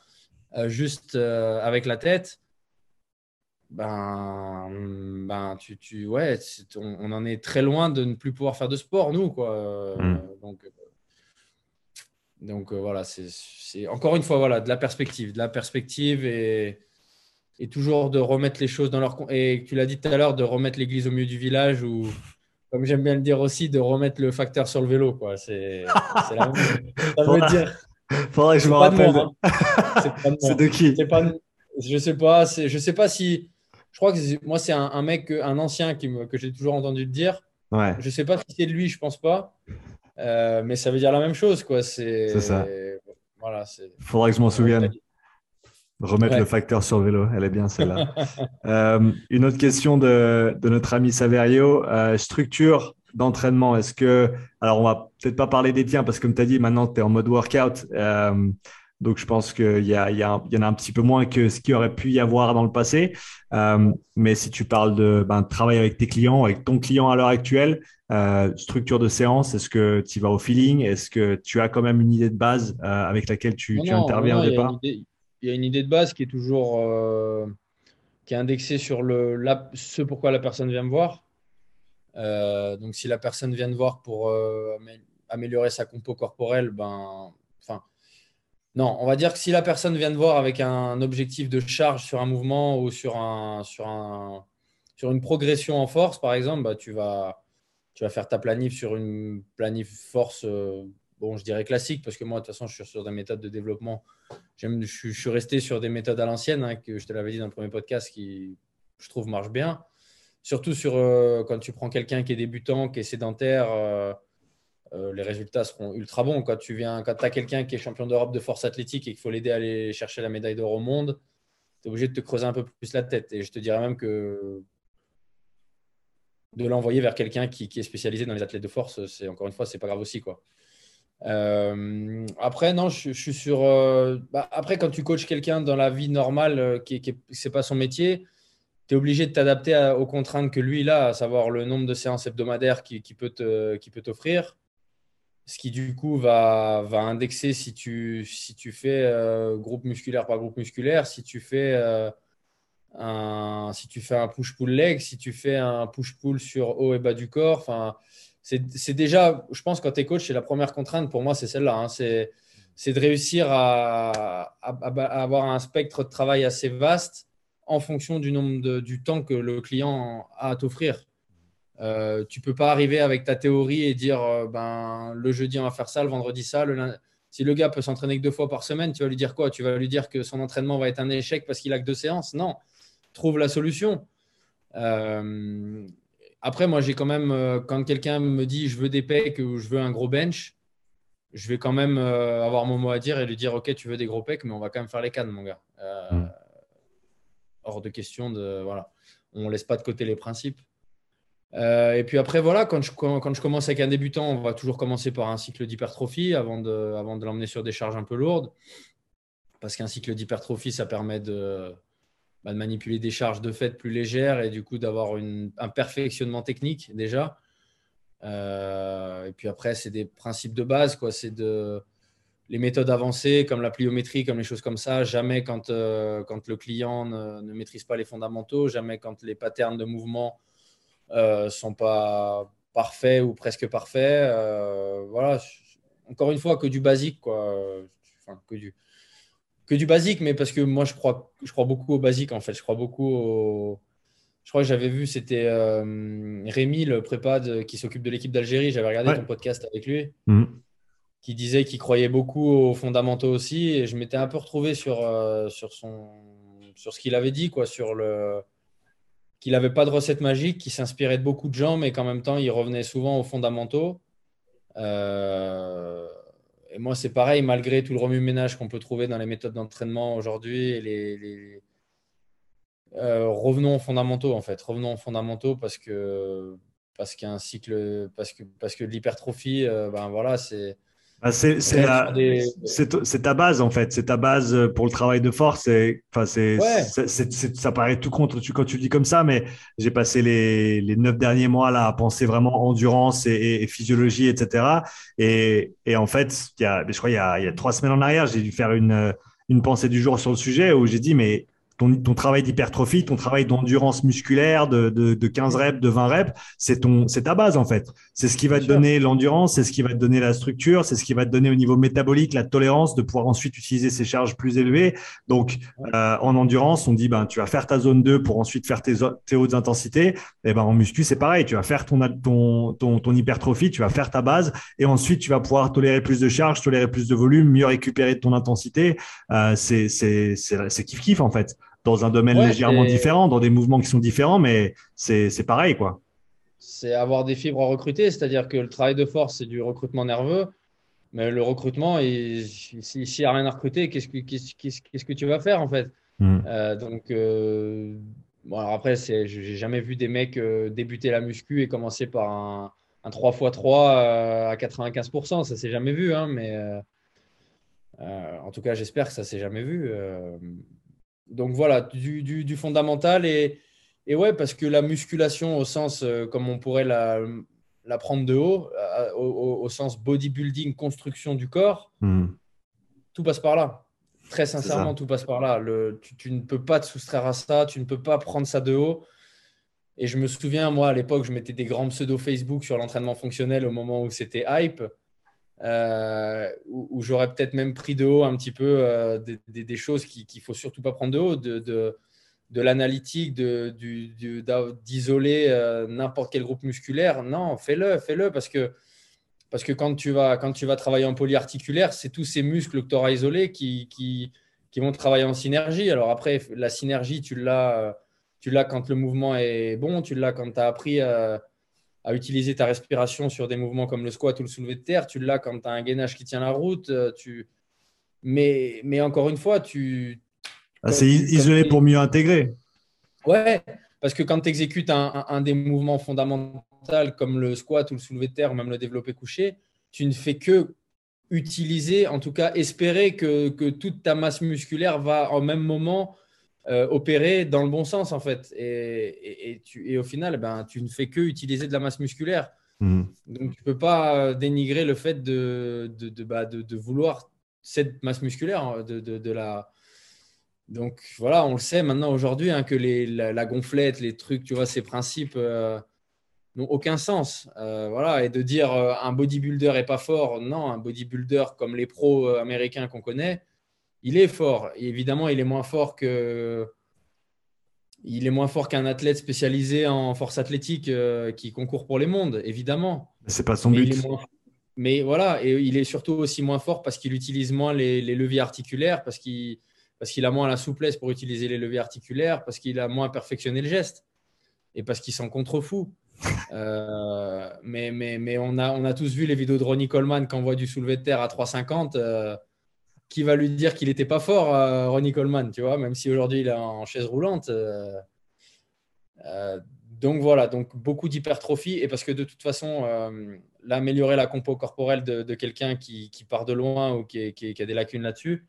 euh, juste euh, avec la tête, ben, ben tu, tu ouais, on, en est très loin de ne plus pouvoir faire de sport, nous. Quoi. Mm. donc, donc voilà, c'est encore une fois, voilà, de la perspective, de la perspective et, et toujours de remettre les choses dans leur et tu l'as dit tout à l'heure, de remettre l'église au milieu du village ou comme j'aime bien le dire aussi, de remettre le facteur sur le vélo, quoi. C'est la même Ça veut dire. Faudrait que je me rappelle. C'est de, qui? Pas, Je sais pas. Je sais pas si. Je crois que moi c'est un, mec, un ancien qui me, que j'ai toujours entendu dire. Ouais. Je sais pas si c'est de lui, je pense pas. Euh, mais ça veut dire la même chose, quoi. C'est ça. Voilà, Faudrait que je m'en souvienne. Remettre le facteur sur vélo, elle est bien celle-là. Euh, une autre question de, de notre ami Saverio. Euh, structure d'entraînement, est-ce que. Alors, on va peut-être pas parler des tiens parce que, comme tu as dit, maintenant tu es en mode workout. Donc, je pense qu'il y, y, y, en a un petit peu moins que ce qu'il aurait pu y avoir dans le passé. Euh, mais si tu parles de ben, travail avec tes clients, avec ton client à l'heure actuelle, euh, structure de séance, est-ce que tu vas au feeling? Est-ce que tu as quand même une idée de base euh, avec laquelle tu, tu interviens au départ? Il y a une idée de base qui est toujours qui est indexée sur le, la, ce pourquoi la personne vient me voir. Donc, si la personne vient me voir pour améliorer sa compo corporelle, ben, non, on va dire que si la personne vient de voir avec un objectif de charge sur un mouvement ou sur, un, une progression en force, par exemple, bah, tu, vas, faire ta planif sur une planif force, euh, bon, je dirais classique, parce que moi, de toute façon, je suis sur des méthodes de développement. Je, suis resté sur des méthodes à l'ancienne, hein, que je te l'avais dit dans le premier podcast, qui, je trouve, marchent bien. Surtout sur, euh, quand tu prends quelqu'un qui est débutant, qui est sédentaire. Euh, euh, les résultats seront ultra bons. Quand tu viens, quand as quelqu'un qui est champion d'Europe de force athlétique et qu'il faut l'aider à aller chercher la médaille d'or au monde, tu es obligé de te creuser un peu plus la tête. Et je te dirais même que de l'envoyer vers quelqu'un qui, est spécialisé dans les athlètes de force, c'est encore une fois, c'est pas grave aussi. Quoi. Euh, après, non, je, suis. Euh, bah, quand tu coaches quelqu'un dans la vie normale, qui, qui c'est pas son métier, tu es obligé de t'adapter aux contraintes que lui a, à savoir le nombre de séances hebdomadaires qu'il qui peut t'offrir ce qui du coup va, indexer si tu, si tu fais euh, groupe musculaire par groupe musculaire, si tu fais euh, un, si tu fais un push-pull leg, si tu fais un push-pull sur haut et bas du corps. Enfin, c'est déjà, je pense, quand tu es coach, c'est la première contrainte pour moi, c'est celle-là. Hein, c'est de réussir à, à, avoir un spectre de travail assez vaste en fonction du nombre de, du temps que le client a à t'offrir. Euh, tu peux pas arriver avec ta théorie et dire euh, ben, le jeudi on va faire ça, le vendredi ça. Si le gars peut s'entraîner que deux fois par semaine, tu vas lui dire quoi? Tu vas lui dire que son entraînement va être un échec parce qu'il a que deux séances? Non, trouve la solution. Euh, après, moi, j'ai quand même, quand quelqu'un me dit je veux des pecs ou je veux un gros bench, je vais quand même avoir mon mot à dire et lui dire ok, tu veux des gros pecs, mais on va quand même faire les cannes, mon gars. Mm. Hors de question de voilà, on laisse pas de côté les principes. Euh, et puis après, voilà, quand je, quand, je, commence avec un débutant, on va toujours commencer par un cycle d'hypertrophie avant de, avant de l'emmener sur des charges un peu lourdes. Parce qu'un cycle d'hypertrophie, ça permet de, bah, manipuler des charges de fait plus légères et du coup d'avoir un perfectionnement technique déjà. Euh, et puis après, c'est des principes de base, quoi. C'est de les méthodes avancées comme la pliométrie, comme les choses comme ça. Jamais quand, euh, quand le client ne, maîtrise pas les fondamentaux, jamais quand les patterns de mouvement sont pas parfaits ou presque parfaits. Euh, voilà, encore une fois, que du basique, quoi. Enfin, que du, que du basique, mais parce que moi, je crois, je crois beaucoup au basique, en fait. Je crois beaucoup au. Je crois que j'avais vu, c'était euh, Rémi, le prépa qui s'occupe de l'équipe d'Algérie. J'avais regardé ton podcast avec lui. Mhm. Qui disait qu'il croyait beaucoup aux fondamentaux aussi. Et je m'étais un peu retrouvé sur, sur, son, sur ce qu'il avait dit, quoi, sur le, qu'il n'avait pas de recette magique, qu'il s'inspirait de beaucoup de gens, mais qu'en même temps, il revenait souvent aux fondamentaux. Euh, et moi, c'est pareil, malgré tout le remue-ménage qu'on peut trouver dans les méthodes d'entraînement aujourd'hui, euh, revenons aux fondamentaux, en fait. Revenons aux fondamentaux parce que parce qu'un cycle, parce que, parce que l'hypertrophie, euh, ben voilà, c'est bah, c'est ta base en fait, c'est ta base euh, pour le travail de force. Enfin, ça paraît tout contre quand tu le dis comme ça, mais j'ai passé les, les neuf derniers mois là à penser vraiment endurance et, physiologie, etc. Et, et, en fait, il y a, je crois il y a, il y a trois semaines en arrière, j'ai dû faire une, une pensée du jour sur le sujet où j'ai dit mais ton, travail d'hypertrophie, ton travail d'endurance musculaire de, de, 15 reps, de 20 reps, c'est ton, c'est ta base en fait. C'est ce qui va te donner l'endurance, c'est ce qui va te donner la structure, c'est ce qui va te donner au niveau métabolique la tolérance de pouvoir ensuite utiliser ces charges plus élevées. Donc euh, en endurance, on dit ben tu vas faire ta zone 2 pour ensuite faire tes, tes hautes intensités. Et eh ben en muscu c'est pareil, tu vas faire ton, ton, ton, ton hypertrophie, tu vas faire ta base et ensuite tu vas pouvoir tolérer plus de charges, tolérer plus de volume, mieux récupérer de ton intensité. Euh, c'est c'est c'est kiff kiff en fait dans un domaine légèrement différent, dans des mouvements qui sont différents, mais c'est pareil, quoi. C'est avoir des fibres à recruter, c'est-à-dire que le travail de force, c'est du recrutement nerveux, mais le recrutement, s'il n'y a rien à recruter, qu'est-ce que, qu'est-ce, que tu vas faire, en fait hmm. euh, Donc, euh, bon, alors après, j'ai jamais vu des mecs euh, débuter la muscu et commencer par un, un 3x3 à 95%, ça s'est jamais vu, hein, mais en tout cas, j'espère que ça s'est jamais vu. Donc voilà, du, fondamental et, et, ouais, parce que la musculation au sens, comme on pourrait la, la prendre de haut, au, sens bodybuilding, construction du corps, hmm. tout passe par là. Très sincèrement, tout passe par là. Le, tu, ne peux pas te soustraire à ça, tu ne peux pas prendre ça de haut. Et je me souviens, moi, à l'époque, je mettais des grands pseudo Facebook sur l'entraînement fonctionnel au moment où c'était hype, euh, où, j'aurais peut-être même pris de haut un petit peu euh, des, choses qu'il ne faut surtout pas prendre de haut, de, l'analytique, d'isoler euh, n'importe quel groupe musculaire. Non, fais-le, fais-le, parce que parce que quand tu vas, quand tu vas travailler en polyarticulaire, c'est tous ces muscles que tu auras isolés qui, qui, vont travailler en synergie. Alors après, la synergie, tu l'as, quand le mouvement est bon, tu l'as quand tu as appris à, utiliser ta respiration sur des mouvements comme le squat ou le soulevé de terre, tu l'as quand tu as un gainage qui tient la route. Euh, tu... Mais, mais encore une fois, tu... Ah, c'est isolé pour mieux intégrer. Ouais, parce que quand tu exécutes un, un, des mouvements fondamentaux comme le squat ou le soulevé de terre ou même le développé couché, tu ne fais que utiliser, en tout cas espérer que, que toute ta masse musculaire va en même moment euh, opérer dans le bon sens en fait. Et, et, tu, et au final, ben, tu ne fais que utiliser de la masse musculaire. Mmh. Donc tu ne peux pas dénigrer le fait de, de, de, bah, de, vouloir cette masse musculaire, hein, de, de la... Donc voilà, on le sait maintenant aujourd'hui hein, que les, la, gonflette, les trucs, tu vois, ces principes, euh, n'ont aucun sens. Euh, voilà, et de dire euh, un bodybuilder est pas fort, non, un bodybuilder comme les pros euh, américains qu'on connaît, il est fort. évidemment, il est moins fort que il est moins fort qu'un athlète spécialisé en force athlétique qui concourt pour les mondes, évidemment. C'est pas son but. Mais voilà, et il est surtout aussi moins fort parce qu'il utilise moins les, leviers articulaires, parce qu'il parce qu'il a moins la souplesse pour utiliser les leviers articulaires, parce qu'il a moins perfectionné le geste, et parce qu'il s'en contrefou. Euh, mais, mais, mais on, a, on a tous vu les vidéos de Ronnie Coleman qui envoie du soulevé de terre à 3,50. Euh, qui va lui dire qu'il n'était pas fort, euh, Ronnie Coleman, tu vois, même si aujourd'hui il est en chaise roulante. donc voilà, donc beaucoup d'hypertrophie. Et parce que de toute façon, l'améliorer la compo corporelle de, quelqu'un qui, part de loin ou qui, a des lacunes là-dessus,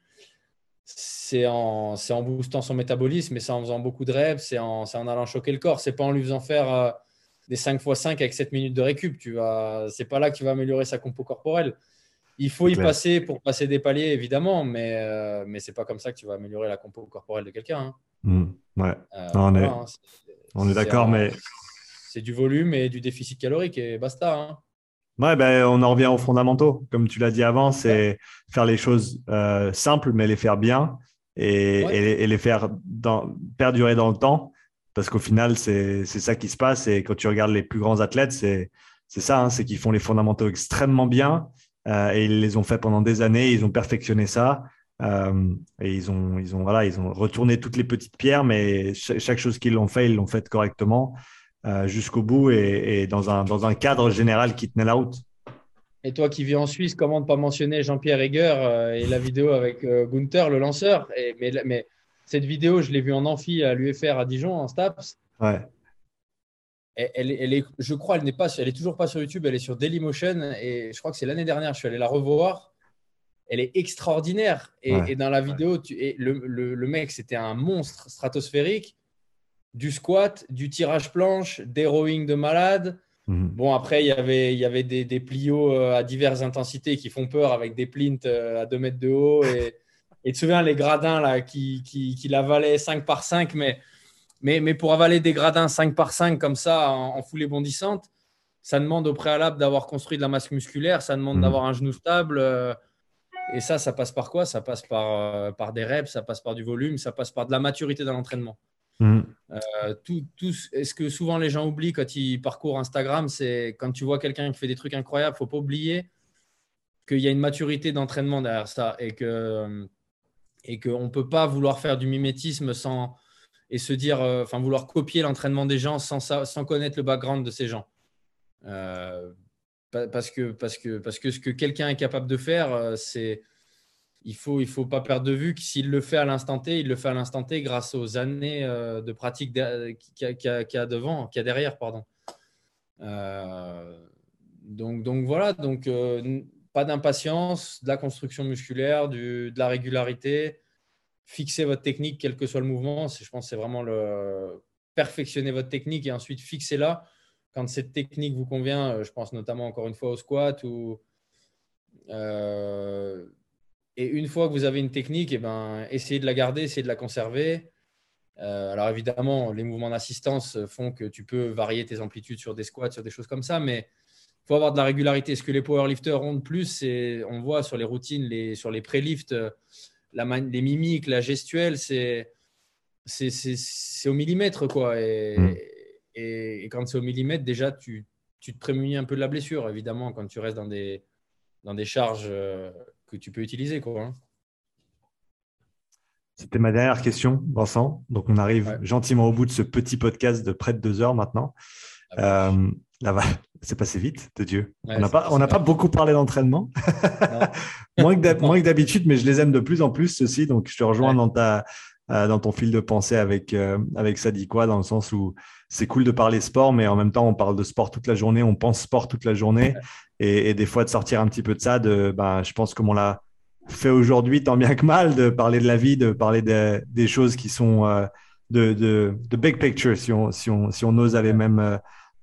c'est en, boostant son métabolisme, mais c'est en faisant beaucoup de reps, c'est en, allant choquer le corps. C'est pas en lui faisant faire des 5 x 5 avec 7 minutes de récup. Tu vas, c'est pas là que tu vas améliorer sa compo corporelle. Il faut y passer pour passer des paliers, évidemment, mais, euh, mais c'est pas comme ça que tu vas améliorer la compo corporelle de quelqu'un. Hein. Hmm, ouais. Euh, on, est, hein, on est d'accord, mais. C'est du volume et du déficit calorique et basta. Hein. Ouais, ben, on en revient aux fondamentaux. Comme tu l'as dit avant, c'est faire les choses euh, simples, mais les faire bien et, et, les faire dans, perdurer dans le temps. Parce qu'au final, c'est ça qui se passe. Et quand tu regardes les plus grands athlètes, c'est ça, hein, c'est qu'ils font les fondamentaux extrêmement bien. Euh, et ils les ont fait pendant des années, ils ont perfectionné ça. Euh, et ils ont, ils, ont, voilà, ils ont retourné toutes les petites pierres, mais chaque, chose qu'ils l'ont fait, ils l'ont fait correctement euh, jusqu'au bout et, dans, un, dans un cadre général qui tenait la route. Et toi qui vis en Suisse, comment ne pas mentionner Jean-Pierre Heger et la vidéo avec Gunther, le lanceur? Et, mais, mais cette vidéo, je l'ai vue en amphi à l'UFR à Dijon, en STAPS. Ouais. Elle, elle, est, je crois, elle n'est pas, elle est toujours pas sur YouTube. Elle est sur Dailymotion et je crois que c'est l'année dernière. Je suis allé la revoir. Elle est extraordinaire. Et, dans la vidéo, tu, et le, le, mec, c'était un monstre stratosphérique, du squat, du tirage planche, des rowing de malade. Mhm. Bon, après, il y avait, il y avait des, des, plios euh, à diverses intensités qui font peur avec des plints euh, à 2 mètres de haut et, et tu te souviens, les gradins là, qui, qui, qui l'avalaient 5 par 5, mais, mais, mais pour avaler des gradins 5 par 5 comme ça en, foulée bondissante, ça demande au préalable d'avoir construit de la masse musculaire, ça demande mmh. d'avoir un genou stable. Euh, et ça, ça passe par quoi? Ça passe par, euh, par des reps, ça passe par du volume, ça passe par de la maturité dans l'entraînement. Mmh. Euh, tout, tout, ce que souvent les gens oublient quand ils parcourent Instagram, c'est quand tu vois quelqu'un qui fait des trucs incroyables, faut pas oublier qu'il y a une maturité d'entraînement derrière ça et que et qu'on ne peut pas vouloir faire du mimétisme sans et se dire, euh, enfin vouloir copier l'entraînement des gens sans, sans connaître le background de ces gens. Euh, parce, que, parce, que, parce que ce que quelqu'un est capable de faire, euh, c'est il faut il faut pas perdre de vue que s'il le fait à l'instant T, il le fait à l'instant T grâce aux années de pratique qu'il y, a devant, qu'il a derrière, pardon. donc donc voilà donc pas d'impatience, de la construction musculaire, de la régularité. Fixer votre technique, quel que soit le mouvement. Je pense c'est vraiment le perfectionner votre technique et ensuite fixer-la. Quand cette technique vous convient, euh, je pense notamment encore une fois au squat. Euh, et une fois que vous avez une technique, eh ben, essayez de la garder, essayez de la conserver. Euh, alors évidemment, les mouvements d'assistance font que tu peux varier tes amplitudes sur des squats, sur des choses comme ça, mais il faut avoir de la régularité. Ce que les powerlifters ont de plus, c'est, on voit sur les routines, sur les pré-lifts, les mimiques, la gestuelle, c'est, c'est, au millimètre. quoi. Mm. Et, et, quand c'est au millimètre, déjà, tu, tu te prémunis un peu de la blessure, évidemment, quand tu restes dans des, dans des charges euh, que tu peux utiliser. quoi. Hein. C'était ma dernière question, Vincent. Donc, on arrive gentiment au bout de ce petit podcast de près de deux heures maintenant. Ah euh, c'est passé vite, de Dieu. on n'a pas, on pas beaucoup parlé d'entraînement. moins que d'habitude, mais je les aime de plus en plus, ceux-ci. Donc, je te rejoins dans, ta, euh, dans ton fil de pensée avec, euh, avec ça dit quoi, dans le sens où c'est cool de parler sport, mais en même temps, on parle de sport toute la journée, on pense sport toute la journée. Et, des fois, de sortir un petit peu de ça, de, ben, je pense comme on l'a fait aujourd'hui, tant bien que mal, de parler de la vie, de parler des choses qui sont euh, de, de, big picture, si on, si on, si on ose aller même euh,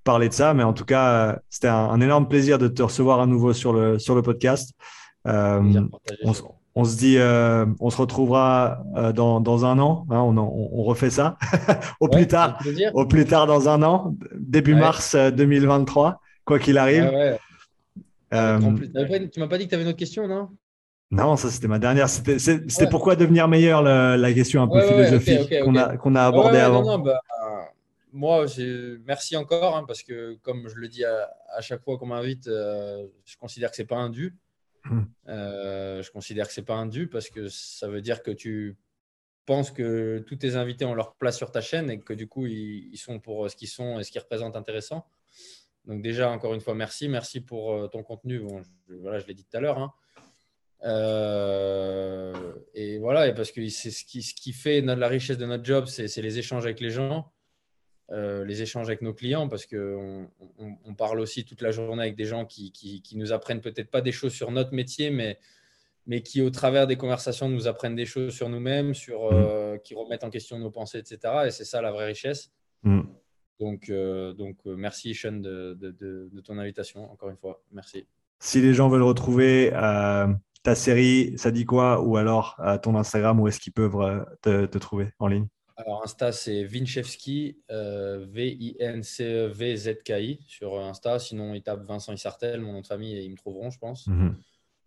parler de ça. Mais en tout cas, euh, c'était un, énorme plaisir de te recevoir à nouveau sur le, sur le podcast. on, se dit, on se retrouvera dans, dans un an. Hein, on, on, refait ça au plus tard, au plus tard dans un an, début mars 2023, quoi qu'il arrive. tu m'as pas dit que tu avais une autre question, non? Non, ça c'était ma dernière. C'était pourquoi devenir meilleur, la, question un peu philosophique qu'on a, qu'on a abordée avant. Bah, moi, merci encore, hein, parce que comme je le dis à, chaque fois qu'on m'invite, euh, je considère que c'est pas un dû. Hmm. Euh, je considère que c'est pas un dû parce que ça veut dire que tu penses que tous tes invités ont leur place sur ta chaîne et que du coup, ils, sont pour ce qu'ils sont et ce qu'ils représentent intéressant. Donc déjà, encore une fois, merci. Merci pour euh, ton contenu. Bon, je, voilà, je l'ai dit tout à l'heure. Hein. Euh, et voilà, et parce que c'est ce qui, ce qui fait notre, la richesse de notre job, c'est les échanges avec les gens, euh, les échanges avec nos clients, parce qu'on on, parle aussi toute la journée avec des gens qui, qui, qui nous apprennent peut-être pas des choses sur notre métier, mais, mais qui, au travers des conversations, nous apprennent des choses sur nous-mêmes, sur, euh, mmh. qui remettent en question nos pensées, etc. Et c'est ça la vraie richesse. Mmh. Donc, donc merci, Sean, de, de, de, ton invitation, encore une fois. Merci. Si les gens veulent retrouver ta série, ça dit quoi? Ou alors euh, ton Instagram, où est-ce qu'ils peuvent euh, te, trouver en ligne? Alors, Insta, c'est Vinchevski, euh, V-I-N-C-E-V-Z-K-I sur Insta. Sinon, ils tapent Vincent Isartel, mon nom de famille, et ils me trouveront, je pense. Mhm.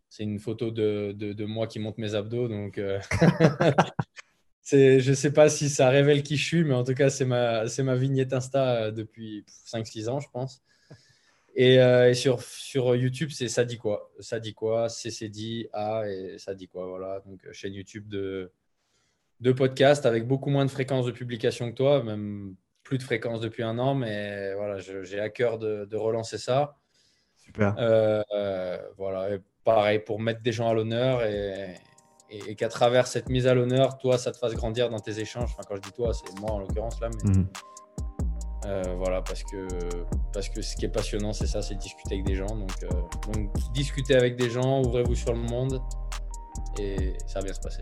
C'est une photo de, de, moi qui monte mes abdos. Donc, je ne sais pas si ça révèle qui je suis, mais en tout cas, c'est ma, ma vignette Insta depuis 5-6 ans, je pense. Euh, et, sur, sur YouTube, c'est ça dit quoi Ça dit quoi CC dit A et ça dit quoi Voilà, donc euh, chaîne YouTube de, de podcast avec beaucoup moins de fréquence de publication que toi, même plus de fréquence depuis un an, mais voilà, j'ai à cœur de, de, relancer ça. Super. Euh, voilà, pareil, pour mettre des gens à l'honneur et, et, qu'à travers cette mise à l'honneur, toi, ça te fasse grandir dans tes échanges. Enfin, quand je dis toi, c'est moi en l'occurrence là, mais. Mhm. Euh, voilà, parce que, parce que ce qui est passionnant, c'est ça, c'est discuter avec des gens. Donc, euh, donc discutez avec des gens, ouvrez-vous sur le monde et ça va bien se passer.